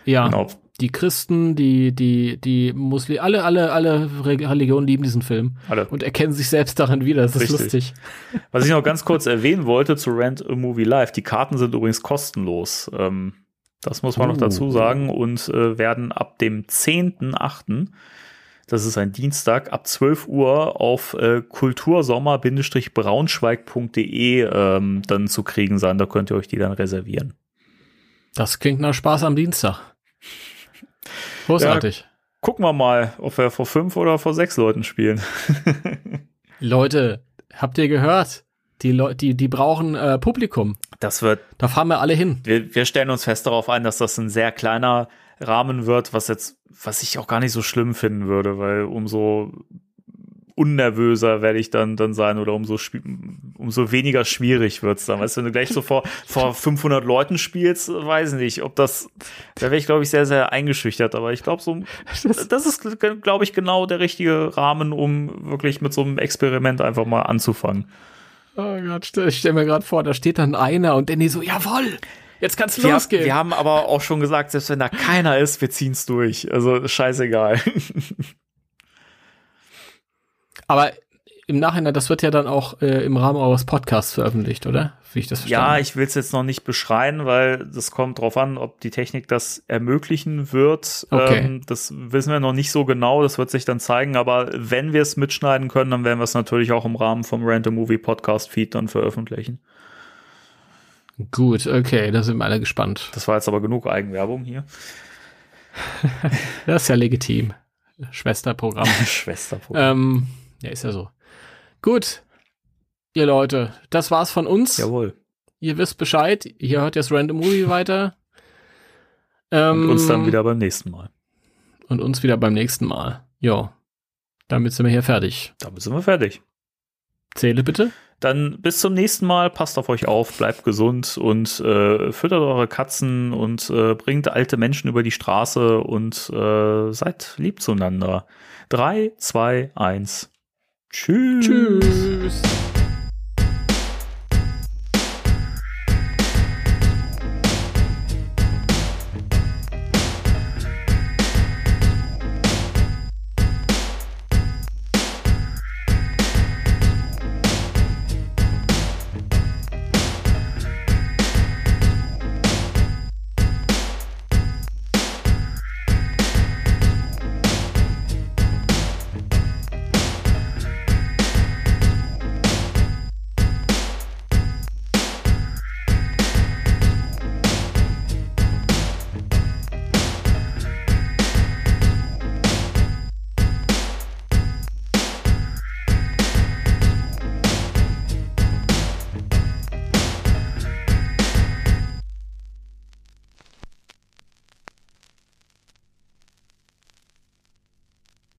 Ja, Genau. Die Christen, die, die, die Muslim, alle, alle, alle Re- Religionen lieben diesen Film Alle. und erkennen sich selbst darin wieder. Das ist Richtig. lustig. Was ich noch ganz kurz erwähnen wollte zu Rent a Movie Live, die Karten sind übrigens kostenlos. Ähm, das muss man noch Oh. dazu sagen und äh, werden ab dem 10.8., das ist ein Dienstag, ab 12 Uhr auf äh, kultursommer-braunschweig.de ähm, dann zu kriegen sein. Da könnt ihr euch die dann reservieren. Das klingt nach Spaß am Dienstag. Großartig. Gucken wir mal, ob wir vor fünf oder vor sechs Leuten spielen. *laughs* Leute, habt ihr gehört? Die Leute, die, die brauchen äh, Publikum. Das wird Da fahren wir alle hin. wir, wir stellen uns fest darauf ein, dass das ein sehr kleiner Rahmen wird, was jetzt, was ich auch gar nicht so schlimm finden würde, weil umso unnervöser werde ich dann, dann sein oder umso, umso weniger schwierig wird's dann. Weißt du, wenn du gleich so vor, vor 500 Leuten spielst, weiß ich nicht, ob das, da wäre ich, glaube ich, sehr, sehr eingeschüchtert, aber ich glaube, so, das ist, glaube ich, genau der richtige Rahmen, um wirklich mit so einem Experiment einfach mal anzufangen. Oh Gott, stell- ich stelle mir gerade vor, da steht dann einer und Danny so, jawohl, jetzt kann's Wir, losgehen. wir haben aber auch schon gesagt, selbst wenn da keiner ist, wir ziehen's durch. Also scheißegal. *laughs* Aber im Nachhinein, das wird ja dann auch äh, im Rahmen eures Podcasts veröffentlicht, oder? Wie ich das verstanden ja, ich will's jetzt noch nicht beschreien, weil das kommt drauf an, ob die Technik das ermöglichen wird. Okay. Ähm, das wissen wir noch nicht so genau, das wird sich dann zeigen. Aber wenn wir es mitschneiden können, dann werden wir es natürlich auch im Rahmen vom Random Movie Podcast Feed dann veröffentlichen. Gut, okay, da sind wir alle gespannt. Das war jetzt aber genug Eigenwerbung hier. *laughs* Das ist ja legitim. Schwesterprogramm. *laughs* Schwesterprogramm. ähm, ja, ist ja so. Gut, ihr Leute, das war's von uns. Jawohl. Ihr wisst Bescheid. Ihr hört jetzt Random Movie *laughs* weiter. Ähm, Und uns dann wieder beim nächsten Mal. Und uns wieder beim nächsten Mal. Jo. Damit sind wir hier fertig. Damit sind wir fertig. Zähle bitte. Dann bis zum nächsten Mal. Passt auf euch auf, bleibt gesund und äh, füttert eure Katzen und äh, bringt alte Menschen über die Straße und äh, seid lieb zueinander. Drei, zwei, eins. Tschüss. Tschüss.